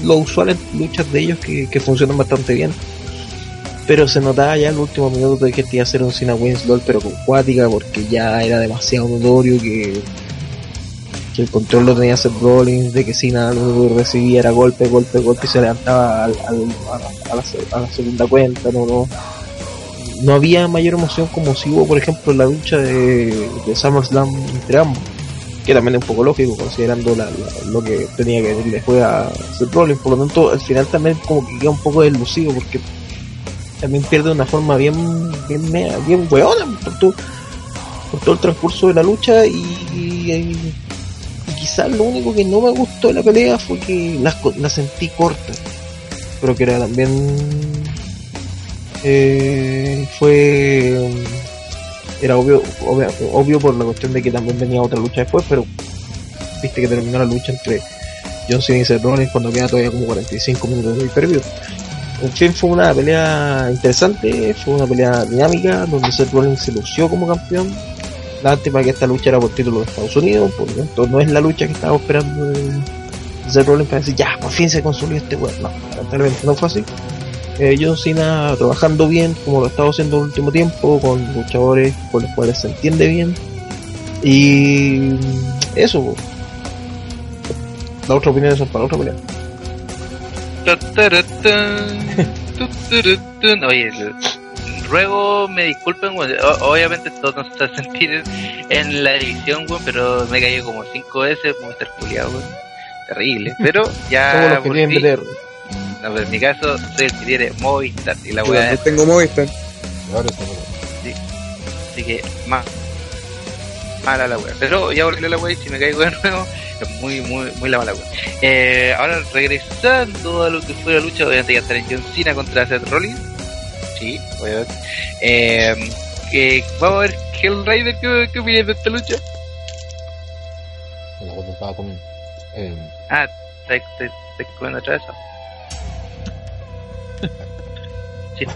Speaker 2: lo usual en luchas de ellos que, que funcionan bastante bien. Pero se notaba ya el último minuto de que este iba ser un Cena Winslow pero con cuática porque ya era demasiado notorio que que el control lo tenía Seth Rollins, de que Cena lo recibía era golpe, golpe, golpe y se levantaba al- a, la, segunda cuenta, no, no, no había mayor emoción como si hubo, por ejemplo, la lucha de, de SummerSlam entre ambos, que también es un poco lógico considerando la- la- lo que tenía que decirle fue a Seth Rollins, por lo tanto al final también como que queda un poco deslucido porque también pierde de una forma bien, bien, mea- bien weona por todo, por todo el transcurso de la lucha y, quizás lo único que no me gustó de la pelea fue que co- la sentí corta pero que era también eh, fue era obvio, obvio obvio por la cuestión de que también venía otra lucha después pero viste que terminó la lucha entre John Cena y Seth Rollins cuando queda todavía como 45 minutos del previo en fin fue una pelea interesante fue una pelea dinámica donde Seth Rollins se lució como campeón lástima que esta lucha era por título de Estados Unidos, por lo tanto no es la lucha que estábamos esperando de de Seth Rollins para decir ya, por fin se consolidó este weón. No, lamentablemente no fue así. Eh, John Cena trabajando bien, como lo ha estado haciendo el último tiempo, con luchadores con los cuales se entiende bien. Y eso, po. las otras opiniones son para otra pelea.
Speaker 1: Tataratán, tutaratán. Oye, ruego me disculpen, obviamente esto no se sentir en, en la edición, pero me cayó como cinco veces, como estar culiado. Terrible, pero
Speaker 2: Somos
Speaker 1: ya
Speaker 2: los que tienen BTR.
Speaker 1: No, pero en mi caso soy el que tiene Movistar y la
Speaker 4: Yo
Speaker 1: weá
Speaker 4: también tengo Movistar.
Speaker 6: Ahora weón.
Speaker 1: Así que más mala la wea. Pero ya volvió la wea y si me caigo de nuevo, es muy, muy, muy la mala wea. Eh, ahora regresando a lo que fue la lucha, obviamente ya estar en John Cena contra Seth Rollins. Sí, obviamente. Eh, que vamos a ver Hellraider, ¿qué, qué opinas de esta lucha?
Speaker 6: Me acuerdo, estaba comiendo. Eh,
Speaker 1: Ah, te, te, te comiendo otra vez.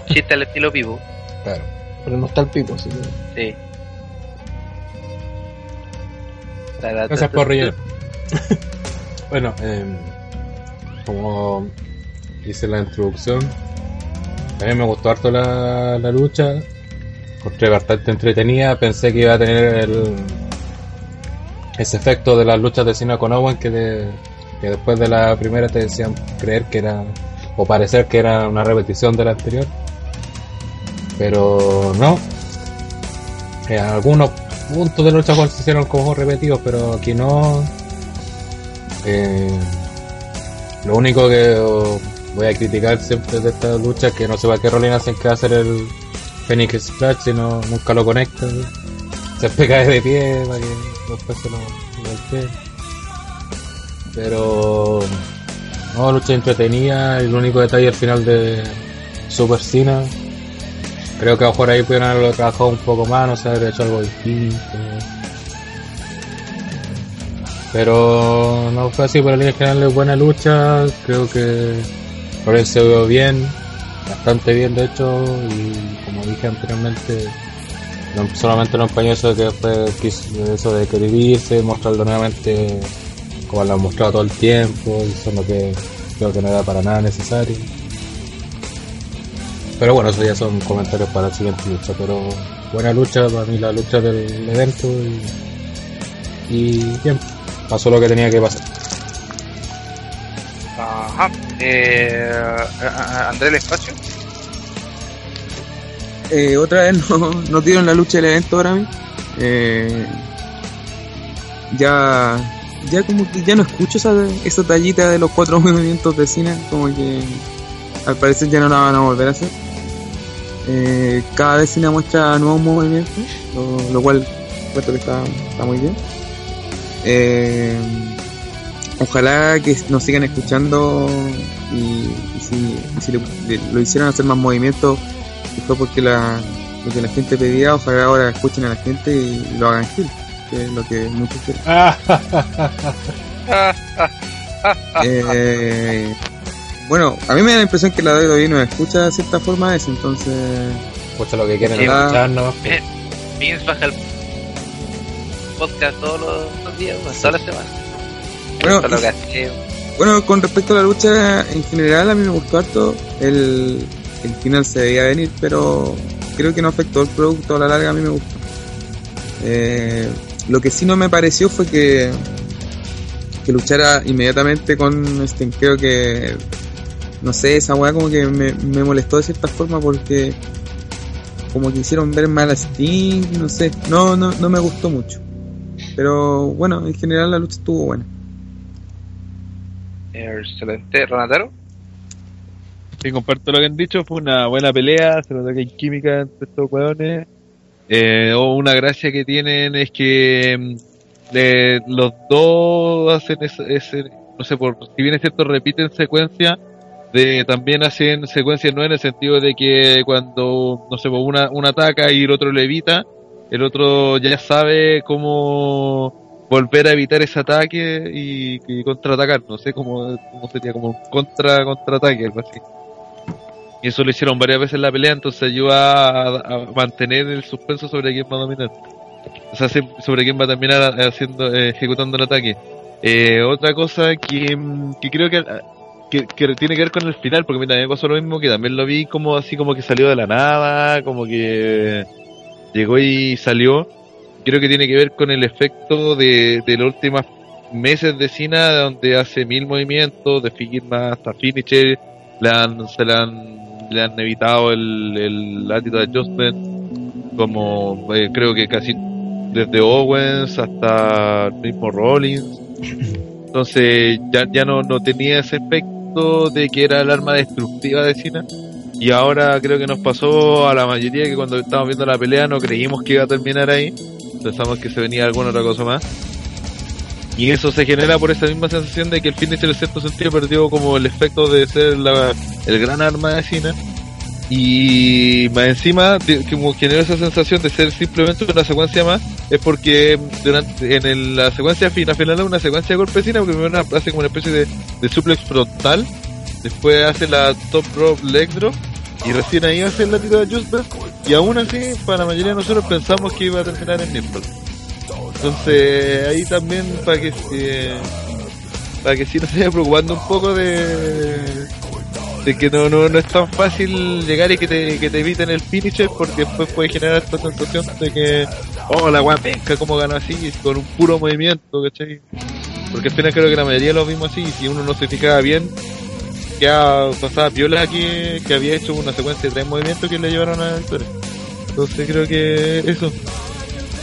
Speaker 1: Chiste, al estilo vivo.
Speaker 6: claro.
Speaker 2: Pero no está el pipo, así que.
Speaker 1: Sí.
Speaker 6: Gracias por rellenar. bueno, eh, como hice la introducción, a mí me gustó harto la, la lucha. Encontré bastante entretenida. Pensé que iba a tener el, ese efecto de las luchas de Cena con Owen que, de- que después de la primera te decían creer que era, o parecer que era una repetición de la anterior. Pero no. Eh, algunos puntos de lucha cual se hicieron como repetidos, pero aquí no. Eh, lo único que voy a criticar siempre de esta lucha es que no sé para qué Rollins hacen que hacer el Phoenix Splash si no, nunca lo conecta. Se cae de pie para que después se lo golpee. Pero no, lucha entretenida, el único detalle al final de Super Cena. Creo que a lo mejor ahí pudieron haberlo trabajado un poco más, no sé, haber hecho algo distinto. Pero no fue así, por el general es buena lucha, creo que Rollins se vio bien, bastante bien de hecho, y como dije anteriormente, no, solamente no empañó eso de que quiso- eso de irse, mostrarlo nuevamente como lo han mostrado todo el tiempo, y eso es lo que creo que no era para nada necesario. Pero bueno, eso ya son comentarios para la siguiente lucha, pero buena lucha para mí la lucha del evento y, y bien, pasó lo que tenía que pasar.
Speaker 1: Ajá. Eh, André el espacio.
Speaker 4: Eh, otra vez no, no dieron la lucha del evento ahora mismo. Eh, ya, ya como que ya no escucho esa, esa tallita de los cuatro movimientos de cine, como que al parecer ya no la van a volver a hacer. Eh, cada vez Cine muestra nuevos movimientos, lo, lo cual encuentro que está, está muy bien. Eh, ojalá que nos sigan escuchando y, si, y si le- lo hicieron hacer más movimientos y fue porque la, lo que la gente pedía, ojalá ahora escuchen a la gente y lo hagan gil, que es lo que muchos quieren. Eh, bueno, a mí me da la impresión que la WWE nos escucha de cierta forma eso, entonces
Speaker 6: Escucha lo que quieren
Speaker 4: Sí.
Speaker 6: escuchar, ¿no?
Speaker 1: Vince baja el podcast todos los, los días, bueno, toda la semana.
Speaker 4: Bueno,
Speaker 1: lo que.
Speaker 4: Bueno, con respecto a la lucha en general, a mí me gustó harto. El, el final se debía venir, pero creo que no afectó el producto a la larga. A mí me gustó. Eh, lo que sí no me pareció fue que, que luchara inmediatamente con Sting. Creo que, no sé, esa weá como que me, me molestó de cierta forma porque como que hicieron ver mal a Sting, no sé. No, no, no me gustó mucho. Pero bueno, en general la lucha estuvo buena.
Speaker 1: Excelente. Ronataro.
Speaker 3: Sí, comparto lo que han dicho, fue una buena pelea, se nota que hay química entre estos hueones. Eh, una gracia que tienen es que mm, los dos hacen ese, ese- no sé, por, si bien es cierto, repiten secuencia, de, también hacen secuencias no en el sentido de que cuando, no sé, pues, una, una ataca y el otro le evita, el otro ya sabe cómo volver a evitar ese ataque y, contraatacar, no sé cómo, cómo sería, como contra, contraataque, algo así. Y eso lo hicieron varias veces en la pelea, entonces ayuda a, mantener el suspenso sobre quién va a dominar. O sea, se- sobre quién va a terminar haciendo, eh, ejecutando el ataque. Eh, otra cosa que, que creo que, que, tiene que ver con el final, porque a mí también pasó lo mismo, que también lo vi como así como que salió de la nada, como que llegó y salió. Creo que tiene que ver con el efecto de, de los últimos meses de Cena, donde hace mil movimientos, de Figma hasta Finisher, han, se le han, le han evitado el, el attitude adjustment, como eh, creo que casi desde Owens hasta el mismo Rollins. Entonces ya, ya no, no tenía ese efecto de que era el arma destructiva de Cena. Y ahora creo que nos pasó a la mayoría que cuando estábamos viendo la pelea no creímos que iba a terminar ahí. Pensamos que se venía alguna otra cosa más. Y eso se genera por esa misma sensación de que el finisher en cierto sentido perdió como el efecto de ser la- el gran arma de Cena. Y más encima, como generó esa sensación de ser simplemente una secuencia más, es porque durante en el- la secuencia final, final es una secuencia de golpe de Cena, porque primero hace como una especie de, de suplex frontal, después hace la top rope leg drop, y recién ahí hace el latido de Adjustment, y aún así, para la mayoría de nosotros pensamos que iba a terminar en Nipple. Entonces, ahí también para que se, para que sí nos vaya preocupando un poco de, de que no, no, no es tan fácil llegar y que te, que te eviten el finisher porque después puede generar esta sensación de que, oh, la weá penca, como ganó así, con un puro movimiento, ¿cachai? Porque al final creo que la mayoría lo vimos así y si uno no se fijaba bien, ya pasaba piola que, que había hecho una secuencia de tres movimientos que le llevaron a la victoria. Entonces creo que eso.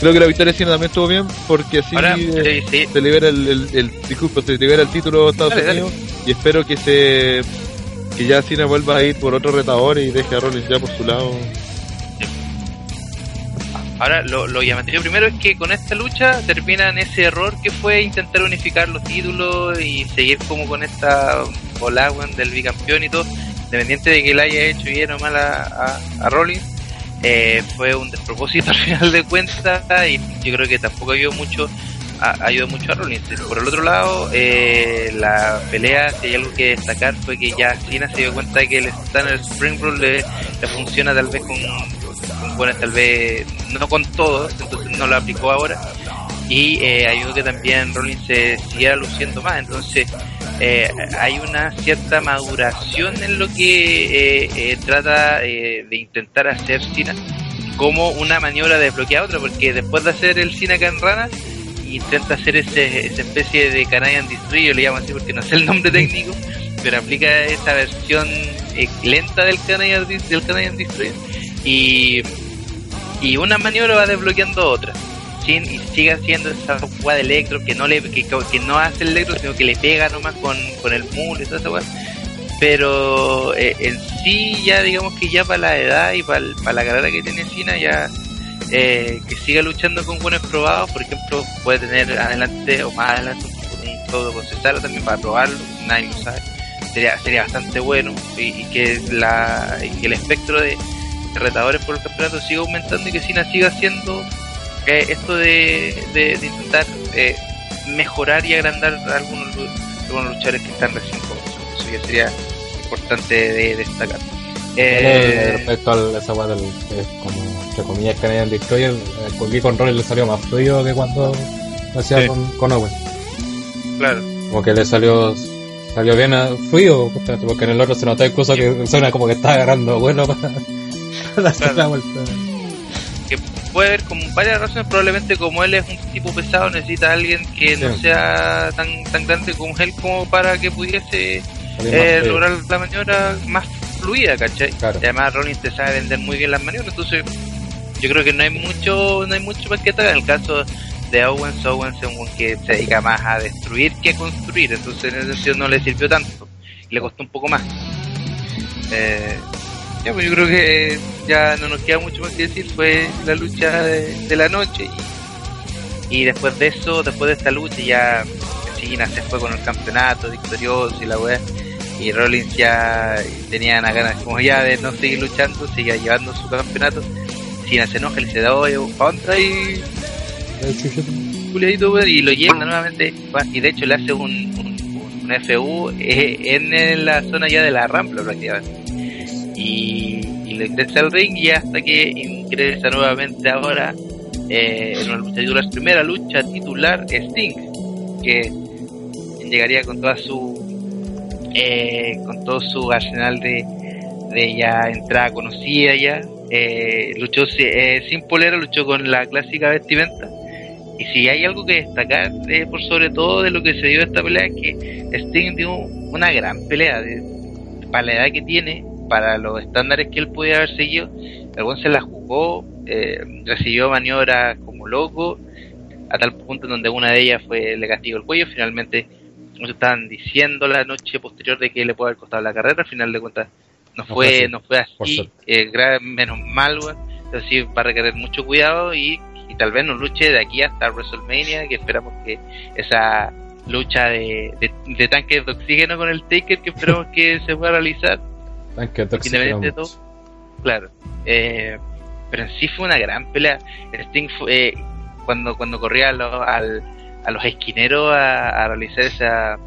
Speaker 3: Creo que la victoria sí también estuvo bien porque así
Speaker 1: Ahora,
Speaker 3: eh,
Speaker 1: sí, sí.
Speaker 3: se libera el, el, el- disculpa, se libera el título de Estados
Speaker 1: Dale, dale.
Speaker 3: Unidos y espero que se que ya Cena vuelva a ir por otro retador y deje a Rollins ya por su lado.
Speaker 1: Ahora, lo, lo llamativo primero es que con esta lucha terminan ese error que fue intentar unificar los títulos y seguir como con esta weón, del bicampeón y todo, independiente de que le haya hecho bien o mal a, a, a Rollins, eh, fue un despropósito al final de cuentas y yo creo que tampoco ayudó mucho a, ayudó mucho a Rollins. Por el otro lado, eh, la pelea, si hay algo que destacar, fue que ya Cena se dio cuenta de que el Standard Spring Roll le, funciona tal vez con buenas tal vez, no con todos, entonces no lo aplicó ahora. Y eh, ayudó que también Rollins se siguiera luciendo más. Entonces eh, hay una cierta maduración en lo que eh, eh, trata eh, de intentar hacer Cena como una maniobra de desbloquear otra, porque después de hacer el Cena en Rana, intenta hacer ese, esa especie de Canadian Destroyer, le llamo así porque no sé el nombre técnico, pero aplica esa versión eh, lenta del Canadian, del Canadian Destroyer y, y una maniobra va desbloqueando otra. Sin, y sigue haciendo esa jugada de electro que no le que, que no hace el electro sino que le pega nomás con, con el mule y toda esa pero eh, en sí ya digamos que ya para la edad y para, la carrera que tiene Cena ya eh, que siga luchando con buenos probados por ejemplo puede tener adelante o más adelante un, todo con Cesaro también para probarlo nadie lo sabe. Sería sería bastante bueno. Y, y que la y que el espectro de, retadores por el campeonato siga aumentando y que Cena siga haciendo eh, esto de, de, de intentar eh, mejorar y agrandar algunos, algunos luchadores que están recién comenzando. Eso ya sería importante de destacar.
Speaker 6: Eh,
Speaker 1: Eh,
Speaker 6: respecto a esa weá del, es como, entre comillas, Canadian Destroyer, eh, con Rollins le salió más fluido que cuando lo hacía
Speaker 3: Sí.
Speaker 6: con, con Owen.
Speaker 1: claro,
Speaker 6: Como que le salió salió bien fluido, porque en el otro se notó incluso que suena como que está agarrando vuelo para, para hacer
Speaker 1: Claro.
Speaker 6: la vuelta.
Speaker 1: Puede haber como varias razones, probablemente como él es un tipo pesado, necesita a alguien que no sea tan tan grande como él como para que pudiese eh, lograr la maniobra más fluida, ¿cachai?
Speaker 6: Claro.
Speaker 1: Y además Rollins te sabe vender muy bien las maniobras, entonces yo creo que no hay mucho, no hay mucho más que. En el caso de Owens, Owens es un que se dedica más a destruir que a construir, entonces en ese sentido no le sirvió tanto, le costó un poco más. Eh, ya, pues yo creo que ya no nos queda mucho más que decir, fue la lucha de, de la noche y, y después de eso, después de esta lucha ya Cena se fue con el campeonato victorioso y la weá y Rollins ya tenía las ganas como ya de no seguir luchando, seguía llevando su campeonato. Cena se enoja y le dice, oye, ¿pa' dónde weón? Y lo lleva nuevamente va, y de hecho le hace un, un, un FU eh, en la zona ya de la rampla prácticamente. Y, y le ingresa al ring y hasta que ingresa nuevamente ahora eh, en una lucha titular, primera lucha titular Sting, que llegaría con toda su eh, con todo su arsenal de, de ya entrada conocida ya. Eh, luchó eh, sin polera luchó con la clásica vestimenta. Y si hay algo que destacar eh, por sobre todo de lo que se dio esta pelea es que Sting dio una gran pelea de- para la edad que tiene para los estándares que él podía haber seguido el buen se la jugó eh, recibió maniobras como loco a tal punto en donde una de ellas fue le castigó el cuello finalmente nos estaban diciendo la noche posterior de que le puede haber costado la carrera, al final de cuentas no
Speaker 6: fue
Speaker 1: no fue así, eh, menos mal. Entonces sí, va a requerir mucho cuidado y, y tal vez nos luche de aquí hasta WrestleMania, que esperamos que esa lucha de, de, de tanques de oxígeno con el Taker que esperamos que se pueda realizar, independiente de
Speaker 6: toxicidad.
Speaker 1: todo, claro. Eh, pero en sí fue una gran pelea. Sting fue, eh, cuando, cuando corría a, lo- al, a los esquineros a, a realizar esa.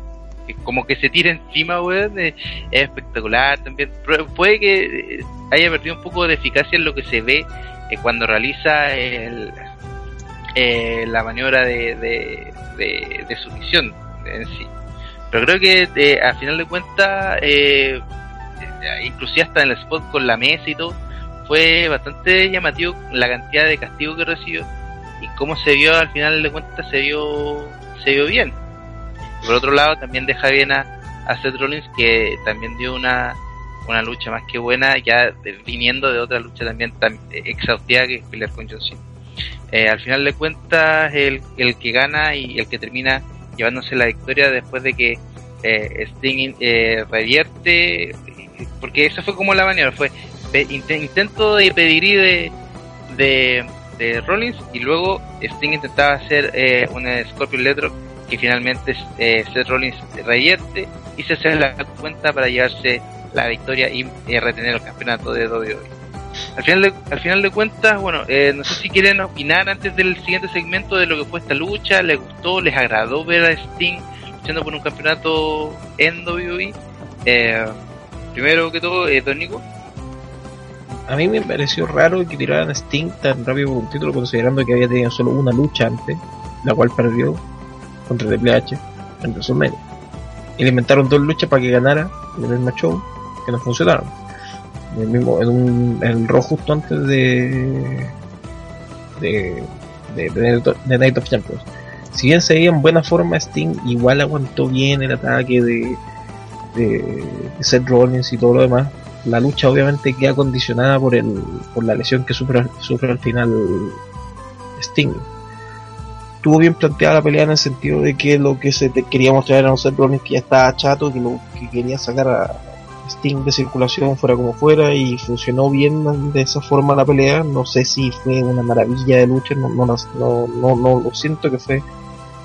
Speaker 1: como que se tira encima, weón, eh, es espectacular también. Pero Puede que haya perdido un poco de eficacia en lo que se ve cuando realiza el, eh, la maniobra de, de, de, de sumisión en sí. Pero creo que eh, al final de cuentas, eh, inclusive hasta en el spot con la mesa y todo, fue bastante llamativo la cantidad de castigo que recibió y cómo se vio al final de cuentas se vio se vio bien. Por otro lado también deja bien a, Seth Rollins que también dio una una lucha más que buena ya viniendo de otra lucha también tan eh, exhaustiva que es pelear con John Cena. Eh, al final de cuentas el, el que gana y el que termina llevándose la victoria después de que eh, Sting eh, revierte porque eso fue como la maniobra fue intento de pedigrí de, de, de Rollins y luego Sting intentaba hacer eh, un Scorpion Electro que finalmente eh, Seth Rollins revierte y se hace la cuenta para llevarse la victoria y eh, retener el campeonato de WWE. Al final de, al final de cuentas, bueno, eh, no sé si quieren opinar antes del siguiente segmento de lo que fue esta lucha, les gustó, les agradó ver a Sting luchando por un campeonato en WWE. Eh, primero que todo, eh, Nico.
Speaker 2: a mí me pareció raro que tiraran a Sting tan rápido por un título, considerando que había tenido solo una lucha antes, la cual perdió contra Triple H en WrestleMania. Y le inventaron dos luchas para que ganara el mismo show, que no funcionaron. El, mismo, en, un, en el Raw justo antes de de, de, de, de Night of Champions. Si bien se veía en buena forma, Sting igual aguantó bien el ataque de, de Seth Rollins y todo lo demás. La lucha obviamente queda condicionada por el por la lesión que sufre, sufre al final Sting. Estuvo bien planteada la pelea en el sentido de que lo que se te quería mostrar era un Seth Rollins que ya estaba chato, que que quería sacar a Sting de circulación fuera como fuera y funcionó bien de esa forma la pelea. No sé si fue una maravilla de lucha, no, no, no, no, no lo siento que fue,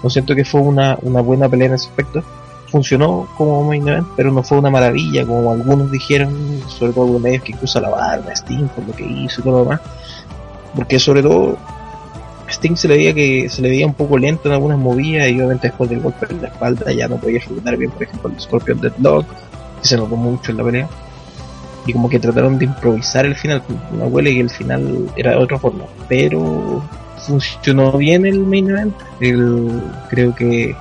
Speaker 2: no siento que fue una, una buena pelea en ese aspecto. Funcionó como main event, pero no fue una maravilla, como algunos dijeron, sobre todo los medios que incluso alabaron a Sting por lo que hizo y todo lo demás. Porque sobre todo Sting se le veía que se le veía un poco lento en algunas movidas y obviamente después del golpe en la espalda ya no podía ejecutar bien, por ejemplo, el Scorpion Deadlock, que se notó mucho en la pelea. Y como que trataron de improvisar el final, me huele que el final era de otra forma, pero funcionó bien el main event. El, creo que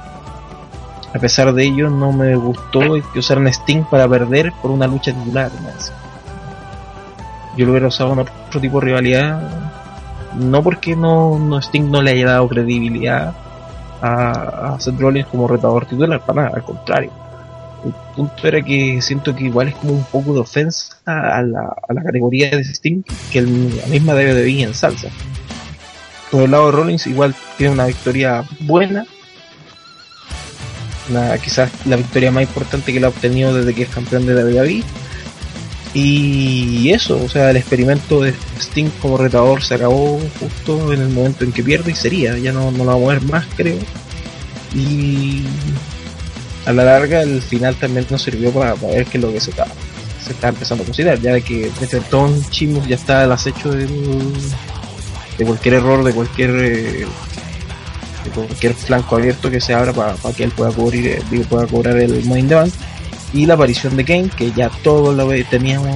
Speaker 2: a pesar de ello no me gustó que usaran Sting para perder por una lucha titular. más. Yo lo hubiera usado en otro tipo de rivalidad, no porque no, no Sting no le haya dado credibilidad a, a Seth Rollins como retador titular, para nada, al contrario. El punto era que siento que igual es como un poco de ofensa a la, a la categoría de Sting que él- la misma debe de vivir en salsa. Por el lado de Rollins igual tiene una victoria buena, una- quizás la victoria más importante que él ha obtenido desde que es campeón de WWE. Y eso, o sea, el experimento de Sting como retador se acabó justo en el momento en que pierde y sería, ya no, no lo vamos a ver más creo. Y a la larga el final también nos sirvió para, ver qué es lo que se está, se está empezando a considerar, ya de que desde Tom Chimus ya está al acecho del- de cualquier error, de cualquier eh, cualquier flanco abierto que se abra para, para que él pueda cubrir eh, pueda cobrar el money in the bank y la aparición de Kane que ya todos lo teníamos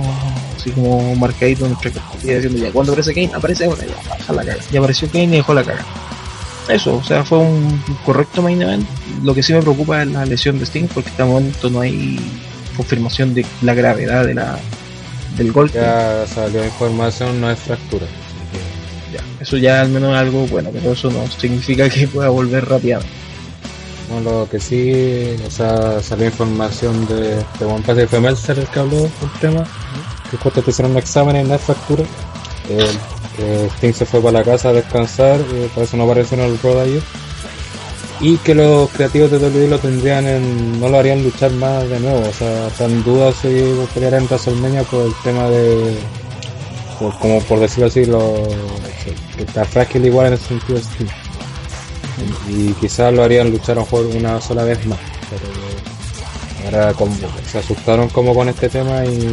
Speaker 2: así como marcadito en nuestra diciendo ya cuando aparece Kane aparece ahora ya baja la cara y apareció Kane y dejó la cara. Eso o sea fue un correcto main event. Lo que sí me preocupa es la lesión de Sting porque hasta el momento no hay confirmación de la gravedad de la del golpe.
Speaker 6: Ya salió información, no es fractura.
Speaker 2: Eso ya al menos algo bueno pero eso no significa que pueda volver rápidamente.
Speaker 6: No, lo que sí, o sea, salió información de, de One Piece, fue el que habló del tema, que justo te hicieron un examen en la fractura, eh, que Sting se fue para la casa a descansar, eh, por eso no apareció en el de ayer, y que los creativos de WWE lo tendrían en, no lo harían luchar más de nuevo, o sea, están dudas si peleará en WrestleMania por el tema de, como por decirlo así, lo, está frágil igual en el sentido Sting y quizás lo harían luchar a lo mejor una sola vez más pero ahora se asustaron como con este tema y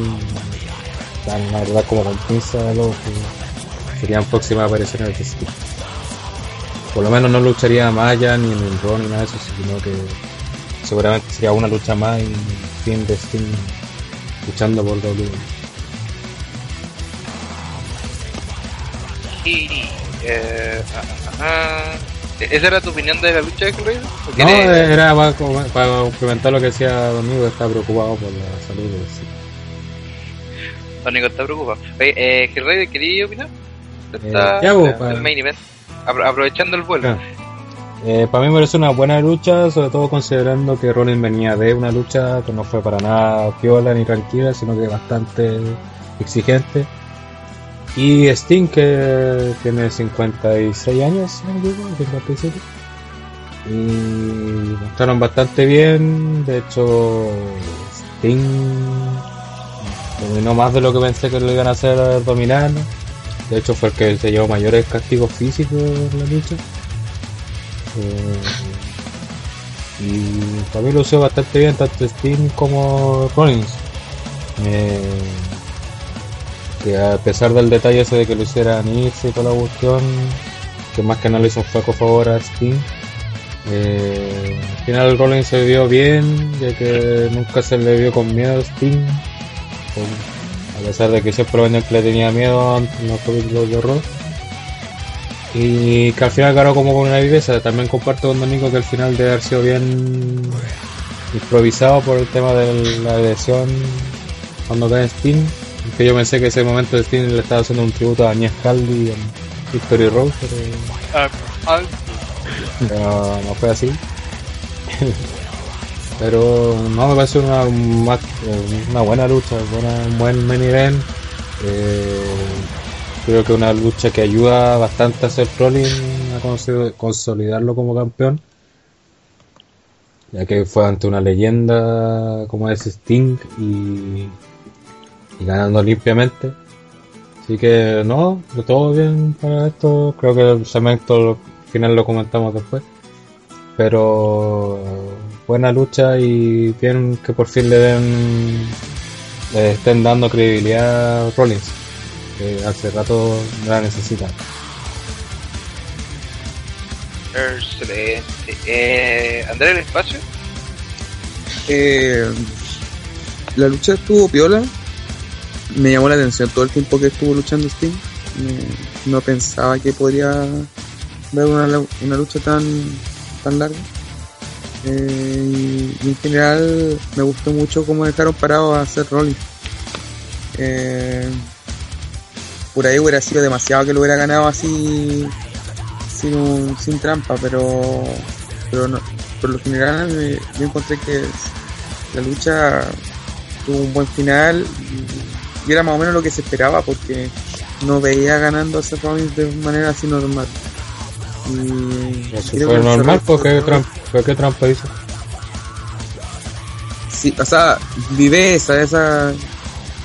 Speaker 6: están la verdad como con pinza de lo que serían próximas apariciones de Sting por lo menos no lucharía allá ni en el Raw ni nada de eso sino que seguramente sería una lucha más y fin de Sting luchando por WWE
Speaker 1: Y, eh, ah, ah, ah. ¿Esa era tu opinión de la lucha de
Speaker 6: no,
Speaker 1: quieres-
Speaker 6: era para, para complementar lo que decía Domingo que está preocupado por la salud de
Speaker 1: Don Nico está preocupado. Oye, eh, Hellraiser, ¿querías opinar? Está
Speaker 6: Eh, vos,
Speaker 1: el
Speaker 6: para-
Speaker 1: main event. Apro- aprovechando el vuelo.
Speaker 6: Ah. Eh, para mí me parece una buena lucha, sobre todo considerando que Rollins venía de una lucha que no fue para nada piola ni tranquila, sino que bastante exigente. Y Sting, que tiene 56 años, equivoco, 57. Y mostraron bastante bien, de hecho Sting dominó más de lo que pensé que lo iban a hacer dominar. De hecho fue el que se llevó mayores castigos físicos en la lucha. Eh, y para mí lució bastante bien tanto Sting como Rollins. Eh, a pesar del detalle ese de que lo hicieran irse y toda la cuestión, que más que nada le hizo un flaco favor a Sting. Eh, al final Rollins se vio bien, ya que nunca se le vio con miedo a Sting. A pesar de que siempre venía que le tenía miedo a los capítulos de horror. Y que al final ganó como con una viveza. También comparto con Nico que al final debe haber sido bien improvisado por el tema de la lesión cuando cae Sting. Que yo pensé que ese momento de Sting le estaba haciendo un tributo a Agnès Caldi en Victory Rose, pero
Speaker 1: Ah, ah,
Speaker 6: pero no fue así. Pero no, me parece una, una buena lucha, buena, un buen main event. Eh, creo que una lucha que ayuda bastante a Seth Rollins a consolidarlo como campeón. Ya que fue ante una leyenda como es Sting y, y ganando limpiamente. Así que no, de todo bien para esto. Creo que el segmento final lo comentamos después. Pero buena lucha y bien que por fin le den le estén dando credibilidad a Rollins, que hace rato la necesitan.
Speaker 1: excelente. Eh, Andrés, el espacio.
Speaker 4: Eh, la lucha estuvo piola. Me llamó la atención todo el tiempo que estuvo luchando Sting. Me- no pensaba que podría ver una, una lucha tan, tan larga. Eh, y, en general me gustó mucho cómo dejaron parado a Seth Rollins. Eh, por ahí hubiera sido demasiado que lo hubiera ganado así sin, un- sin trampa, pero, pero no, por lo general eh, yo encontré que la lucha tuvo un buen final y era más o menos lo que se esperaba porque no veía ganando a Seth Rollins de manera así normal. Y
Speaker 6: Eso fue normal, porque trampa, ¿qué trampa hizo?
Speaker 4: Sí, o sea, viveza, esa.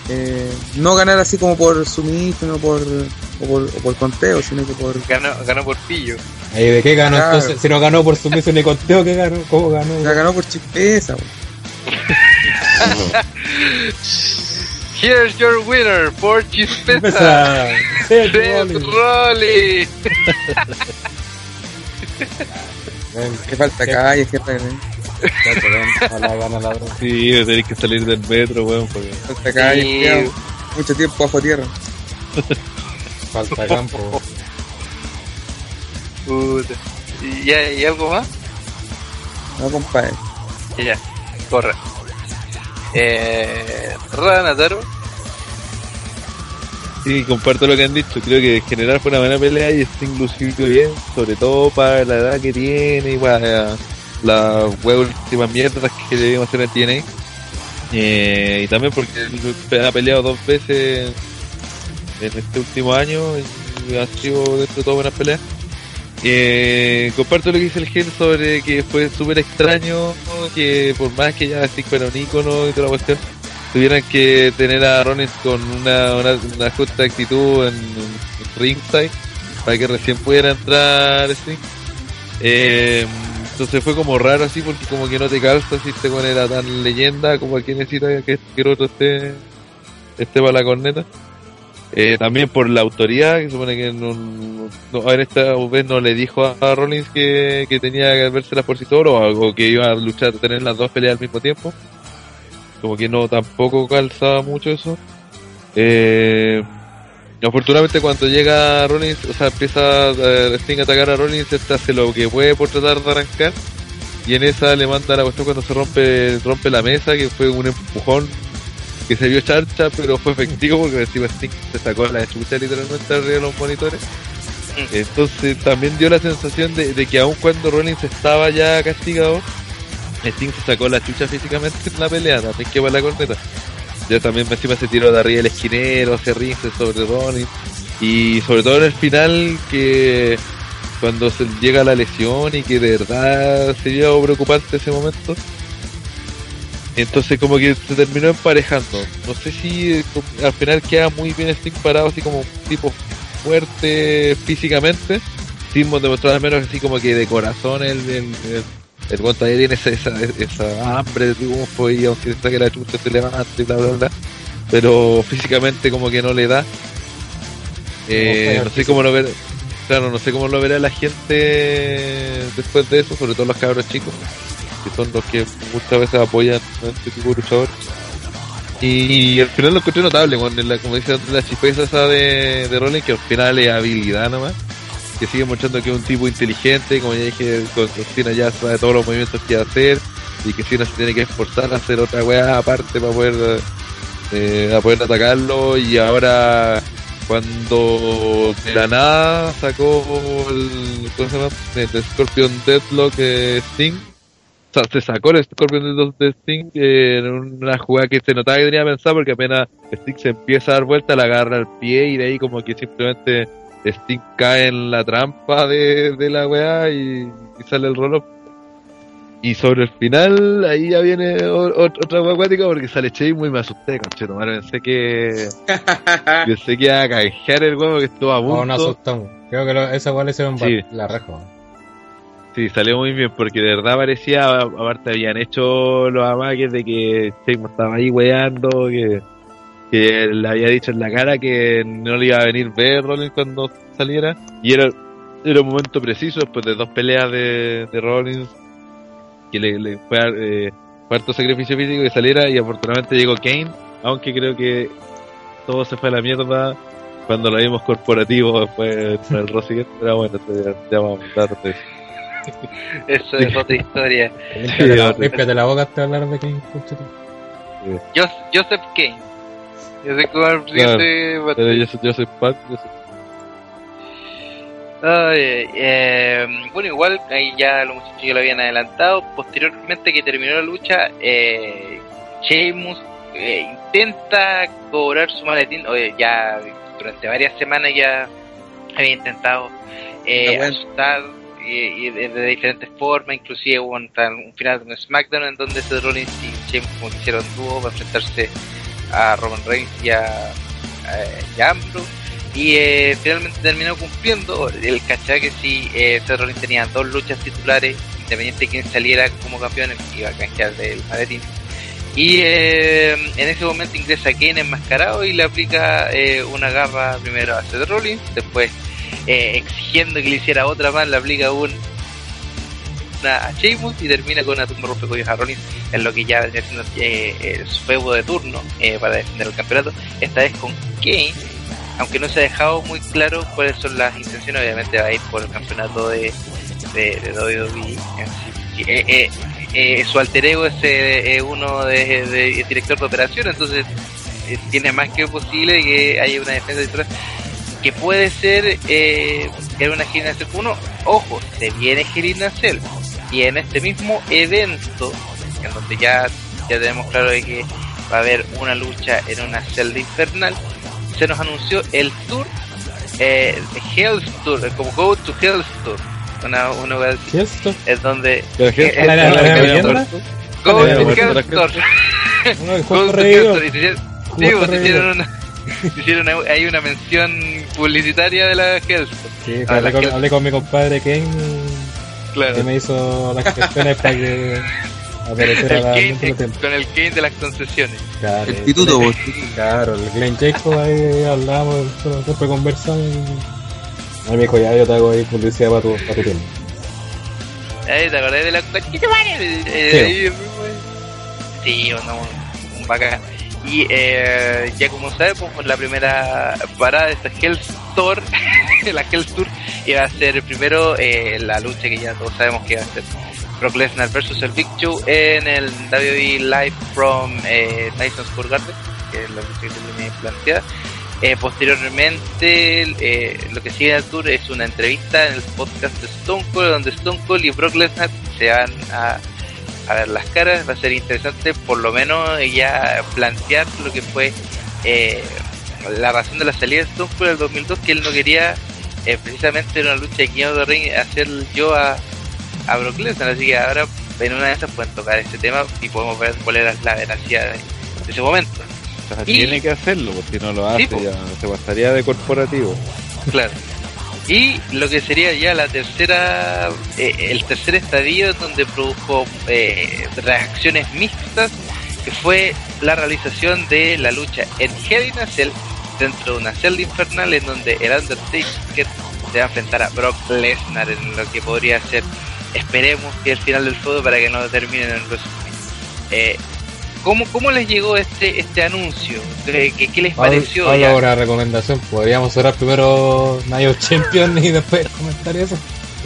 Speaker 4: eh, no ganar así como por suministro, no por, o por, o por conteo, sino que por.
Speaker 1: Ganó, ganó por pillo.
Speaker 6: De qué ganó
Speaker 4: Claro.
Speaker 6: entonces, si no ganó por sumiso ni conteo, ¿qué ganó? ¿Cómo ganó?
Speaker 4: La ganó por chispeza.
Speaker 1: Here's your winner, por.
Speaker 6: Empieza Seth. Ven,
Speaker 4: Que falta calle, que falta,
Speaker 6: droga.
Speaker 3: Sí, tenéis que salir del metro, weón, porque
Speaker 4: falta calle,
Speaker 1: Sí.
Speaker 4: mucho tiempo bajo tierra.
Speaker 6: Falta campo.
Speaker 1: Puta. ¿Y, y algo más?
Speaker 4: No, compadre.
Speaker 1: Y ya, corre. Eh, Ranataro.
Speaker 3: Sí, comparto lo que han dicho. Creo que en general fue una buena pelea y está inclusive bien, sobre todo para la edad que tiene y para las últimas mierdas que debemos hacer en TNA. Eh, y también porque ha peleado dos veces en este último año y ha sido dentro de todas buenas peleas. Eh, comparto lo que dice el Gen sobre que fue súper extraño que por más que ya Sting fuera un ícono y toda la cuestión, tuvieran que tener a Rollins con una, una, justa actitud en, en ringside para que recién pudiera entrar. Eh, entonces fue como raro así porque como que no te calza si este weón era tan leyenda como aquí necesita que que el otro esté, esté para la corneta. Eh, también por la autoridad, que supone que no, no- en esta vez no le dijo a, Rollins que, que tenía que vérselas por sí solo o, o que iba a luchar tener las dos peleas al mismo tiempo. Como que no tampoco calzaba mucho eso. Eh, afortunadamente cuando llega Rollins, o sea, empieza eh, Sting a atacar a Rollins, este hace lo que puede por tratar de arrancar. Y en esa le manda la cuestión cuando se rompe, rompe la mesa, que fue un empujón que se vio charcha, pero fue efectivo porque encima Sting se sacó la chucha literalmente arriba de los monitores. Entonces también dio la sensación de, de que aun cuando Rollins estaba ya castigado, Sting se sacó la chucha físicamente en la pelea, también que va la corneta. Ya también encima se tiró de arriba el esquinero, se rinse sobre Rollins. Y sobre todo en el final que cuando se llega la lesión y que de verdad se vio preocupante ese momento. Entonces como que se terminó emparejando. No sé si eh, al final queda muy bien Sting parado así como un tipo fuerte físicamente, sin demostrar al menos así como que de corazón el, el, el, el weón todavía tiene esa, esa, esa hambre de triunfo y aunque se saque la chucha se levanta y bla bla bla. Pero físicamente como que no le da. Eh, no sé cómo lo verá, claro, no sé cómo lo verá la gente después de eso, sobre todo los cabros chicos, que son los que muchas veces apoyan a este tipo de luchadores. Y, al final lo encontré notable, cuando la, como dice la chispeza esa de, de Rollins, que al final es habilidad nomás, que sigue mostrando que es un tipo inteligente, como ya dije, con con ya sabe todos los movimientos que hacer, y que Cena se tiene que esforzar a hacer otra weá aparte para poder, eh, poder atacarlo, y ahora cuando de la nada sacó el, ¿cómo se llama? El Scorpion Deadlock eh, Sting, o sea, se sacó el Scorpion Deadlock de Sting en una jugada que se notaba que tenía pensado porque apenas Sting se empieza a dar vuelta, la agarra al pie y de ahí como que simplemente Sting cae en la trampa de, de la weá y, y sale el roll Y sobre el final, ahí ya viene otra weá acuática porque sale Sheamus y me asusté, conchero, madre, pensé que pensé que iba a canjear el huevo que estuvo a
Speaker 6: No,
Speaker 3: punto.
Speaker 6: nos asustamos. Creo que lo, esa igual le hicieron
Speaker 3: Sí.
Speaker 6: la reja.
Speaker 3: Sí, salió muy bien porque de verdad parecía, aparte habían hecho los amaques de que Sheamus estaba ahí weando, que, le había dicho en la cara que no le iba a venir ver Rollins cuando saliera, y era, era un momento preciso después de dos peleas de, de Rollins, que le, fue a- eh, fue harto sacrificio físico que saliera, y afortunadamente llegó Kane, aunque creo que todo se fue a la mierda cuando lo vimos corporativo después del Rossi, pero bueno, ya, ya vamos a hablar. Eso
Speaker 1: es otra historia.
Speaker 6: Límpiate, la,
Speaker 3: Sí,
Speaker 6: límpiate la boca hasta hablar de
Speaker 1: Joseph Kane. Yo sé cómo el presidente va a
Speaker 3: Pero yo soy, yo soy Pat,
Speaker 1: Ay, eh, bueno, igual ahí ya los muchachos ya lo habían adelantado. Posteriormente que terminó la lucha, eh, Sheamus eh, intenta cobrar su maletín. Oye, ya durante varias semanas ya había intentado eh, asustar y, de, diferentes formas. Inclusive hubo un, un final de SmackDown en donde Seth Rollins y que hicieron dúo para enfrentarse a Roman Reigns y a, a, y eh, finalmente terminó cumpliendo el cachá que si eh, Seth Rollins tenía dos luchas titulares independiente de quién saliera como campeón iba a canjear del maletín y eh, en ese momento ingresa Kane enmascarado y le aplica eh, una garra primero a Seth Rollins después eh, exigiendo que le hiciera otra más le aplica un a Sheamus y termina con una tumba rompecuellos a Rollins en lo que ya vendría siendo eh, su feudo de turno eh, para defender el campeonato esta vez con Kane aunque no se ha dejado muy claro cuáles son las intenciones, obviamente va a ir por el campeonato de, de, de WWE. Eh, eh, eh, su alter ego es eh, uno de, de- director de operaciones, entonces tiene más que posible que haya una defensa titular que puede ser eh, que haya una gimnasia uno ojo se viene Gimnasel y en este mismo evento en donde ya ya tenemos claro de que va a haber una lucha en una celda infernal se nos anunció el tour eh, Hell's Tour eh, como Go to Hell's Tour una, una
Speaker 6: ¿Sí es esto?
Speaker 1: es donde? Go to Hell's Tour Go to. Hell's Tour. Hicieron- sí, hicieron una mención publicitaria de la Hell's
Speaker 6: Sí,
Speaker 1: Ah,
Speaker 6: hablé,
Speaker 1: la
Speaker 6: con, hablé con mi compadre Kane
Speaker 1: claro
Speaker 6: que me hizo las gestiones para que apareciera
Speaker 1: el
Speaker 6: la
Speaker 1: Kane,
Speaker 6: tiempo.
Speaker 1: con el Kane de las concesiones
Speaker 6: Claro,
Speaker 4: El pituto, vos.
Speaker 6: Claro, el Glenn Jacob ahí hablamos, siempre conversamos. Ahí me dijo, ya yo te hago ahí publicidad para tu, para tu tienda.
Speaker 1: Ahí te acordás de la? Eh, ahí, Sí, o no, un bacán. Y eh, ya como sabemos, la primera parada de esta Hell's Tour, la Hell's Tour, iba a ser primero eh, la lucha que ya todos sabemos que iba a ser Brock Lesnar versus el Big en el WWE Live from eh, Madison Square Garden, que es la lucha que tiene planteada. Eh, posteriormente, eh, lo que sigue el tour es una entrevista en el podcast de Stone Cold, donde Stone Cold y Brock Lesnar se van a, a ver las caras. Va a ser interesante, por lo menos, ya plantear lo que fue eh, la razón de la salida de Stone Cold en el 2002, que él no quería eh, precisamente en una lucha de King of the Ring hacer yo a, a Brock Lesnar. Así que ahora, en una de esas, pueden tocar este tema y podemos ver cuál era la veracidad de, de ese momento.
Speaker 3: O sea,
Speaker 1: Y-
Speaker 3: tiene que hacerlo, porque si no lo hace
Speaker 1: Sí, po.
Speaker 3: ya se pasaría de corporativo.
Speaker 1: Claro. Y lo que sería ya la tercera, eh, el tercer estadio donde produjo eh, reacciones mixtas, que fue la realización de la lucha en a Cell, dentro de una celda infernal en donde el Undertaker se va a enfrentar a Brock Lesnar en lo que podría ser, esperemos que el final del todo para que no termine en el WrestleMania. Eh, ¿cómo, ¿cómo les llegó este este anuncio? ¿Qué, qué, qué les pareció?
Speaker 6: Pablo,
Speaker 1: Ya,
Speaker 6: una recomendación. Podríamos cerrar primero Night of Champions y después comentar eso.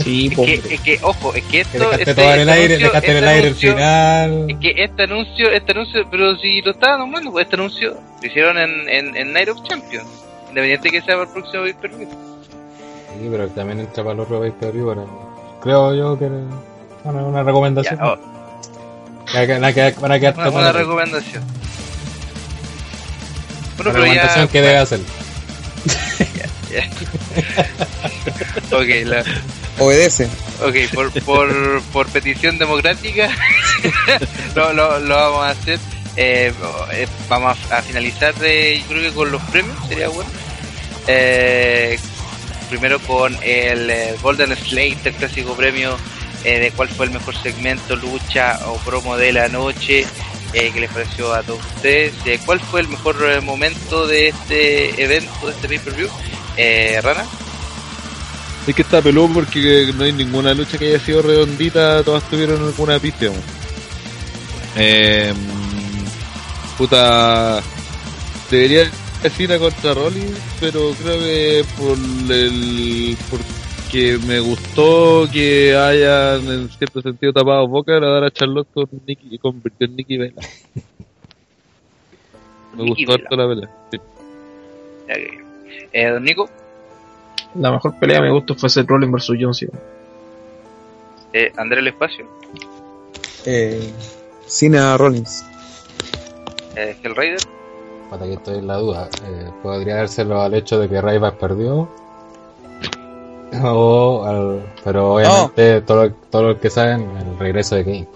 Speaker 2: Sí,
Speaker 1: es, que, es que, ojo, es que
Speaker 6: Que
Speaker 1: esto...
Speaker 6: dejaste
Speaker 1: este-
Speaker 6: todo en el
Speaker 1: este
Speaker 6: aire,
Speaker 1: anuncio-
Speaker 6: dejaste en el
Speaker 1: este
Speaker 6: el
Speaker 1: anuncio-
Speaker 6: final.
Speaker 1: Es que este anuncio, este anuncio, pero si lo estaban nombrando, pues este anuncio lo hicieron en, en, en Night of Champions. Independiente que sea para el próximo pay per view.
Speaker 6: Sí, pero también entra para los pay per view. ahora. Creo yo que era una, una recomendación.
Speaker 1: Ya, oh,
Speaker 6: Van a quedar
Speaker 1: una, una
Speaker 6: tomando-
Speaker 1: recomendación. Bueno,
Speaker 6: una
Speaker 1: pero ya.
Speaker 6: recomendación que debe hacer.
Speaker 1: Ok, la,
Speaker 4: Obedece.
Speaker 1: ok, por, por, por petición democrática lo, lo, lo vamos a hacer. Eh, eh, vamos a, a finalizar de, yo creo que con los premios, sería bueno. Eh, primero con el Golden Slate, el clásico premio eh, de cuál fue el mejor segmento, lucha o promo de la noche. Eh, ¿Qué les pareció a todos ustedes? Eh, ¿Cuál fue el mejor eh, momento de este evento, de este pay-per-view? Eh, Rana.
Speaker 3: Es que está peludo porque no hay ninguna lucha que haya sido redondita, todas tuvieron alguna pista. Eh, puta, debería decir a contra Rollins, pero creo que por el porque me gustó que hayan en cierto sentido tapado boca era dar a Charlotte con Nikki y convirtió en Nikki Bella. Me gustó
Speaker 1: Bella.
Speaker 3: harto la pelea. sí.
Speaker 1: Que- Eh, Don Nico.
Speaker 2: la mejor pelea me gustó fue Seth Rollins versus John Cena.
Speaker 1: Eh, Andrés El Espacio.
Speaker 4: Eh, Cena Rollins.
Speaker 1: Eh, Hellraider.
Speaker 6: Para que estoy en la duda. Eh, podría dárselo al hecho de que Ryback perdió. O al, pero obviamente todo, todo lo que saben, el regreso de Kane.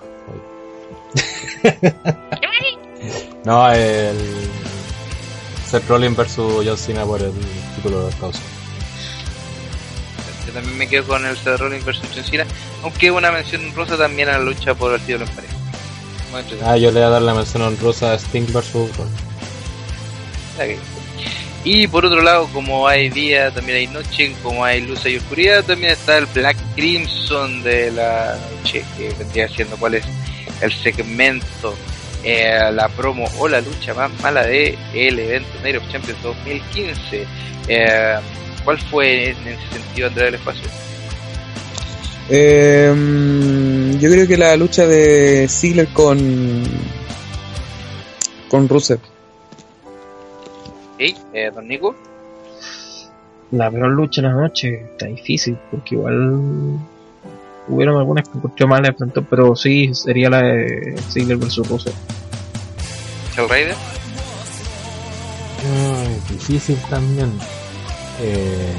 Speaker 6: no, el Seth Rollins versus John Cena por el título de Unidos.
Speaker 1: Yo también me quedo con el Seth Rollins versus John Cena. Aunque una mención rosa también a la lucha por el título en pareja.
Speaker 6: Ah, yo le voy a dar la mención honrosa a Sting versus Rollins.
Speaker 1: Y por otro lado, como hay día, también hay noche, como hay luz y oscuridad, también está el Black Crimson de la noche, que vendría siendo cuál es el segmento, eh, la promo o la lucha más mala de el evento Night of Champions 2015. Eh, ¿Cuál fue en ese sentido, Andrea del Espacio?
Speaker 4: Eh, yo creo que la lucha de Ziggler con con Rusev.
Speaker 1: ¿Eh? Eh, Don Nico.
Speaker 2: La peor lucha de la noche está difícil, porque igual hubieron algunas que encontré malas de pronto, pero sí sería la de Ziggler versus Rusev.
Speaker 1: Hellraider.
Speaker 6: Ay, difícil también. Eh,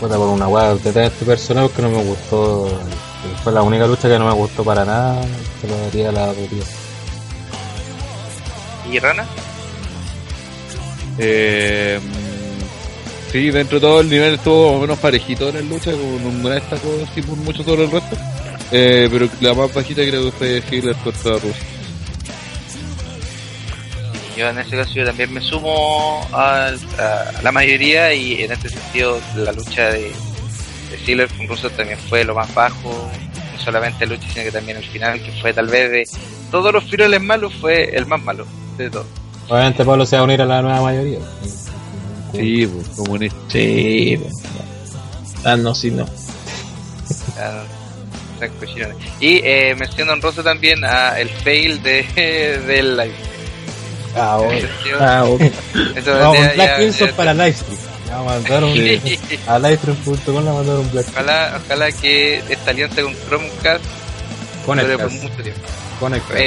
Speaker 6: puta, por una weá de este personaje que no me gustó. Fue la única lucha que no me gustó para nada. Se lo daría a la batería.
Speaker 1: ¿Y Rana?
Speaker 3: Eh, sí, dentro de todo el nivel estuvo más o menos parejito en la lucha, como no destacó así por mucho sobre el resto. Eh, pero la más bajita creo que fue Hitler contra Rusia.
Speaker 1: Yo en ese caso yo también me sumo al- a, la mayoría y en este sentido la lucha de, de Ziggler con Russo también fue lo más bajo, no solamente la lucha sino que también el final que fue tal vez de todos los finales malos fue el más malo de todos.
Speaker 6: Obviamente Pablo se va a unir a la nueva mayoría.
Speaker 3: Sí, pues, comunista.
Speaker 2: Sí, bueno. ah, no, sí, no.
Speaker 1: Ah, cochinones. Y eh, menciono honrosa también a el fail de del live.
Speaker 6: Ah,
Speaker 1: En
Speaker 6: bueno.
Speaker 2: Ah, ok.
Speaker 1: eso
Speaker 6: Vamos,
Speaker 1: ya-
Speaker 6: Black
Speaker 1: ya-
Speaker 6: para Livestream. Vamos a mandar un. A Livestream.com le vamos a mandar un Black
Speaker 1: Ojalá, ojalá que esta alianza con Chromecast dure por mucho tiempo.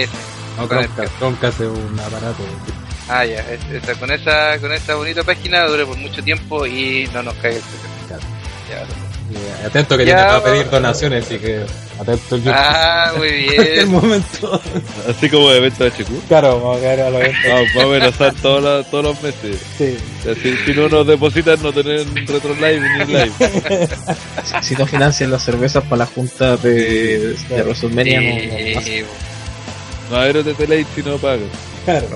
Speaker 1: Es-
Speaker 6: No. Chromecast. Chromecast es un aparato.
Speaker 1: Ah, ya, es- esa- con esa con esa bonita página dure por mucho tiempo y no nos caiga el.
Speaker 6: Claro.
Speaker 1: Ya,
Speaker 6: Y atento que
Speaker 1: Ya,
Speaker 6: tiene para pedir donaciones, así que atento el YouTube.
Speaker 1: Ah, muy
Speaker 6: En el
Speaker 1: bien.
Speaker 6: momento.
Speaker 3: Así como de evento HQ.
Speaker 6: Claro, vamos a caer a la venta.
Speaker 3: Vamos, vamos a amenazar todos los, todos los meses.
Speaker 6: Sí.
Speaker 3: Si, si no nos depositan, no tener retro live ni live.
Speaker 2: Si, si no financian las cervezas para la junta de, de WrestleMania, no, no
Speaker 3: No haber OTT Late si no pagan.
Speaker 6: Claro.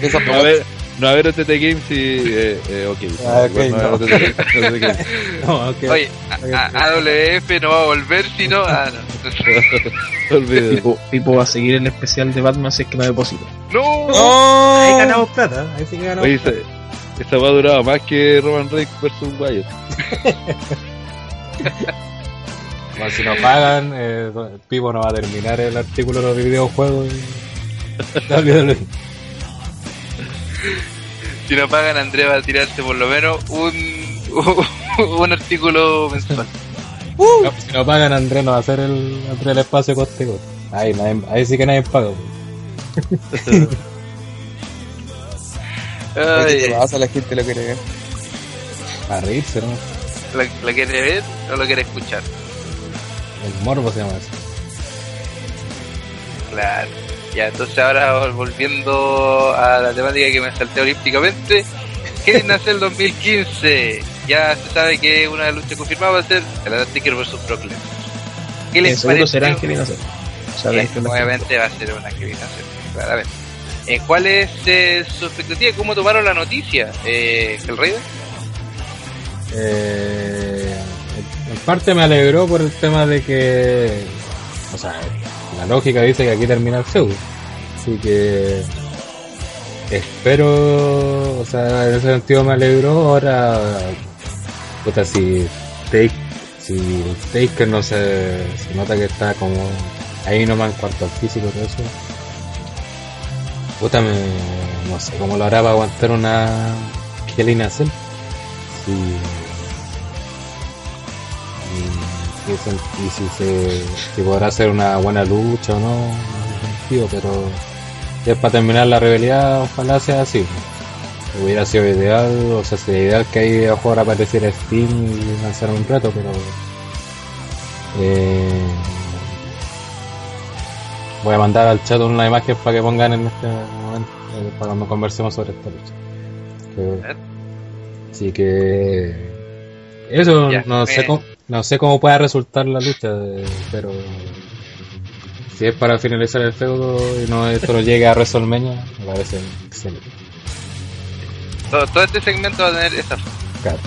Speaker 4: Esa
Speaker 3: Va a haber, no haber OTT Games y. Eh, eh, ok.
Speaker 6: Ah, ok,
Speaker 3: Igual no haber
Speaker 6: no.
Speaker 3: OTT Games.
Speaker 6: No, ok.
Speaker 1: Oye, AWF no va a volver si no. Ah, no.
Speaker 3: Olvídate.
Speaker 2: Pipo, Pipo va a seguir el especial de Batman si es que no deposito.
Speaker 1: ¡No!
Speaker 6: Ahí ganamos plata, ahí sí que ganamos
Speaker 3: Oye,
Speaker 6: plata.
Speaker 3: esa, esa va a durar más que Roman Reigns versus Wyatt.
Speaker 6: Bueno, si no pagan, eh, Pipo no va a terminar el artículo de los videojuegos. y-.
Speaker 1: Si no pagan, Andrés va a tirarse por lo menos un, un artículo mensual.
Speaker 6: No, si no pagan, Andrés no va a hacer el, el espacio coste a coste. Ahí, nadie- ahí sí que nadie paga. pues.
Speaker 4: Oye, ¿Qué
Speaker 1: Ay,
Speaker 4: pasa? La gente lo quiere ver.
Speaker 6: A reírse, ¿no?
Speaker 1: ¿lo, lo quiere ver o lo quiere escuchar?
Speaker 6: El morbo se llama eso.
Speaker 1: Claro. Ya, entonces ahora volviendo a la temática que me salté olímpicamente. ¿Qué nace el 2015? Ya se sabe que una de las luchas confirmadas va a ser el Undertaker vs Brock Lesnar. ¿Qué les
Speaker 2: segundo
Speaker 1: pareció?
Speaker 2: será. O sea,
Speaker 1: Eh,
Speaker 2: de este
Speaker 1: obviamente va a ser una Angelina Cero, claramente. Eh, ¿Cuál es eh, su expectativa? ¿Cómo tomaron la noticia? Eh, ¿El Rey?
Speaker 6: Eh, en parte me alegró por el tema de que, o sea, la lógica dice que aquí termina el feudo. Así que espero, o sea, en ese sentido me alegró. Ahora, puta, si Take, si Taker no se, se nota que está como ahí nomás en cuanto al físico todo eso. Puta, no sé cómo lo hará para aguantar una Kelly Cell. Si, y, si se si podrá hacer una buena lucha o no, sentido, pero es para terminar la rebelión, ojalá sea así. Hubiera sido ideal, o sea, sería ideal que ahí a jugar apareciera Steam y lanzar un reto, pero eh, voy a mandar al chat una imagen para que pongan en este momento, eh, para cuando conversemos sobre esta lucha. Que- así que eso
Speaker 1: Ya,
Speaker 6: no
Speaker 1: eh.
Speaker 6: sé cómo, no sé cómo pueda resultar la lucha, eh, pero si es para finalizar el feudo y no esto no llegue a WrestleMania, me parece excelente.
Speaker 1: Todo, todo este segmento va a tener esa forma.
Speaker 6: Claro.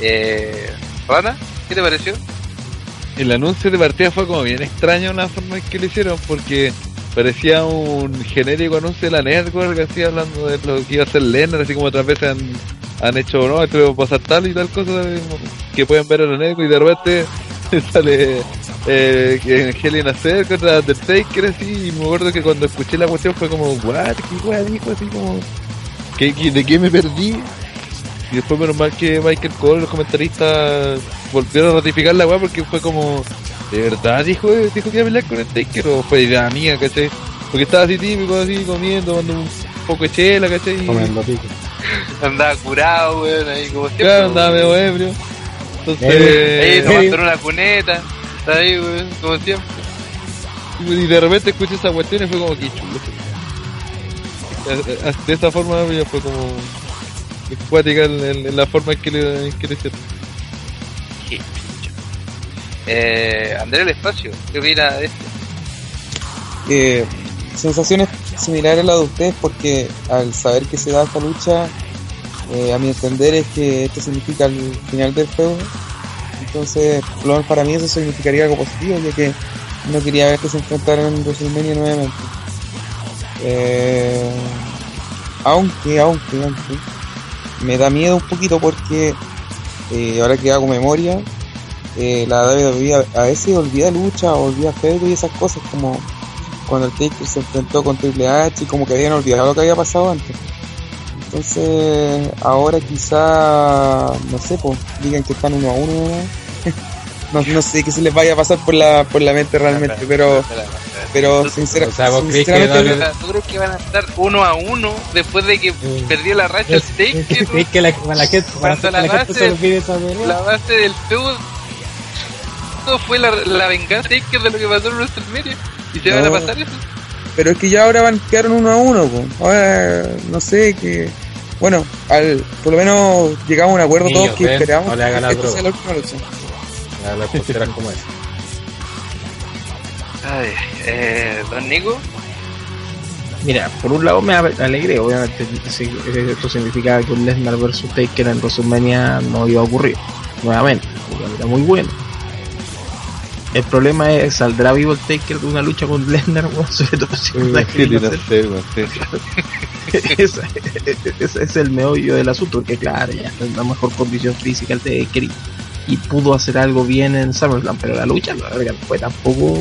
Speaker 1: Eh, Rana, ¿qué te pareció?
Speaker 3: El anuncio de partida fue como bien extraño la forma en que lo hicieron porque parecía un genérico anuncio de la Network así hablando de lo que iba a hacer Lennar así como otras veces han, han hecho no esto va a pasar tal y tal cosa que pueden ver en Network y de repente sale eh, Helen hacer contra Undertaker así y me acuerdo que cuando escuché la cuestión fue como what qué wea dijo así como ¿qué, de qué me perdí y después menos mal que Michael Cole, los comentaristas, volvieron a ratificar la weá porque fue como, ¿de verdad dijo, dijo que iba a pelear con el Taker? O fue idea mía, ¿cachai? Porque estaba así típico, así comiendo, tomando un poco de chela, ¿cachai? Y,
Speaker 6: Comiendo pico.
Speaker 1: Andaba curado, weón, ahí como siempre.
Speaker 3: claro, andaba medio ebrio. Entonces,
Speaker 1: Ahí
Speaker 6: Eh,
Speaker 1: tomando una cuneta. Está ahí, weón, como siempre.
Speaker 3: y de repente escuché esa cuestión y fue como que chulo. Eh, De esa forma ya fue como acuática en, la forma en que le, en que le hicieron.
Speaker 1: Qué chucha. Eh, Andrés el Espacio, ¿qué opina de esto?
Speaker 4: Eh, sensaciones similares a las de ustedes porque al saber que se da esta lucha, eh, a mi entender es que esto significa el final del juego. Entonces, por lo menos para mí eso significaría algo positivo, ya que no quería ver que se enfrentaran en WrestleMania nuevamente. Eh, aunque, aunque, aunque, me da miedo un poquito porque eh, ahora que hago memoria, eh, la WWE a veces olvida lucha, olvida feudo y esas cosas como cuando el Taker se enfrentó con Triple H y como que habían olvidado lo que había pasado antes. Entonces, ahora quizá, no sé, pues, digan que están uno a uno. ¿no? no, sé qué se les vaya a pasar por la, por la mente realmente, pero, pero sincera-
Speaker 6: O sea, ¿vos crees que
Speaker 4: sinceramente,
Speaker 1: ¿Tú crees que van a estar uno a uno después de que perdió la racha el Taker?
Speaker 6: Es que la, gente,
Speaker 1: Cuando la
Speaker 6: la gente
Speaker 1: base-. La base del feudo fue la, la venganza de Taker de lo que pasó en WrestleMania. ¿Y se van a
Speaker 4: No.
Speaker 1: pasar eso?
Speaker 4: pero es que ya ahora van quedaron uno a uno, po. ahora no sé que bueno, al, por lo menos llegamos a un acuerdo
Speaker 6: Niños,
Speaker 4: todos que
Speaker 6: ven,
Speaker 4: esperamos
Speaker 6: no le hagan
Speaker 4: que sea la última lucha.
Speaker 6: Las posteras como es.
Speaker 1: Ay, eh, Don Nico,
Speaker 2: Mira, por un lado me ale- alegré, obviamente esto significaba que un Lesnar versus Taker en WrestleMania no iba a ocurrir, nuevamente, porque era muy bueno. El problema es, ¿saldrá vivo el Taker de una lucha con Lesnar, weón? sobre todo si no ese es el meollo del asunto, porque claro, ya está en la mejor condición física el Taker y, y pudo hacer algo bien en SummerSlam, pero la lucha la verdad no fue tampoco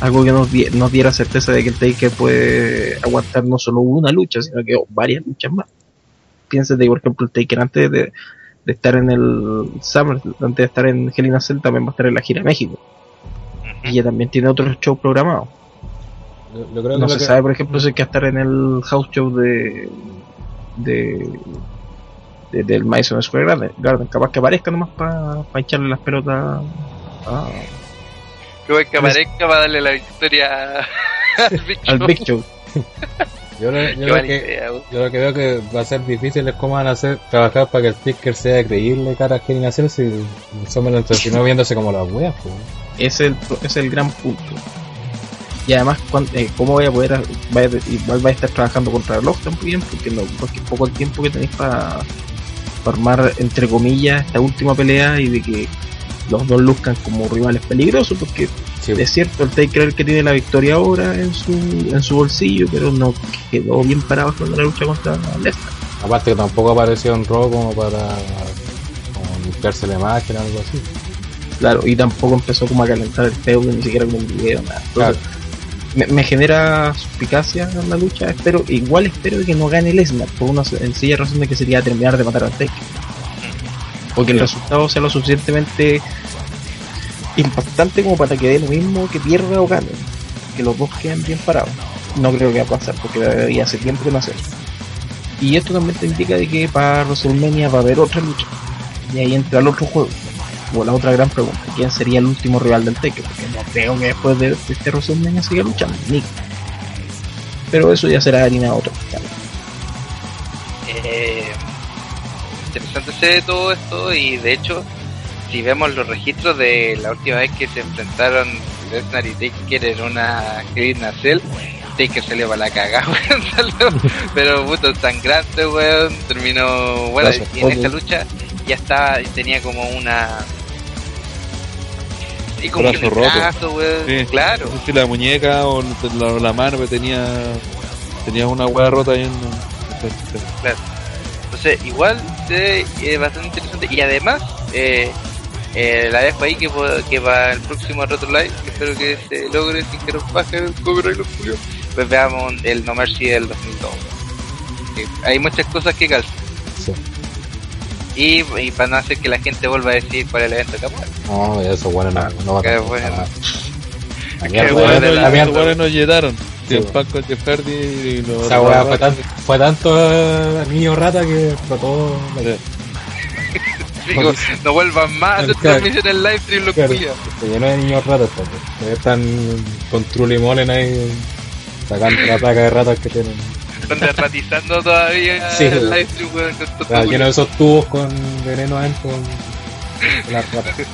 Speaker 2: algo que nos, di- nos diera certeza de que el Taker puede aguantar no solo una lucha, sino que varias luchas más. Piensa de, por ejemplo, el Taker antes de, de estar en el Summer, antes de estar en Hell in a Cell, también va a estar en la gira a México. Y ya también tiene otros shows programados.
Speaker 6: Yo, yo creo
Speaker 2: No
Speaker 6: que
Speaker 2: se
Speaker 6: lo que-
Speaker 2: sabe, por ejemplo, si hay que estar en el house show de. de. de- del Madison Square Garden. Garden. Capaz que aparezca nomás para echarle las pelotas a-
Speaker 1: Creo que aparezca para darle la victoria al bicho.
Speaker 2: al Big Show.
Speaker 6: yo lo- yo que-. Yo lo que veo que va a ser difícil es cómo van a hacer trabajar para que el sticker sea creíble cara a Kevin Hacer si somos lo entretenó viéndose como las weas, pues.
Speaker 2: Ese es el, pro- ese es el gran punto. Y además, eh, ¿cómo voy a poder.? Igual va a estar trabajando contra el reloj también, porque, no, porque es poco el tiempo que tenéis para armar, entre comillas, esta última pelea y de que los dos luzcan como rivales peligrosos, porque
Speaker 6: Sí,
Speaker 2: Es cierto, el Taker que tiene la victoria ahora en su, en su bolsillo, pero no quedó bien parado en la lucha contra Lesnar.
Speaker 6: Aparte que tampoco apareció en Raw como para limpiarse la imagen o algo así.
Speaker 2: Claro, y tampoco empezó como a calentar el feudo, ni siquiera con un video, nada. Entonces, me, me genera suspicacia en la lucha, espero, igual espero que no gane Lesnar, por una sencilla razón de que sería terminar de matar al Taker. Porque el resultado sea lo suficientemente impactante como para que dé lo mismo que pierda o gane. Que los dos queden bien parados. No creo que va a pasar, porque ya hace tiempo que no hace eso. Y esto también te indica de que para WrestleMania va a haber otra lucha. Y ahí entra el otro juego. O la otra gran pregunta, ¿quién sería el último rival del Taker? Porque no creo que después de este WrestleMania siga luchando, Nick. Pero eso ya será harina de otro. costal.
Speaker 1: Eh, interesante sé todo esto y de hecho, si vemos los registros de la última vez que se enfrentaron Lesnar y Taker en una Green Nacelle, Taker salió para la cagada, weón, salió, pero puto sangrante, weón, terminó, bueno,
Speaker 2: Gracias,
Speaker 1: y en esta lucha ya estaba, tenía como una... Y como que
Speaker 3: Brazo
Speaker 1: un
Speaker 3: roto.
Speaker 1: brazo, weón,
Speaker 3: Sí.
Speaker 1: claro.
Speaker 3: No sé si la muñeca o la, la mano que tenía tenía una hueá rota ahí en
Speaker 1: Entonces, igual eh, es bastante interesante. Y además, eh, eh, la dejo ahí que, que para el próximo Retro Live, que espero que se logre sin que nos baje el copyright los culios, pues veamos el No Mercy del 2002. Que hay muchas cosas que calzan.
Speaker 6: Sí.
Speaker 1: Y, y para no hacer que la gente vuelva a decir cuál es el evento capaz.
Speaker 6: No, eso bueno no, no va a
Speaker 1: bueno.
Speaker 6: La
Speaker 1: Qué
Speaker 6: mierda,
Speaker 1: bueno
Speaker 6: la
Speaker 1: de la-
Speaker 6: mierda.
Speaker 3: El
Speaker 6: bueno.
Speaker 3: pan con Jeff Hardy y los
Speaker 6: Esa weá fue, tan- fue tanto eh, niño rata que explotó.
Speaker 3: Sí.
Speaker 1: Digo, no vuelvan más a transmisión en live stream los
Speaker 6: Claro, se llenó de niños ratas. pues. Todavía Están con Trulimonen ahí sacando la placa de ratas que tienen.
Speaker 1: Están derratizando todavía
Speaker 6: Sí,
Speaker 1: el live stream, weón, con
Speaker 6: Está lleno de esos tubos con veneno adentro. con Las ratas.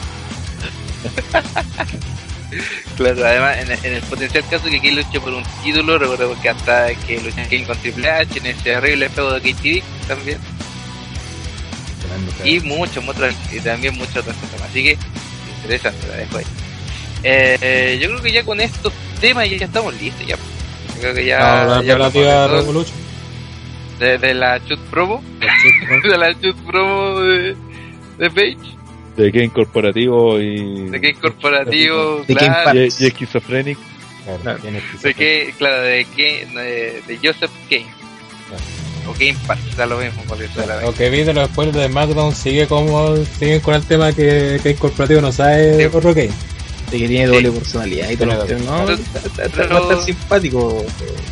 Speaker 1: Claro, además, en, en el potencial caso que Kane luche por un título, recordemos que hasta que luchó Kane con Triple H en ese horrible feudo de KTV también, y muchos otros, y también muchas otras cosas. Así que, interesante, la dejo ahí. Eh, eh, yo creo que ya con estos temas ya estamos listos. Ya. Yo creo que ya.
Speaker 6: La
Speaker 1: ya de todo.
Speaker 6: Revolution.
Speaker 1: de, de la shoot promo, de la shoot promo de, de Page,
Speaker 3: de Game Corporativo y,
Speaker 1: de Kane Corporativo,
Speaker 2: De
Speaker 1: claro,
Speaker 3: y, y Schizophrenic.
Speaker 6: Claro,
Speaker 2: Claro.
Speaker 1: de que, claro, de Kane, de, de Joseph Kane. O Game Pass, da lo mismo, por eso la
Speaker 6: Lo que vi de los spoilers de SmackDown sigue como siguen con el tema que, que el corporativo no sabe
Speaker 1: Sí.
Speaker 6: otro game.
Speaker 2: De que tiene doble personalidad y todo lo que no,
Speaker 1: Pero-
Speaker 2: va a estar simpático.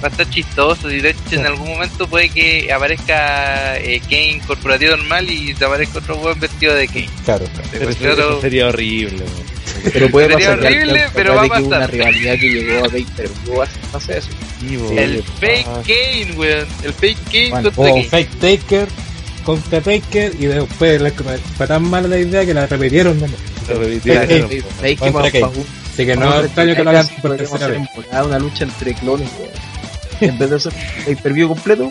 Speaker 1: va a estar chistoso y de hecho en algún momento puede que aparezca eh, Kane corporativo normal y te aparezca otro buen vestido de Kane.
Speaker 6: Claro.
Speaker 3: Pero eso,
Speaker 1: Claro.
Speaker 3: eso sería horrible. weón.
Speaker 2: Pero puede
Speaker 1: Sería
Speaker 2: pasar
Speaker 1: horrible,
Speaker 2: al-
Speaker 1: pero va a pasar.
Speaker 2: una rivalidad que llegó a Baker, pero luego pasa eso.
Speaker 3: Sí,
Speaker 1: El
Speaker 3: ¿qué
Speaker 1: fake
Speaker 3: pasa?
Speaker 1: Kane, weón. El fake Kane
Speaker 6: Bueno,
Speaker 1: contra Kane.
Speaker 6: Fake Taker contra Taker y después la- fue tan mala la idea que la repitieron. ¿no?
Speaker 2: Que
Speaker 6: Kane. Así que no es extraño que lo hagan por tercera vez.
Speaker 2: una lucha entre clones, weón. En vez de hacer el preview completo,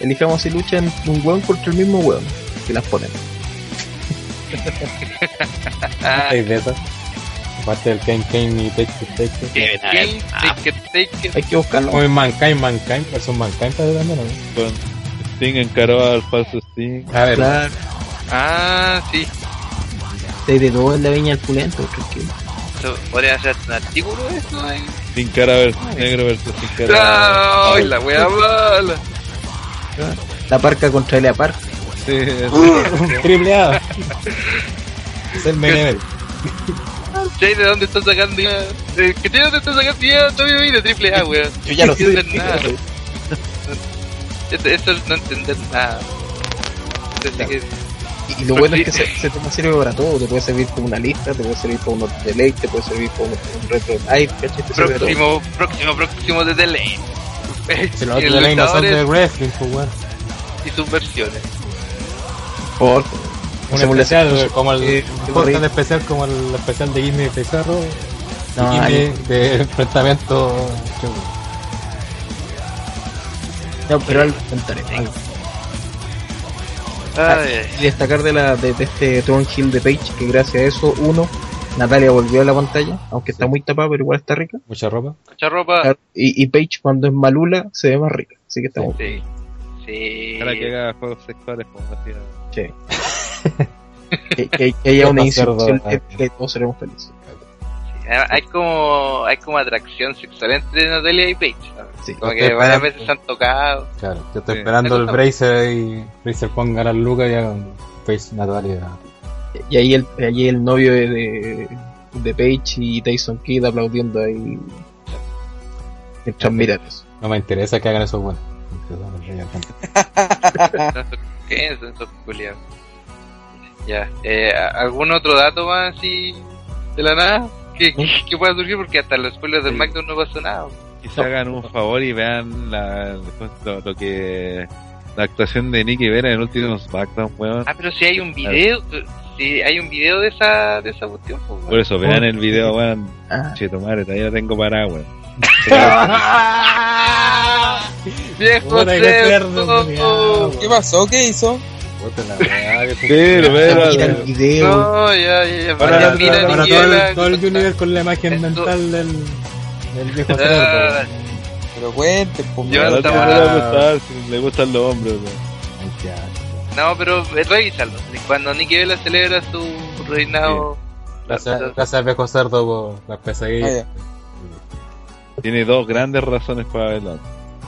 Speaker 2: elijamos si luchan un weón contra el mismo weón. Y las ponemos.
Speaker 6: Hay de esas. Aparte del Kane Kane y Take It Take It.
Speaker 1: Take take it, take it.
Speaker 2: Hay que buscarlo.
Speaker 6: Como en Mankind, Mankind, versus Mankind para también, ¿no?
Speaker 3: Sting encaró al falso Sting.
Speaker 6: A ver,
Speaker 1: Ah, sí.
Speaker 2: Hay de todo en la viña del pulento, tranquilo.
Speaker 1: Podría ser un artículo eso, eh.
Speaker 3: Sin cara versus negro versus sin cara.
Speaker 1: ¡Ay, la wea mala!
Speaker 2: La parca contra el Park.
Speaker 3: Sí, es-
Speaker 6: triple A. es el Menevel.
Speaker 1: Che, ¿de dónde estás sacando ya? ¿De ¿Qué de dónde estás sacando ya? Todavía vi de triple A, weón.
Speaker 2: Yo ya lo
Speaker 1: No
Speaker 2: estoy
Speaker 1: entienden nada. Esto, esto es no entender nada. Entonces, que-
Speaker 2: Y, lo bueno es que se, se te sirve para todo. Te puede servir como una lista, te puede servir como un delay, te puede servir como un retro live,
Speaker 1: próximo, próximo, próximo de Delay.
Speaker 6: Si los otros de ley no son de wrestling, pues weón.
Speaker 1: y sus versiones.
Speaker 2: Por
Speaker 6: Un especial como el
Speaker 2: eh,
Speaker 6: un especial como el especial de de Pizarro
Speaker 2: No, ahí-
Speaker 6: de enfrentamiento
Speaker 2: no, pero algo comentaré. algo.
Speaker 1: Ay,
Speaker 2: Y destacar de, la, de, de este Tron Hill de Page, que gracias a eso, uno, Natalia volvió a la pantalla, aunque está muy tapada, pero igual está rica.
Speaker 6: mucha ropa
Speaker 1: mucha ropa.
Speaker 2: Y, y Page, cuando es malula, se ve más rica. Así que está muy
Speaker 1: Sí. Sí.
Speaker 3: Para que haga juegos sexuales como hacía.
Speaker 2: che. que, que, que haya una
Speaker 6: ah.
Speaker 2: épica y todos seremos felices.
Speaker 1: Ah, Hay como, hay como atracción sexual entre Natalia y Paige.
Speaker 2: Sí.
Speaker 1: Como que varias veces se han tocado.
Speaker 6: claro yo estoy
Speaker 3: Sí.
Speaker 6: esperando el Bracer y Bracer ponga las lucas y hagan Face Natalia
Speaker 2: Y ahí el, ahí el novio de, de, de Page y Tyson Kidd aplaudiendo ahí. Mientras miran eso.
Speaker 6: no me interesa que hagan eso bueno
Speaker 1: ¿Qué es eso? Ya. Eh, ¿Algún otro dato más así de la nada? Que, que pueda surgir porque hasta los spoilers del
Speaker 3: Sí.
Speaker 1: McDonald's no pasó nada.
Speaker 3: Y se hagan un favor y vean la, lo, lo que la actuación de Nicky Vera en el último SmackDown, weón.
Speaker 1: Ah, pero si hay un video, si hay un video de esa, de esa cuestión. pues,
Speaker 3: Por eso, vean el video, weón.
Speaker 2: Ah,
Speaker 3: Che, tu madre, todavía lo tengo parado, weón.
Speaker 1: ¡Viejo
Speaker 6: cerdo.
Speaker 4: ¿Qué pasó? ¿Qué hizo?
Speaker 6: La que tú-
Speaker 3: Pero, pero,
Speaker 2: mira el video.
Speaker 1: No, ya, ya, ya.
Speaker 3: Para la-
Speaker 1: mira,
Speaker 6: Ahora todo el, todo el
Speaker 1: que-
Speaker 6: Junior con la imagen
Speaker 1: Esto-
Speaker 6: mental del, del viejo
Speaker 1: Ah,
Speaker 6: cerdo.
Speaker 4: Pero cuente, pues,
Speaker 1: Yo no estaba-
Speaker 3: le gustar, si le gustan los hombres, weón.
Speaker 1: No, pero eh, revísalo. Cuando Nicky Vela celebra su reinado.
Speaker 6: Gracias, gracias viejo cerdo por las
Speaker 4: Ah,
Speaker 6: pesadillas.
Speaker 4: ya.
Speaker 3: Tiene dos grandes razones para verlo.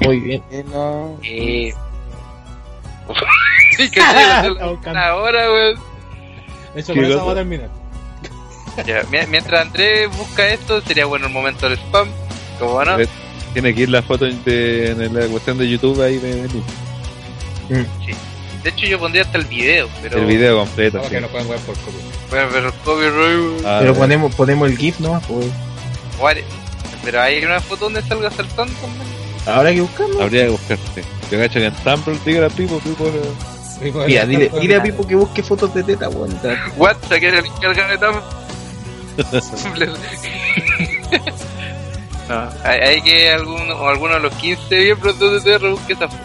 Speaker 2: Muy bien.
Speaker 4: Eh, no.
Speaker 1: Eh... sí, que sí, una hora, weón.
Speaker 6: De hecho,
Speaker 3: ¿Qué
Speaker 6: con eso
Speaker 3: cosa?
Speaker 6: vamos a terminar.
Speaker 1: Ya, mi- mientras Andrés busca esto, sería bueno el momento del spam. Como no,
Speaker 3: Eh, Tiene que ir la foto de, en la cuestión de YouTube ahí de venir.
Speaker 1: de hecho yo pondría hasta el video, pero.
Speaker 3: El video completo. Sí.
Speaker 6: que no pueden jugar por copia.
Speaker 1: Bueno, pero copyright.
Speaker 3: Ah,
Speaker 2: Pero
Speaker 3: ya.
Speaker 2: ponemos, ponemos el GIF nomás, pues.
Speaker 1: Pero hay una foto donde salga saltando también.
Speaker 2: Ahora hay que buscarlo.
Speaker 3: Habría que buscarte. Yo cacho que en Tumblr diga Pipo, Pipo. eh,
Speaker 2: Mira, dile, dile a Pipo que busque fotos de teta, weón.
Speaker 1: What? ¿Se quiere encargar de tam? no, hay, hay que alguno, o alguno de los 15 miembros de TTR busque esa foto.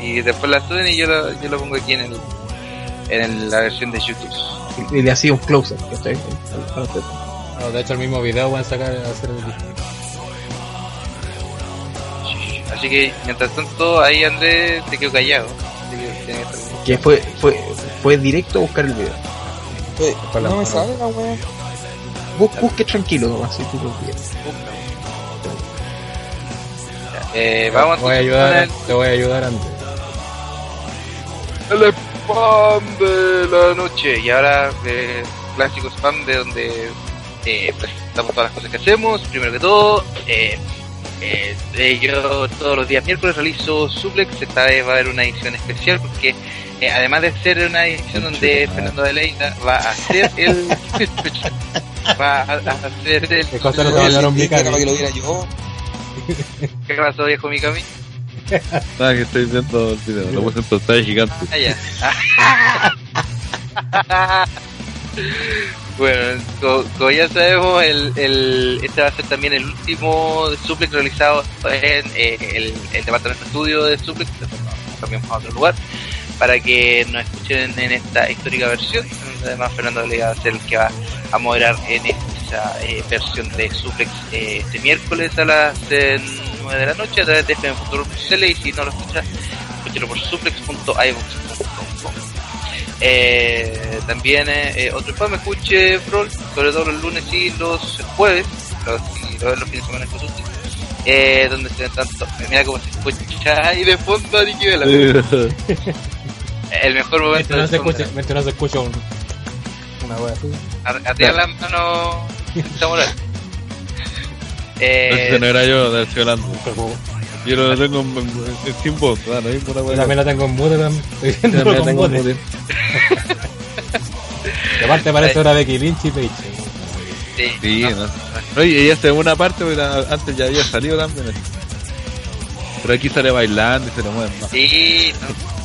Speaker 1: Y después la suben y yo la, yo la pongo aquí en el en la versión de YouTube.
Speaker 2: Y le hacía un close-up, ¿cachai? A.
Speaker 6: No, de hecho, el mismo video van a sacar hacer el
Speaker 1: Así que mientras tanto ahí Andrés se quedó callado. Que
Speaker 2: fue, fue, fue directo a buscar el video.
Speaker 4: No me sale la wea.
Speaker 2: Bus, busque tranquilo nomás, si tú lo quieres.
Speaker 1: Eh, vamos
Speaker 6: Te voy a ayudar, te voy a ayudar antes.
Speaker 1: el, spam de la noche. Y ahora eh, clásico spam de donde eh, presentamos todas las cosas que hacemos. Primero que todo, eh, eh, eh, yo todos los días miércoles realizo suplex. Esta vez va a haber una edición especial porque eh, además de ser una edición donde Fernando de Leida va a hacer el va a, a hacer el
Speaker 6: ¿Qué cosa no te
Speaker 4: para que lo viera yo.
Speaker 1: ¿Qué pasó viejo Mikami?
Speaker 3: Nada, que estoy viendo el video. Lo puse en pantalla gigante.
Speaker 1: Ah, ya. Bueno, co- como, ya sabemos, el, el, este va a ser también el último suplex realizado en eh, el, el departamento de estudio de suplex. Cambiamos a otro lugar para que nos escuchen en esta histórica versión. Además, Fernando le va a ser el que va a moderar en esta eh, versión de suplex eh, este miércoles a las eh, 9 de la noche a través de fm.cl y si no lo escuchas, escúchelo por suplex.ivox.com. Eh, también eh, eh, otro informe escuche Brawl, sobre todo los lunes y los jueves, los, y los, los fines de semana incluso, eh, donde se ven tanto, mira cómo se escucha ahí de fondo a Nicky Vela. El mejor momento
Speaker 6: Mientras no se escucha, mientras no se escucha un, una wea así.
Speaker 1: A- Arriba las manos samurai. Eh,
Speaker 3: no era yo, de. Yo lo tengo en, en, en la
Speaker 6: también la tengo en mute también. Estoy viendo
Speaker 3: también
Speaker 6: con
Speaker 3: tengo
Speaker 6: mute.
Speaker 3: mute.
Speaker 6: Y aparte parece ahora Becky Lynch y Paige.
Speaker 1: sí,
Speaker 3: Sí,
Speaker 1: no,
Speaker 3: no. Oye, ella se una parte, porque la- antes ya había salido también. Pero aquí sale bailando y se le mueve más.
Speaker 1: Sí, no.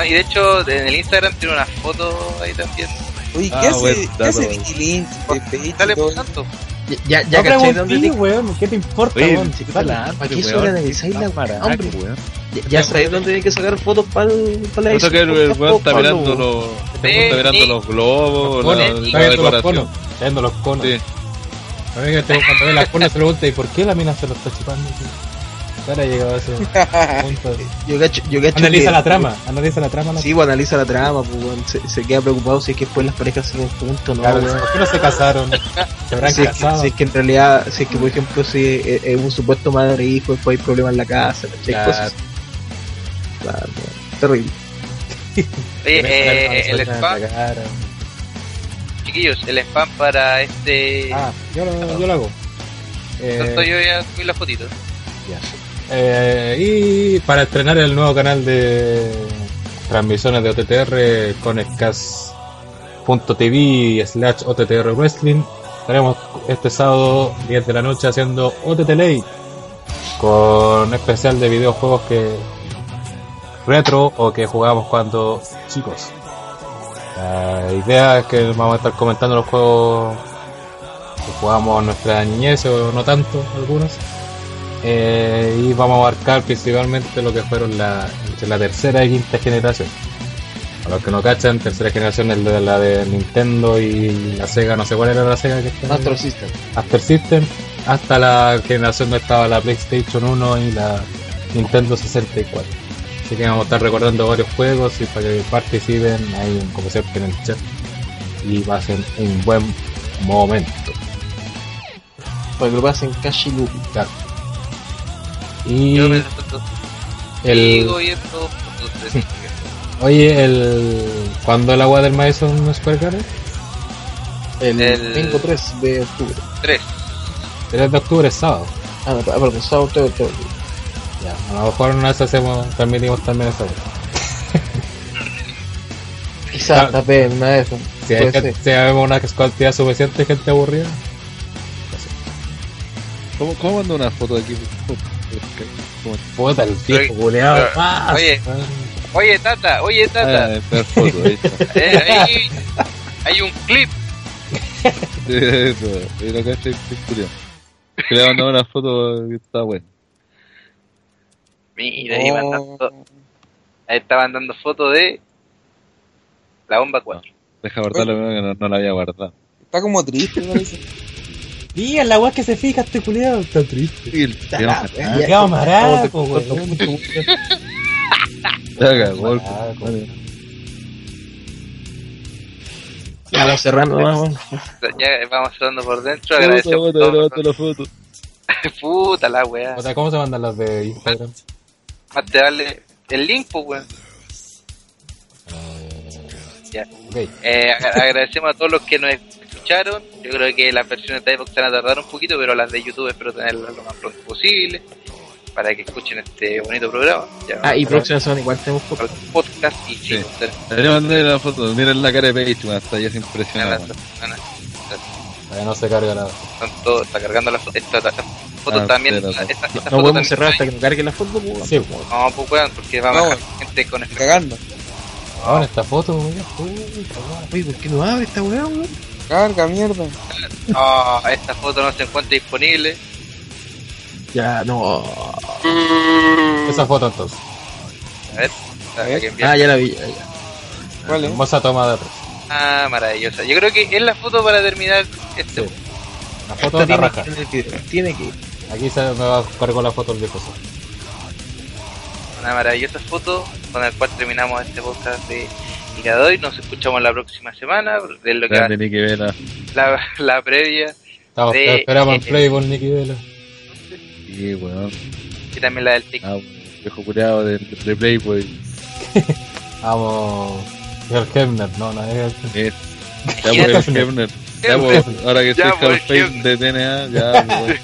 Speaker 1: No, y de hecho en el Instagram tiene una foto ahí también.
Speaker 4: Oye,
Speaker 3: Ah,
Speaker 4: ¿qué hace,
Speaker 3: buen
Speaker 4: ¿qué hace. Vicky Lynch? de
Speaker 1: Dale por tanto.
Speaker 2: Ya, ya, ya
Speaker 6: No
Speaker 2: caché dónde te...
Speaker 6: weón, ¿qué te importa,
Speaker 3: Oye,
Speaker 6: weón? Dale.
Speaker 2: ¿Para qué solo analizáis la
Speaker 3: barato,
Speaker 2: hombre?
Speaker 3: weón.
Speaker 2: Ya, ya sabéis dónde hay que sacar fotos para la
Speaker 3: sé que el, el weón está mirando los, está mirando los globos,
Speaker 6: Conos,
Speaker 3: la,
Speaker 6: está
Speaker 3: la
Speaker 6: viendo los
Speaker 3: decoración.
Speaker 6: conos. Está viendo los conos.
Speaker 3: Sí.
Speaker 6: A mí que te- cuando ve las conos se pregunta, ¿y por qué la mina se lo está chupando? tío? Ahora llegado a ese punto.
Speaker 2: Yo cacho, yo cacho
Speaker 6: Analiza
Speaker 2: que-
Speaker 6: la trama, analiza la trama. la-
Speaker 2: Sí, pues analiza la trama, pues, se, se queda preocupado si es que después las parejas siguen juntos, ¿no?
Speaker 6: Claro. ¿Por qué no se casaron? Se habrán
Speaker 2: Si es, que,
Speaker 6: casado.
Speaker 2: si es que en realidad, si es que por ejemplo si es, es un supuesto madre e hijo, después hay problemas en la casa.
Speaker 6: Claro.
Speaker 2: Cosas. Claro, terrible.
Speaker 1: Oye, eh, el spam, chiquillos, el spam para este.
Speaker 6: Ah, yo lo, yo lo hago. Eh,
Speaker 1: Tanto yo ya subí la fotito.
Speaker 6: Eh, y para estrenar el nuevo canal de transmisiones de OTTR con scas.tv slash OTTR Wrestling estaremos este sábado 10 de la noche haciendo OTT con especial de videojuegos que retro o que jugábamos cuando chicos. La idea es que vamos a estar comentando los juegos que jugamos nuestra niñez o no tanto algunos eh, y vamos a abarcar principalmente lo que fueron la, entre la tercera y quinta generación. A los que no cachan, tercera generación es de la de Nintendo y la Sega, no sé cuál era la Sega que está.
Speaker 2: Master System.
Speaker 6: Master System, hasta la generación donde estaba la PlayStation 1 y la Nintendo 64. Así que vamos a estar recordando varios juegos y para que participen ahí, como siempre, en el chat y pasen un buen momento.
Speaker 2: Para que lo pasen.
Speaker 6: Claro. Y
Speaker 1: Yo me foto
Speaker 6: el,
Speaker 1: entonces,
Speaker 6: Oye, el ¿cuándo el agua del Madison Square Garden?
Speaker 2: El,
Speaker 1: El-
Speaker 2: 5 3 de octubre.
Speaker 1: Tres.
Speaker 6: 3 de octubre es sábado.
Speaker 2: Ah, no, perdón, sábado.
Speaker 6: Ya, a lo mejor una vez hacemos, transmitimos también esa.
Speaker 2: Quizás, vez, una vez.
Speaker 6: Si, hay gente- si vemos una cantidad suficiente de gente aburrida,
Speaker 3: ¿Cómo, ¿Cómo mando una foto de aquí? ¿Cómo?
Speaker 6: puta el viejo culeado.
Speaker 1: pero-
Speaker 6: Ah,
Speaker 1: oye. Oye, Tata, oye,
Speaker 3: Ah,
Speaker 1: Tata.
Speaker 3: primer foto, ahí está.
Speaker 1: eh, hay un clip.
Speaker 3: Eso, y lo que hace es. Que le mandó una foto que está buena.
Speaker 1: Mira, ahí, mandando, ahí estaban dando fotos de la bomba 4.
Speaker 3: Deja guardarlo que no, no la había guardado.
Speaker 4: Está como triste, parece.
Speaker 6: Y en la weá que se fija este culeado, está triste.
Speaker 3: Y el
Speaker 2: ya,
Speaker 6: maraco, weón.
Speaker 2: Ya, vamos cerrando, vamos.
Speaker 1: Ya vamos cerrando por dentro. Agradecemos
Speaker 3: la foto.
Speaker 1: Puta la weá.
Speaker 6: O sea, ¿cómo se mandan las de Instagram?
Speaker 1: Más te vale el link, pues, weón. Ya.
Speaker 6: Ok.
Speaker 1: Eh, ag- agradecemos a todos los que nos escucharon. Yo creo que las versiones de iVoox van a tardar un poquito, pero las de YouTube espero tenerlas lo más pronto posible para que escuchen este bonito programa. Ya,
Speaker 2: Ah, y próxima semana igual tenemos
Speaker 1: el podcast y sí,
Speaker 3: Le mandé la foto, miren la cara de Page, hasta ya es impresionante.
Speaker 6: Todavía no se carga la.
Speaker 1: están todos- está cargando las fotos. Esta, esta foto
Speaker 3: Ah,
Speaker 1: también. esta-
Speaker 3: no.
Speaker 1: esta
Speaker 2: No
Speaker 1: foto
Speaker 2: podemos
Speaker 1: también-
Speaker 2: cerrar hasta que nos cargue la foto, pues.
Speaker 6: Sí, weón.
Speaker 1: No, pues weón, porque vamos a dejar gente con
Speaker 4: Cagando.
Speaker 6: Ahora esta foto, weón.
Speaker 2: Oye, ¿por qué no abre esta weá, weón?
Speaker 4: Carga, mierda.
Speaker 1: Oh, esta foto no se encuentra disponible.
Speaker 2: Ya, no.
Speaker 6: Esa foto entonces.
Speaker 1: A ver, que envié.
Speaker 2: Ah, ya la vi. ya, ya.
Speaker 4: ¿Cuál es?
Speaker 6: Hermosa toma de atrás.
Speaker 1: Ah, maravillosa. Yo creo que es la foto para terminar este.
Speaker 6: Sí. La foto de la
Speaker 2: tiene
Speaker 6: raja.
Speaker 2: que el Tiene que ir.
Speaker 6: Aquí se me va a cargar la foto del viejo. Sol.
Speaker 1: Una maravillosa foto con la cual terminamos este podcast de día de hoy. Nos escuchamos la próxima semana. De lo que
Speaker 3: Nicky Vela.
Speaker 1: la, la previa.
Speaker 6: Estamos, esperamos en Playboy, Nicky Vela.
Speaker 3: Sí, weón.
Speaker 1: Y también la del TikTok.
Speaker 3: Ah. Viejo culiado de, de Playboy.
Speaker 6: Vamos. El Kemner, no, no es el
Speaker 3: Es. Ya por el Kemner. Ya pues, ahora que soy
Speaker 1: el
Speaker 3: Face de TNA, ya,
Speaker 1: weón.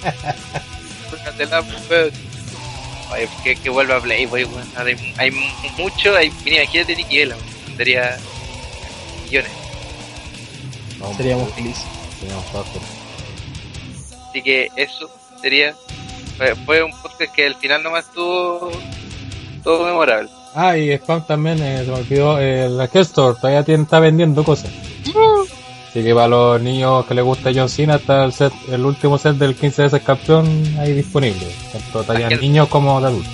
Speaker 1: Que, que vuelva a Playboy, Hay, hay mucho, hay, mira, imagínate Nicky Vela, weón. Tendría millones.
Speaker 6: No,
Speaker 2: Seríamos felices.
Speaker 6: seríamos todos felices.
Speaker 1: Así que eso sería. Fue, fue un podcast que al final nomás estuvo todo memorable.
Speaker 6: Ah, y Spam también, eh, se me olvidó, eh, la Store todavía tiene, está vendiendo cosas. Así que para los niños que les gusta John Cena, está el, set, el último set del 15 veces campeón ahí disponible, tanto talla
Speaker 1: Aquel-
Speaker 6: niños como de adultos.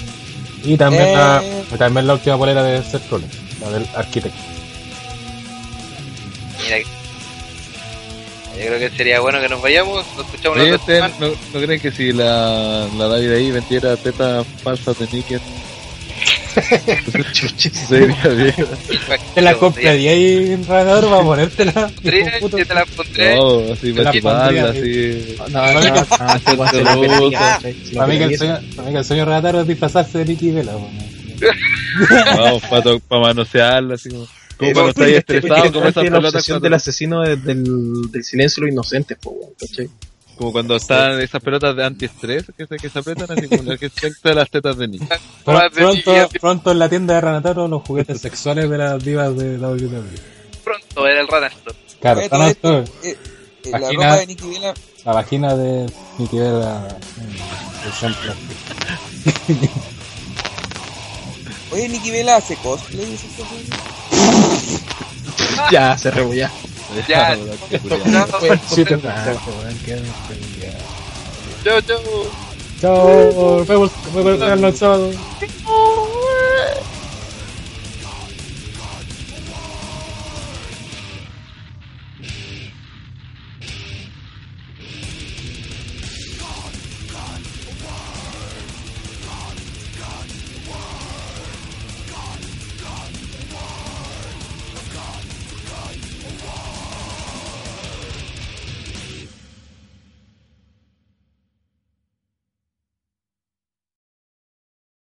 Speaker 6: Y también,
Speaker 4: Eh.
Speaker 6: la, también la última polera de Seth Rollins, la del arquitecto.
Speaker 1: Mira, yo creo que sería bueno que nos vayamos. Nos escuchamos la
Speaker 3: Oye,
Speaker 1: otra
Speaker 3: ¿ustedes
Speaker 1: semana.
Speaker 3: ¿no, ¿No creen que si la, la David ahí vendiera tetas falsas de Nicky sería bien?
Speaker 6: Te la compraría ahí en radar para ponértela. De.
Speaker 1: Yo te la pondré.
Speaker 3: No, así para chuparla, así.
Speaker 2: No, no, no,
Speaker 6: Para mí, que el sueño, rataro es disfrazarse de Nicky Vela.
Speaker 3: Vamos, para, para manosearla, así como. Como
Speaker 2: Eh,
Speaker 3: cuando estáis estresado, como esas
Speaker 2: tiene la del asesino de- del, del silencio de los inocentes, po, ¿cachai?
Speaker 3: como cuando están esas pelotas de antiestrés que se, que se apretan, así como la que de las tetas de
Speaker 1: de
Speaker 6: pronto, pronto en la tienda de Ranataro los juguetes sexuales de las divas de la WWE.
Speaker 1: Pronto era el Ranastro.
Speaker 6: Claro,
Speaker 4: esto, eh, eh, la
Speaker 6: Vagina.
Speaker 4: ropa de Nicky Vela,
Speaker 6: la vagina de Nicky Vela. mm, ejemplo.
Speaker 4: oye, Nicky Vela hace cosplay.
Speaker 2: Ya, se rebolló.
Speaker 1: Ya. Chao, chao.
Speaker 6: Chao, nos vemos el sábado.